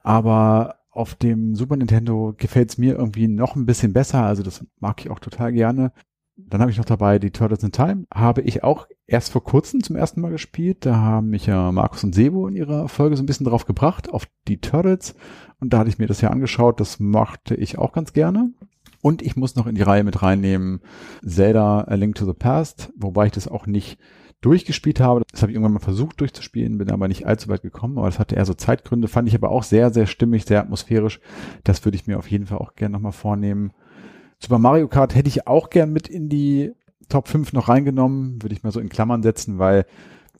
aber auf dem Super Nintendo gefällt es mir irgendwie noch ein bisschen besser. Also das mag ich auch total gerne. Dann habe ich noch dabei die Turtles in Time. Habe ich auch erst vor kurzem zum ersten Mal gespielt. Da haben mich ja Markus und Sebo in ihrer Folge so ein bisschen drauf gebracht, auf die Turtles. Und da hatte ich mir das ja angeschaut. Das machte ich auch ganz gerne. Und ich muss noch in die Reihe mit reinnehmen Zelda A Link to the Past, wobei ich das auch nicht durchgespielt habe. Das habe ich irgendwann mal versucht durchzuspielen, bin aber nicht allzu weit gekommen, aber das hatte eher so Zeitgründe, fand ich aber auch sehr, sehr stimmig, sehr atmosphärisch. Das würde ich mir auf jeden Fall auch gerne nochmal vornehmen. Super Mario Kart hätte ich auch gern mit in die Top 5 noch reingenommen, würde ich mal so in Klammern setzen, weil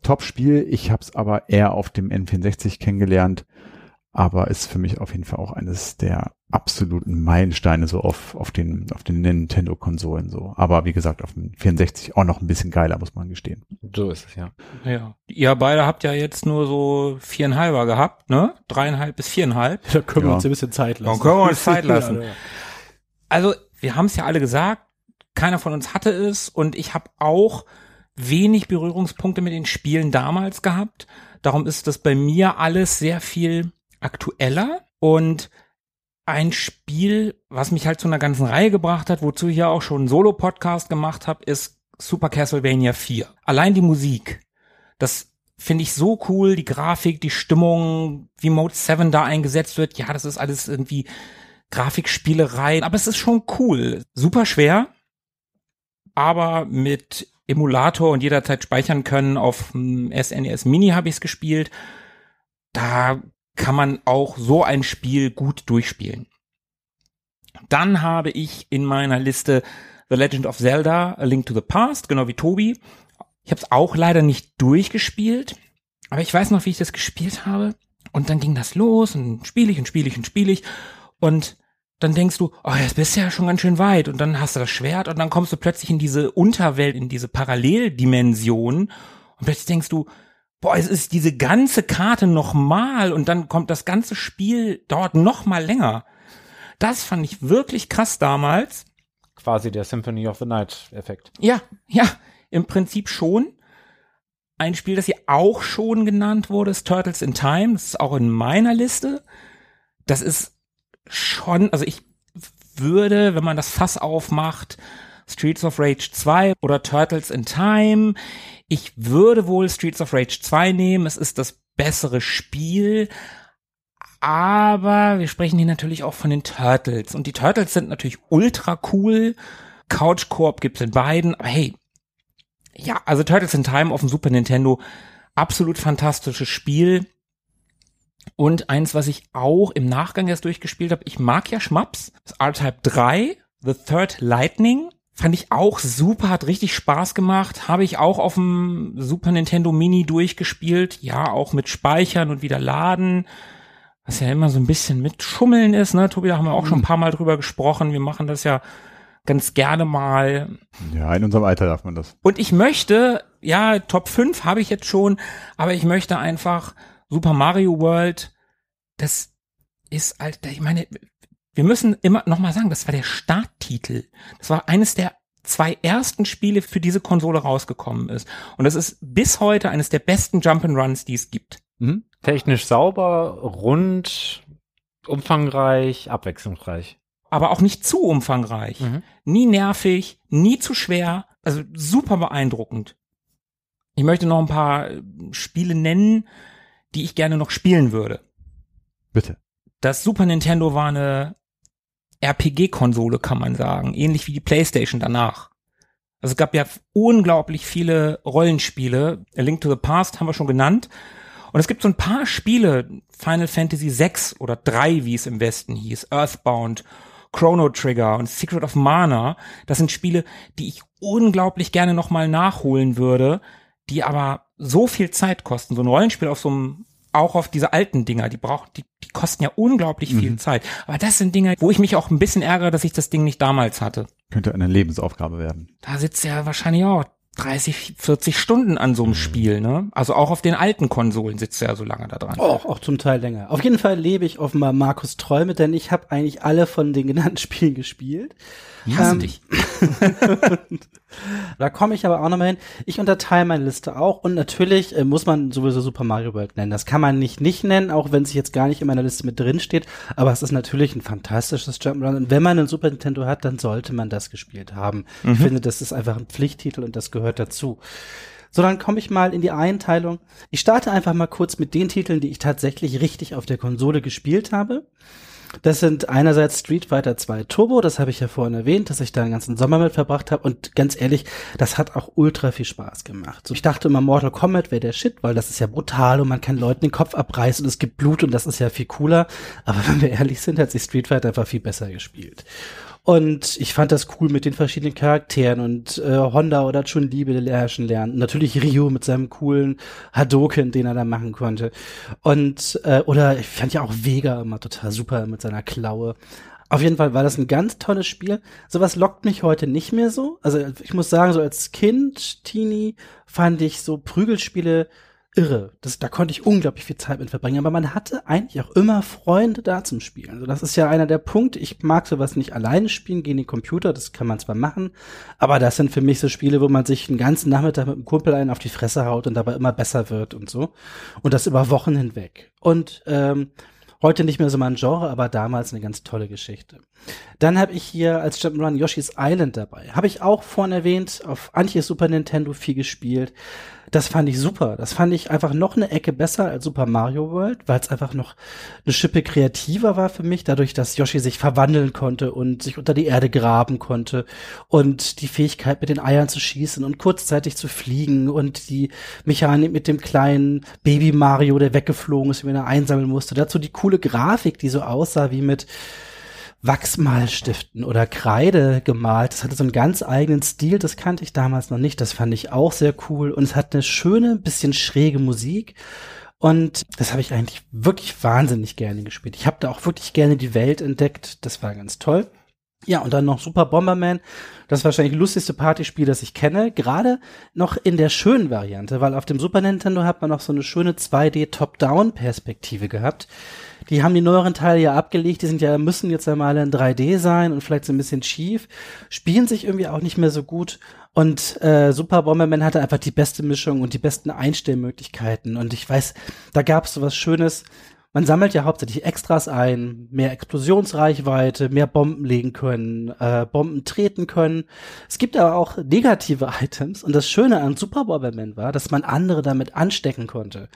Top-Spiel, ich habe es aber eher auf dem N64 kennengelernt, aber ist für mich auf jeden Fall auch eines der absoluten Meilensteine so auf, auf den, auf den Nintendo-Konsolen so. Aber wie gesagt, auf dem 64 auch noch ein bisschen geiler, muss man gestehen.
So ist es, ja.
Ja. Ihr beide habt ja jetzt nur so viereinhalber gehabt, ne? Dreieinhalb bis viereinhalb.
Da können wir
Ja.
uns ein bisschen Zeit lassen.
Dann können wir uns Zeit lassen. Also, wir haben es ja alle gesagt, keiner von uns hatte es und ich habe auch wenig Berührungspunkte mit den Spielen damals gehabt. Darum ist das bei mir alles sehr viel aktueller und ein Spiel, was mich halt zu einer ganzen Reihe gebracht hat, wozu ich ja auch schon einen Solo-Podcast gemacht habe, ist Super Castlevania 4. Allein die Musik, das finde ich so cool, die Grafik, die Stimmung, wie Mode 7 da eingesetzt wird. Ja, das ist alles irgendwie Grafikspielerei, aber es ist schon cool. Super schwer, aber mit Emulator und jederzeit speichern können auf SNES Mini habe ich es gespielt. Da kann man auch so ein Spiel gut durchspielen. Dann habe ich in meiner Liste The Legend of Zelda, A Link to the Past, genau wie Tobi. Ich habe es auch leider nicht durchgespielt, aber ich weiß noch, wie ich das gespielt habe. Und dann ging das los und spiele ich und spiele ich und spiele ich. Und dann denkst du, oh, jetzt bist du ja schon ganz schön weit. Und dann hast du das Schwert und dann kommst du plötzlich in diese Unterwelt, in diese Paralleldimension. Und plötzlich denkst du, boah, es ist diese ganze Karte nochmal und dann kommt das ganze Spiel dauert noch mal länger. Das fand ich wirklich krass damals.
Quasi der Symphony of the Night Effekt.
Ja, ja, im Prinzip schon. Ein Spiel, das hier auch schon genannt wurde, ist Turtles in Time. Das ist auch in meiner Liste. Das ist schon, also ich würde, wenn man das Fass aufmacht, Streets of Rage 2 oder Turtles in Time, ich würde wohl Streets of Rage 2 nehmen. Es ist das bessere Spiel. Aber wir sprechen hier natürlich auch von den Turtles. Und die Turtles sind natürlich ultra cool. Couch Koop gibt's in beiden. Aber hey, ja, also Turtles in Time auf dem Super Nintendo, absolut fantastisches Spiel. Und eins, was ich auch im Nachgang erst durchgespielt habe, ich mag ja Schmaps, R-Type 3, The Third Lightning, fand ich auch super, hat richtig Spaß gemacht, habe ich auch auf dem Super Nintendo Mini durchgespielt, ja, auch mit Speichern und wieder laden, was ja immer so ein bisschen mit Schummeln ist, ne, Tobi, da haben wir auch schon ein paar Mal drüber gesprochen, wir machen das ja ganz gerne mal,
Ja, in unserem Alter darf man das.
und ich möchte, ja, Top 5 habe ich jetzt schon, aber ich möchte einfach Super Mario World, das ist halt, ich meine, wir müssen immer noch mal sagen, das war der Starttitel. Das war eines der zwei ersten Spiele für diese Konsole rausgekommen ist. Und das ist bis heute eines der besten Jump'n'Runs, die es gibt.
Mhm.
Technisch sauber, rund, umfangreich, abwechslungsreich.
Aber auch nicht zu umfangreich.
Mhm.
Nie nervig, nie zu schwer. Also super beeindruckend. Ich möchte noch ein paar äh, Spiele nennen, die ich gerne noch spielen würde.
Bitte.
Das Super Nintendo war eine RPG-Konsole, kann man sagen. Ähnlich wie die PlayStation danach. Also es gab ja unglaublich viele Rollenspiele. A Link to the Past haben wir schon genannt. Und es gibt so ein paar Spiele, Final Fantasy 6 oder 3, wie es im Westen hieß, Earthbound, Chrono Trigger und Secret of Mana. Das sind Spiele, die ich unglaublich gerne nochmal nachholen würde, die aber so viel Zeit kosten. So ein Rollenspiel auf so einem, auch auf diese alten Dinger, die brauchen, die, die kosten ja unglaublich viel Zeit. Aber das sind Dinge, wo ich mich auch ein bisschen ärgere, dass ich das Ding nicht damals hatte.
Könnte eine Lebensaufgabe werden.
Da sitzt ja wahrscheinlich auch 30, 40 Stunden an so einem Spiel, ne? Also auch auf den alten Konsolen sitzt er ja so lange da dran.
Auch, auch zum Teil länger. Auf jeden Fall lebe ich offenbar Markus Träume, denn ich habe eigentlich alle von den genannten Spielen gespielt.
Ich hasse
Ähm,
dich.
Da komme ich aber auch nochmal hin. Ich unterteile meine Liste auch und natürlich äh, muss man sowieso Super Mario World nennen. Das kann man nicht nicht nennen, auch wenn es jetzt gar nicht in meiner Liste mit drin steht. Aber es ist natürlich ein fantastisches Jump'n'Run und wenn man einen Super Nintendo hat, dann sollte man das gespielt haben. Ich finde, das ist einfach ein Pflichttitel und das gehört dazu. So, dann komme ich mal in die Einteilung. Ich starte einfach mal kurz mit den Titeln, die ich tatsächlich richtig auf der Konsole gespielt habe. Das sind einerseits Street Fighter 2 Turbo, das habe ich ja vorhin erwähnt, dass ich da den ganzen Sommer mit verbracht habe und ganz ehrlich, das hat auch ultra viel Spaß gemacht. So, ich dachte immer, Mortal Kombat wäre der Shit, weil das ist ja brutal und man kann Leuten den Kopf abreißen und es gibt Blut und das ist ja viel cooler. Aber wenn wir ehrlich sind, hat sich Street Fighter einfach viel besser gespielt. Und ich fand das cool mit den verschiedenen Charakteren und äh, Honda oder Chun-Li beherrschen lernen. Und natürlich Ryu mit seinem coolen Hadoken, den er da machen konnte. Und äh, oder ich fand ja auch Vega immer total super mit seiner Klaue. Auf jeden Fall war das ein ganz tolles Spiel. Sowas lockt mich heute nicht mehr so. Also ich muss sagen, so als Kind, Teenie, fand ich so Prügelspiele irre. Das, da konnte ich unglaublich viel Zeit mit verbringen. Aber man hatte eigentlich auch immer Freunde da zum Spielen. Also das ist ja einer der Punkte. Ich mag sowas nicht alleine spielen gegen den Computer. Das kann man zwar machen. Aber das sind für mich so Spiele, wo man sich einen ganzen Nachmittag mit einem Kumpel einen auf die Fresse haut und dabei immer besser wird und so. Und das über Wochen hinweg. Und ähm, Heute nicht mehr so mein Genre, aber damals eine ganz tolle Geschichte. Dann habe ich hier als Jump'n'Run Yoshi's Island dabei. Habe ich auch vorhin erwähnt, auf Antjes Super Nintendo viel gespielt. Das fand ich super. Das fand ich einfach noch eine Ecke besser als Super Mario World, weil es einfach noch eine Schippe kreativer war für mich, dadurch, dass Yoshi sich verwandeln konnte und sich unter die Erde graben konnte und die Fähigkeit mit den Eiern zu schießen und kurzzeitig zu fliegen und die Mechanik mit dem kleinen Baby Mario, der weggeflogen ist, wenn er einsammeln musste. Dazu die coole Grafik, die so aussah wie mit Wachsmalstiften oder Kreide gemalt. Das hatte so einen ganz eigenen Stil, das kannte ich damals noch nicht. Das fand ich auch sehr cool. Und es hat eine schöne, bisschen schräge Musik. Und das habe ich eigentlich wirklich wahnsinnig gerne gespielt. Ich habe da auch wirklich gerne die Welt entdeckt. Das war ganz toll. Ja, und dann noch Super Bomberman. Das wahrscheinlich lustigste Partyspiel, das ich kenne. Gerade noch in der schönen Variante, weil auf dem Super Nintendo hat man noch so eine schöne 2D Top-Down-Perspektive gehabt die haben die neueren Teile ja abgelegt, die sind ja, müssen jetzt einmal in 3D sein und vielleicht so ein bisschen schief, spielen sich irgendwie auch nicht mehr so gut. Und äh, Super Bomberman hatte einfach die beste Mischung und die besten Einstellmöglichkeiten. Und ich weiß, da gab es so was Schönes. Man sammelt ja hauptsächlich Extras ein, mehr Explosionsreichweite, mehr Bomben legen können, äh, Bomben treten können. Es gibt aber auch negative Items und das Schöne an Super Bomberman war, dass man andere damit anstecken konnte.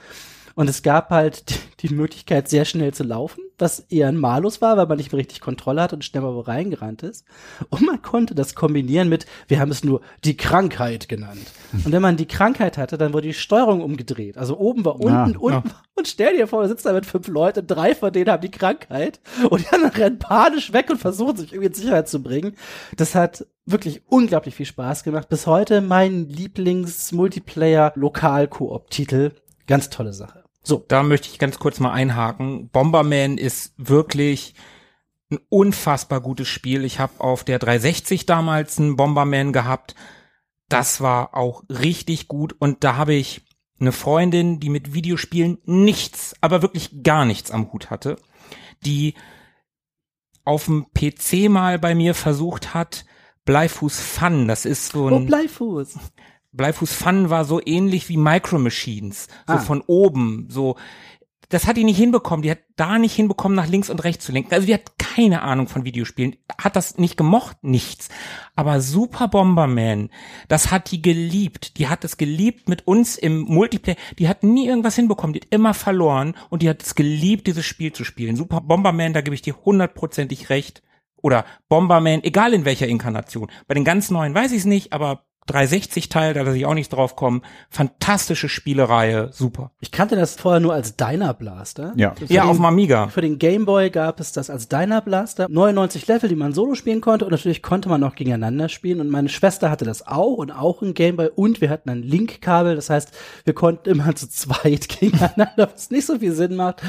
Und es gab halt die, die, Möglichkeit, sehr schnell zu laufen, was eher ein Malus war, weil man nicht mehr richtig Kontrolle hat und schnell mal wo reingerannt ist. Und man konnte das kombinieren mit, wir haben es nur die Krankheit genannt. Und wenn man die Krankheit hatte, dann wurde die Steuerung umgedreht. Also oben war unten, ja, unten. Ja. Und stell dir vor, du sitzt da mit fünf Leuten, drei von denen haben die Krankheit und die anderen rennen panisch weg und versuchen sich irgendwie in Sicherheit zu bringen. Das hat wirklich unglaublich viel Spaß gemacht. Bis heute mein Lieblings-Multiplayer-Lokal-Koop-Titel. Ganz tolle Sache.
So, da möchte ich ganz kurz mal einhaken. Bomberman ist wirklich ein unfassbar gutes Spiel. Ich habe auf der 360 damals einen Bomberman gehabt. Das war auch richtig gut und da habe ich eine Freundin, die mit Videospielen nichts, aber wirklich gar nichts am Hut hatte, die auf dem PC mal bei mir versucht hat, Bleifuß Fun, das ist so ein
oh, Bleifuß.
Bleifuß Fun war so ähnlich wie Micro Machines, so ah. von oben, so. Das hat die nicht hinbekommen. Die hat da nicht hinbekommen, nach links und rechts zu lenken. Also die hat keine Ahnung von Videospielen. Hat das nicht gemocht? Nichts. Aber Super Bomberman, das hat die geliebt. Die hat es geliebt mit uns im Multiplayer. Die hat nie irgendwas hinbekommen. Die hat immer verloren und die hat es geliebt, dieses Spiel zu spielen. Super Bomberman, da gebe ich dir hundertprozentig recht. Oder Bomberman, egal in welcher Inkarnation. Bei den ganz neuen weiß ich es nicht, aber 360-Teil, da lasse ich auch nicht drauf kommen. Fantastische Spielereihe, super.
Ich kannte das vorher nur als Dyna Blaster.
Ja, ja
den,
auf dem Amiga.
Für den Game Boy gab es das als Dyna Blaster. 99 Level, die man solo spielen konnte und natürlich konnte man auch gegeneinander spielen. Und meine Schwester hatte das auch und auch ein Game Boy und wir hatten ein Link-Kabel. Das heißt, wir konnten immer zu zweit gegeneinander, was nicht so viel Sinn macht,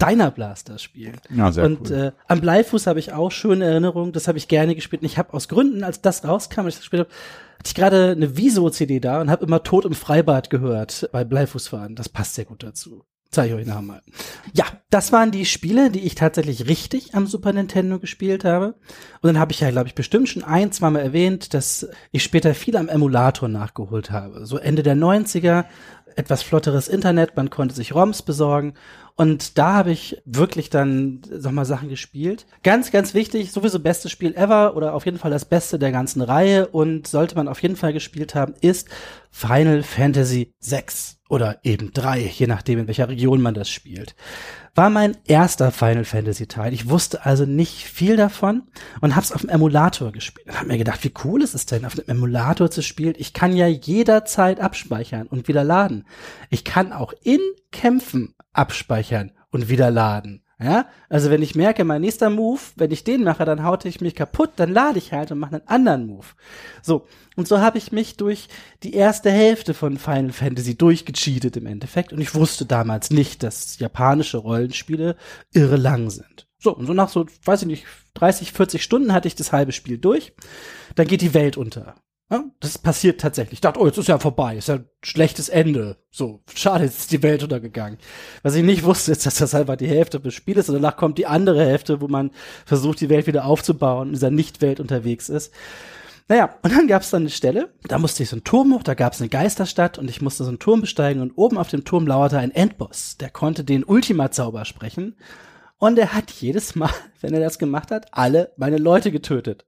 Dyna Blaster spielen.
Ja, sehr
und
cool.
äh, am Bleifuß habe ich auch schöne Erinnerungen. Das habe ich gerne gespielt. Und ich habe aus Gründen, als das rauskam, ich das gespielt habe, hatte ich gerade eine Wieso-CD da und habe immer Tod im Freibad gehört bei Bleifußfahren. Das passt sehr gut dazu. Zeige ich euch nachher. Ja, das waren die Spiele, die ich tatsächlich richtig am Super Nintendo gespielt habe. Und dann habe ich ja, glaube ich, bestimmt schon ein, zwei Mal erwähnt, dass ich später viel am Emulator nachgeholt habe. So Ende der 90er, etwas flotteres Internet, man konnte sich ROMs besorgen und da habe ich wirklich dann, sag mal, Sachen gespielt. Ganz, ganz wichtig, sowieso bestes Spiel ever oder auf jeden Fall das Beste der ganzen Reihe und sollte man auf jeden Fall gespielt haben, ist Final Fantasy VI oder eben 3, je nachdem, in welcher Region man das spielt. War mein erster Final Fantasy Teil. Ich wusste also nicht viel davon und hab's auf dem Emulator gespielt. Und hab mir gedacht, wie cool ist es denn, auf dem Emulator zu spielen? Ich kann ja jederzeit abspeichern und wieder laden. Ich kann auch in Kämpfen abspeichern und wieder laden. Ja, also wenn ich merke, mein nächster Move, wenn ich den mache, dann haute ich mich kaputt, dann lade ich halt und mache einen anderen Move. So, und so habe ich mich durch die erste Hälfte von Final Fantasy durchgecheatet im Endeffekt und ich wusste damals nicht, dass japanische Rollenspiele irre lang sind. So, und so nach so, weiß ich nicht, 30, 40 Stunden hatte ich das halbe Spiel durch. Dann geht die Welt unter. Das passiert tatsächlich. Ich dachte, oh, jetzt ist ja vorbei, ist ja ein schlechtes Ende. So, schade, jetzt ist die Welt untergegangen. Was ich nicht wusste, ist, dass das einfach die Hälfte des Spiels ist und danach kommt die andere Hälfte, wo man versucht, die Welt wieder aufzubauen in dieser Nicht-Welt unterwegs ist. Naja, und dann gab es dann eine Stelle, da musste ich so einen Turm hoch, da gab es eine Geisterstadt und ich musste so einen Turm besteigen und oben auf dem Turm lauerte ein Endboss, der konnte den Ultima-Zauber sprechen und er hat jedes Mal, wenn er das gemacht hat, alle meine Leute getötet.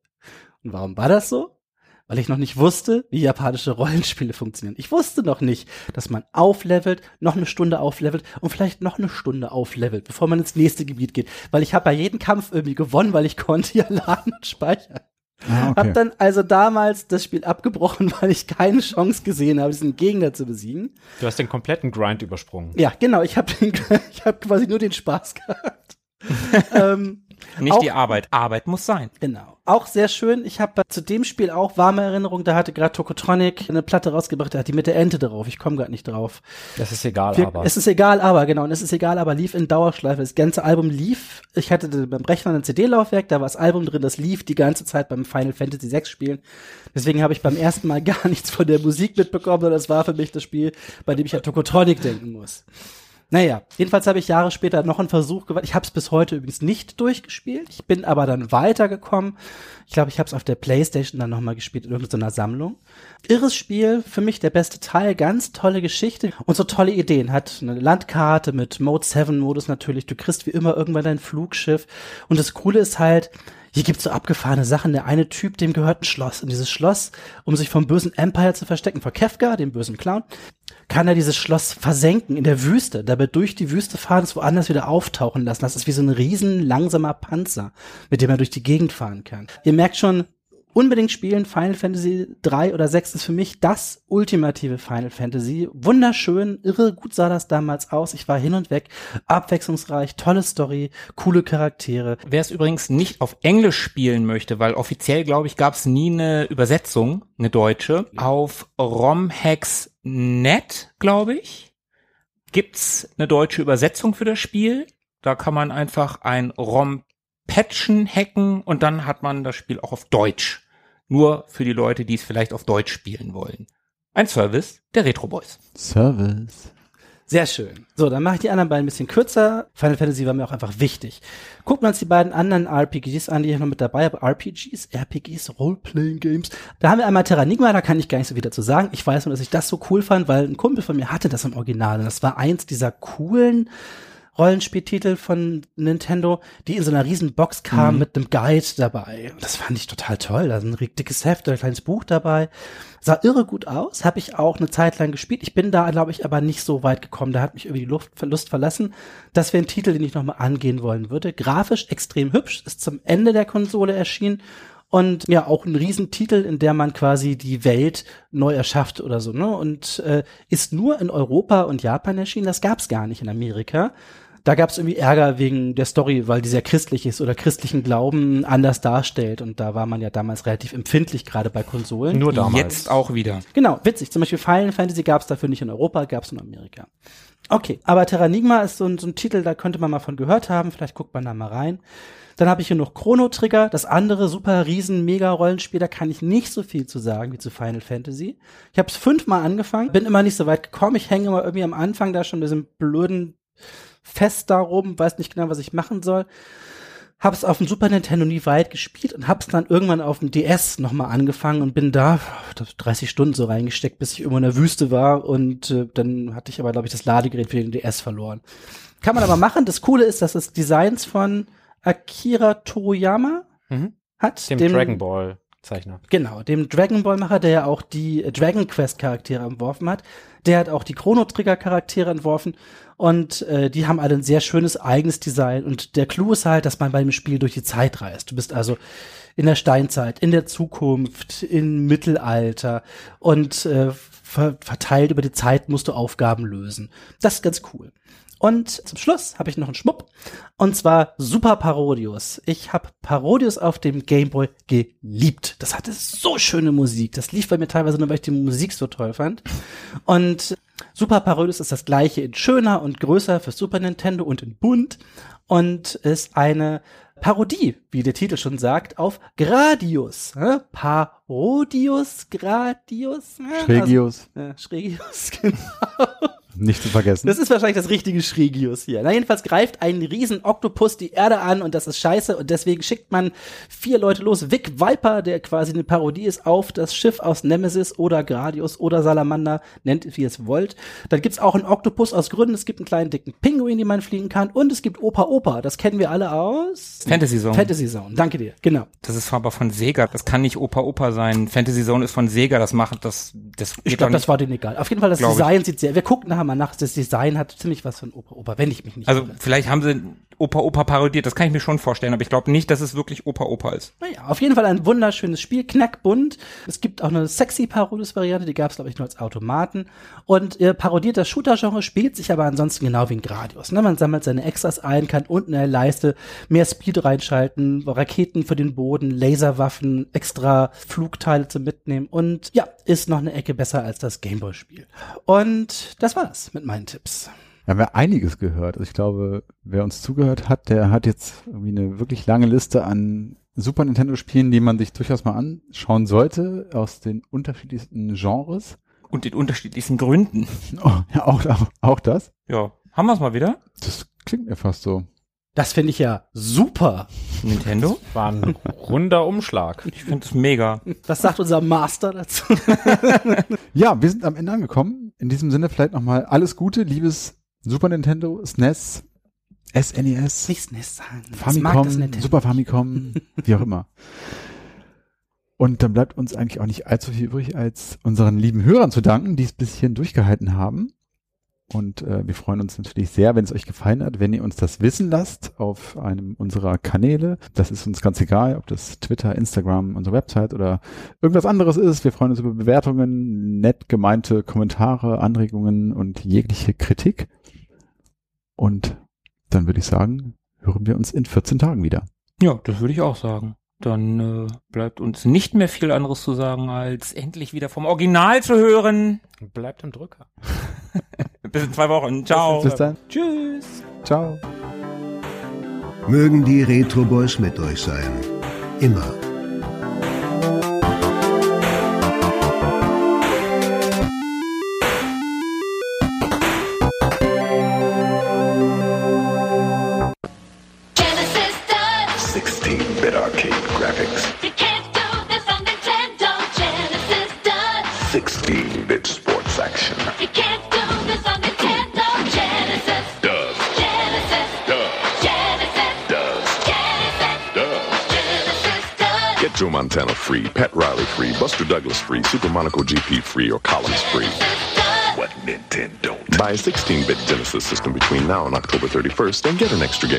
Und warum war das so? Weil ich noch nicht wusste, wie japanische Rollenspiele funktionieren. Ich wusste noch nicht, dass man auflevelt, noch eine Stunde auflevelt und vielleicht noch eine Stunde auflevelt, bevor man ins nächste Gebiet geht. Weil ich habe bei jedem Kampf irgendwie gewonnen, weil ich konnte ja laden und speichern. Ah, okay. Hab dann also damals das Spiel abgebrochen, weil ich keine Chance gesehen habe, diesen Gegner zu besiegen.
Du hast den kompletten Grind übersprungen.
Ja, genau. Ich habe ich hab quasi nur den Spaß gehabt.
ähm, nicht auch, die Arbeit. Arbeit muss sein.
Genau. Auch sehr schön. Ich habe zu dem Spiel auch warme Erinnerungen. Da hatte gerade Tokotronic eine Platte rausgebracht, der hat die mit der Ente drauf. Ich komme gerade nicht drauf.
Das ist egal,
Wir,
aber.
Es ist egal, aber, genau. Und es ist egal, aber lief in Dauerschleife. Das ganze Album lief. Ich hatte beim Rechner ein CD-Laufwerk, da war das Album drin, das lief die ganze Zeit beim Final Fantasy VI Spielen. Deswegen habe ich beim ersten Mal gar nichts von der Musik mitbekommen, sondern das war für mich das Spiel, bei dem ich an Tokotronic denken muss. Naja, jedenfalls habe ich Jahre später noch einen Versuch gewagt. Ich habe es bis heute übrigens nicht durchgespielt. Ich bin aber dann weitergekommen. Ich glaube, ich habe es auf der Playstation dann nochmal gespielt in irgendeiner Sammlung. Irres Spiel, für mich der beste Teil, ganz tolle Geschichte und so tolle Ideen. Hat eine Landkarte mit Mode 7 Modus natürlich. Du kriegst wie immer irgendwann dein Flugschiff. Und das Coole ist halt, hier gibt's so abgefahrene Sachen. Der eine Typ, dem gehört ein Schloss. Und dieses Schloss, um sich vom bösen Empire zu verstecken, vor Kefka, dem bösen Clown, kann er dieses Schloss versenken in der Wüste, dabei durch die Wüste fahren, es woanders wieder auftauchen lassen. Das ist wie so ein riesen langsamer Panzer, mit dem er durch die Gegend fahren kann. Ihr merkt schon, unbedingt spielen. Final Fantasy 3 oder 6 ist für mich das ultimative Final Fantasy. Wunderschön, irre gut sah das damals aus. Ich war hin und weg, abwechslungsreich, tolle Story, coole Charaktere.
Wer es übrigens nicht auf Englisch spielen möchte, weil offiziell, glaube ich, gab es nie eine Übersetzung, eine deutsche, auf romhex.net, glaube ich, gibt's eine deutsche Übersetzung für das Spiel. Da kann man einfach ein ROM patchen, hacken und dann hat man das Spiel auch auf Deutsch. Nur für die Leute, die es vielleicht auf Deutsch spielen wollen. Ein Service der Retro Boys.
Service.
Sehr schön. So, dann mache ich die anderen beiden ein bisschen kürzer. Final Fantasy war mir auch einfach wichtig. Gucken wir uns die beiden anderen RPGs an, die ich noch mit dabei habe. RPGs, RPGs, Role-Playing Games. Da haben wir einmal Terranigma, da kann ich gar nicht so viel dazu sagen. Ich weiß nur, dass ich das so cool fand, weil ein Kumpel von mir hatte das im Original. Und das war eins dieser coolen Rollenspieltitel von Nintendo, die in so einer riesen Box kam mhm. mit einem Guide dabei. Das fand ich total toll. Da ist ein dickes Heft, ein kleines Buch dabei. Sah irre gut aus. Habe ich auch eine Zeit lang gespielt. Ich bin da, glaube ich, aber nicht so weit gekommen. Da hat mich irgendwie die Luft, Lust verlassen. Das wäre ein Titel, den ich nochmal angehen wollen würde. Grafisch extrem hübsch, ist zum Ende der Konsole erschienen und ja auch ein Riesentitel, in der man quasi die Welt neu erschafft oder so, ne? Und äh, ist nur in Europa und Japan erschienen. Das gab's gar nicht in Amerika. Da gab's irgendwie Ärger wegen der Story, weil die sehr christlich ist oder christlichen Glauben anders darstellt. Und da war man ja damals relativ empfindlich, gerade bei Konsolen.
Nur damals. Jetzt auch wieder.
Genau, witzig. Zum Beispiel Final Fantasy gab's dafür nicht in Europa, gab's in Amerika. Okay, aber Terranigma ist so ein, so ein Titel, da könnte man mal von gehört haben. Vielleicht guckt man da mal rein. Dann habe ich hier noch Chrono Trigger, das andere super riesen mega Rollenspiel, da kann ich nicht so viel zu sagen wie zu Final Fantasy. Ich habe es fünfmal angefangen, bin immer nicht so weit gekommen, ich hänge immer irgendwie am Anfang da schon mit diesem blöden Fest darum, weiß nicht genau, was ich machen soll. Hab's auf dem Super Nintendo nie weit gespielt und hab's dann irgendwann auf dem DS nochmal angefangen und bin da 30 Stunden so reingesteckt, bis ich irgendwo in der Wüste war und äh, dann hatte ich aber, glaube ich, das Ladegerät für den DS verloren. Kann man aber machen. Das Coole ist, dass es Designs von Akira Toriyama mhm. hat.
Dem, dem Dragon Ball Zeichner.
Genau, dem Dragon Ball Macher, der ja auch die Dragon Quest Charaktere entworfen hat. Der hat auch die Chrono Trigger Charaktere entworfen Und äh, die haben alle ein sehr schönes eigenes Design. Und der Clou ist halt, dass man bei dem Spiel durch die Zeit reist. Du bist also in der Steinzeit, in der Zukunft, im Mittelalter und äh, ver verteilt über die Zeit musst du Aufgaben lösen. Das ist ganz cool. Und zum Schluss habe ich noch einen Schmupp. Und zwar Super Parodius. Ich habe Parodius auf dem Gameboy geliebt. Das hatte so schöne Musik. Das lief bei mir teilweise nur, weil ich die Musik so toll fand. Und Super Parodius ist das gleiche in schöner und größer für Super Nintendo und in bunt. Und ist eine Parodie, wie der Titel schon sagt, auf Gradius. Äh? Parodius, Gradius. Äh?
Schrägius.
Also, äh, Schrägius, genau.
Nicht zu vergessen.
Das ist wahrscheinlich das richtige Schrägius hier. Na, jedenfalls greift ein riesen Oktopus die Erde an und das ist scheiße und deswegen schickt man vier Leute los. Vic Viper, der quasi eine Parodie ist auf das Schiff aus Nemesis oder Gradius oder Salamander, nennt wie ihr es wollt. Dann gibt's auch einen Oktopus aus Gründen. Es gibt einen kleinen dicken Pinguin, den man fliegen kann und es gibt Opa Opa. Das kennen wir alle aus
Fantasy Zone.
Fantasy Zone. Danke dir. Genau.
Das ist aber von Sega. Das kann nicht Opa Opa sein. Fantasy Zone ist von Sega. Das macht das. Das
Ich glaube, das war denen egal. Auf jeden Fall, das
ich.
Design sieht sehr. Wir gucken nachher mal nach. Das Design hat ziemlich was von Opa Opa, wenn ich mich nicht
Also
irre.
vielleicht haben sie Opa Opa parodiert. Das kann ich mir schon vorstellen. Aber ich glaube nicht, dass es wirklich Opa Opa ist.
Naja, auf jeden Fall ein wunderschönes Spiel, knackbunt. Es gibt auch eine sexy Parodius-Variante, die gab es, glaube ich, nur als Automaten. Und äh, parodiert das Shooter-Genre, spielt sich aber ansonsten genau wie ein Gradius. Ne? Man sammelt seine Extras ein, kann unten in der Leiste mehr Speed reinschalten, Raketen für den Boden, Laserwaffen, extra Flugteile zum Mitnehmen und ja, ist noch eine Ecke besser als das Gameboy-Spiel. Und das war's mit meinen Tipps.
Wir haben ja einiges gehört. Also ich glaube, wer uns zugehört hat, der hat jetzt irgendwie eine wirklich lange Liste an Super Nintendo Spielen, die man sich durchaus mal anschauen sollte, aus den unterschiedlichsten Genres.
Und in unterschiedlichsten Gründen.
Oh, ja, auch, auch, auch das.
Ja. Haben wir es mal wieder?
Das klingt mir fast so.
Das finde ich ja super.
Nintendo?
War ein runder Umschlag.
Ich finde es mega.
Was sagt unser Master dazu?
Ja, wir sind am Ende angekommen. In diesem Sinne vielleicht nochmal alles Gute, liebes Super Nintendo, SNES, SNES,
Nicht SNES sagen. Mag das
Famicom. Super Famicom, wie auch immer. Und dann bleibt uns eigentlich auch nicht allzu viel übrig, als unseren lieben Hörern zu danken, die es bis hierhin durchgehalten haben. Und äh, wir freuen uns natürlich sehr, wenn es euch gefallen hat, wenn ihr uns das wissen lasst auf einem unserer Kanäle. Das ist uns ganz egal, ob das Twitter, Instagram, unsere Website oder irgendwas anderes ist. Wir freuen uns über Bewertungen, nett gemeinte Kommentare, Anregungen und jegliche Kritik. Und dann würde ich sagen, hören wir uns in 14 Tagen wieder.
Ja, das würde ich auch sagen. Dann äh, bleibt uns nicht mehr viel anderes zu sagen, als endlich wieder vom Original zu hören.
Bleibt im Drücker.
Bis in zwei Wochen. Ciao.
Bis dann.
Tschüss.
Ciao.
Mögen die Retro Boys mit euch sein. Immer.
Joe Montana free, Pat Riley free, Buster Douglas free, Super Monaco GP free, or Collins free. What Nintendo? Buy a 16-bit Genesis system between now and October 31st and get an extra game.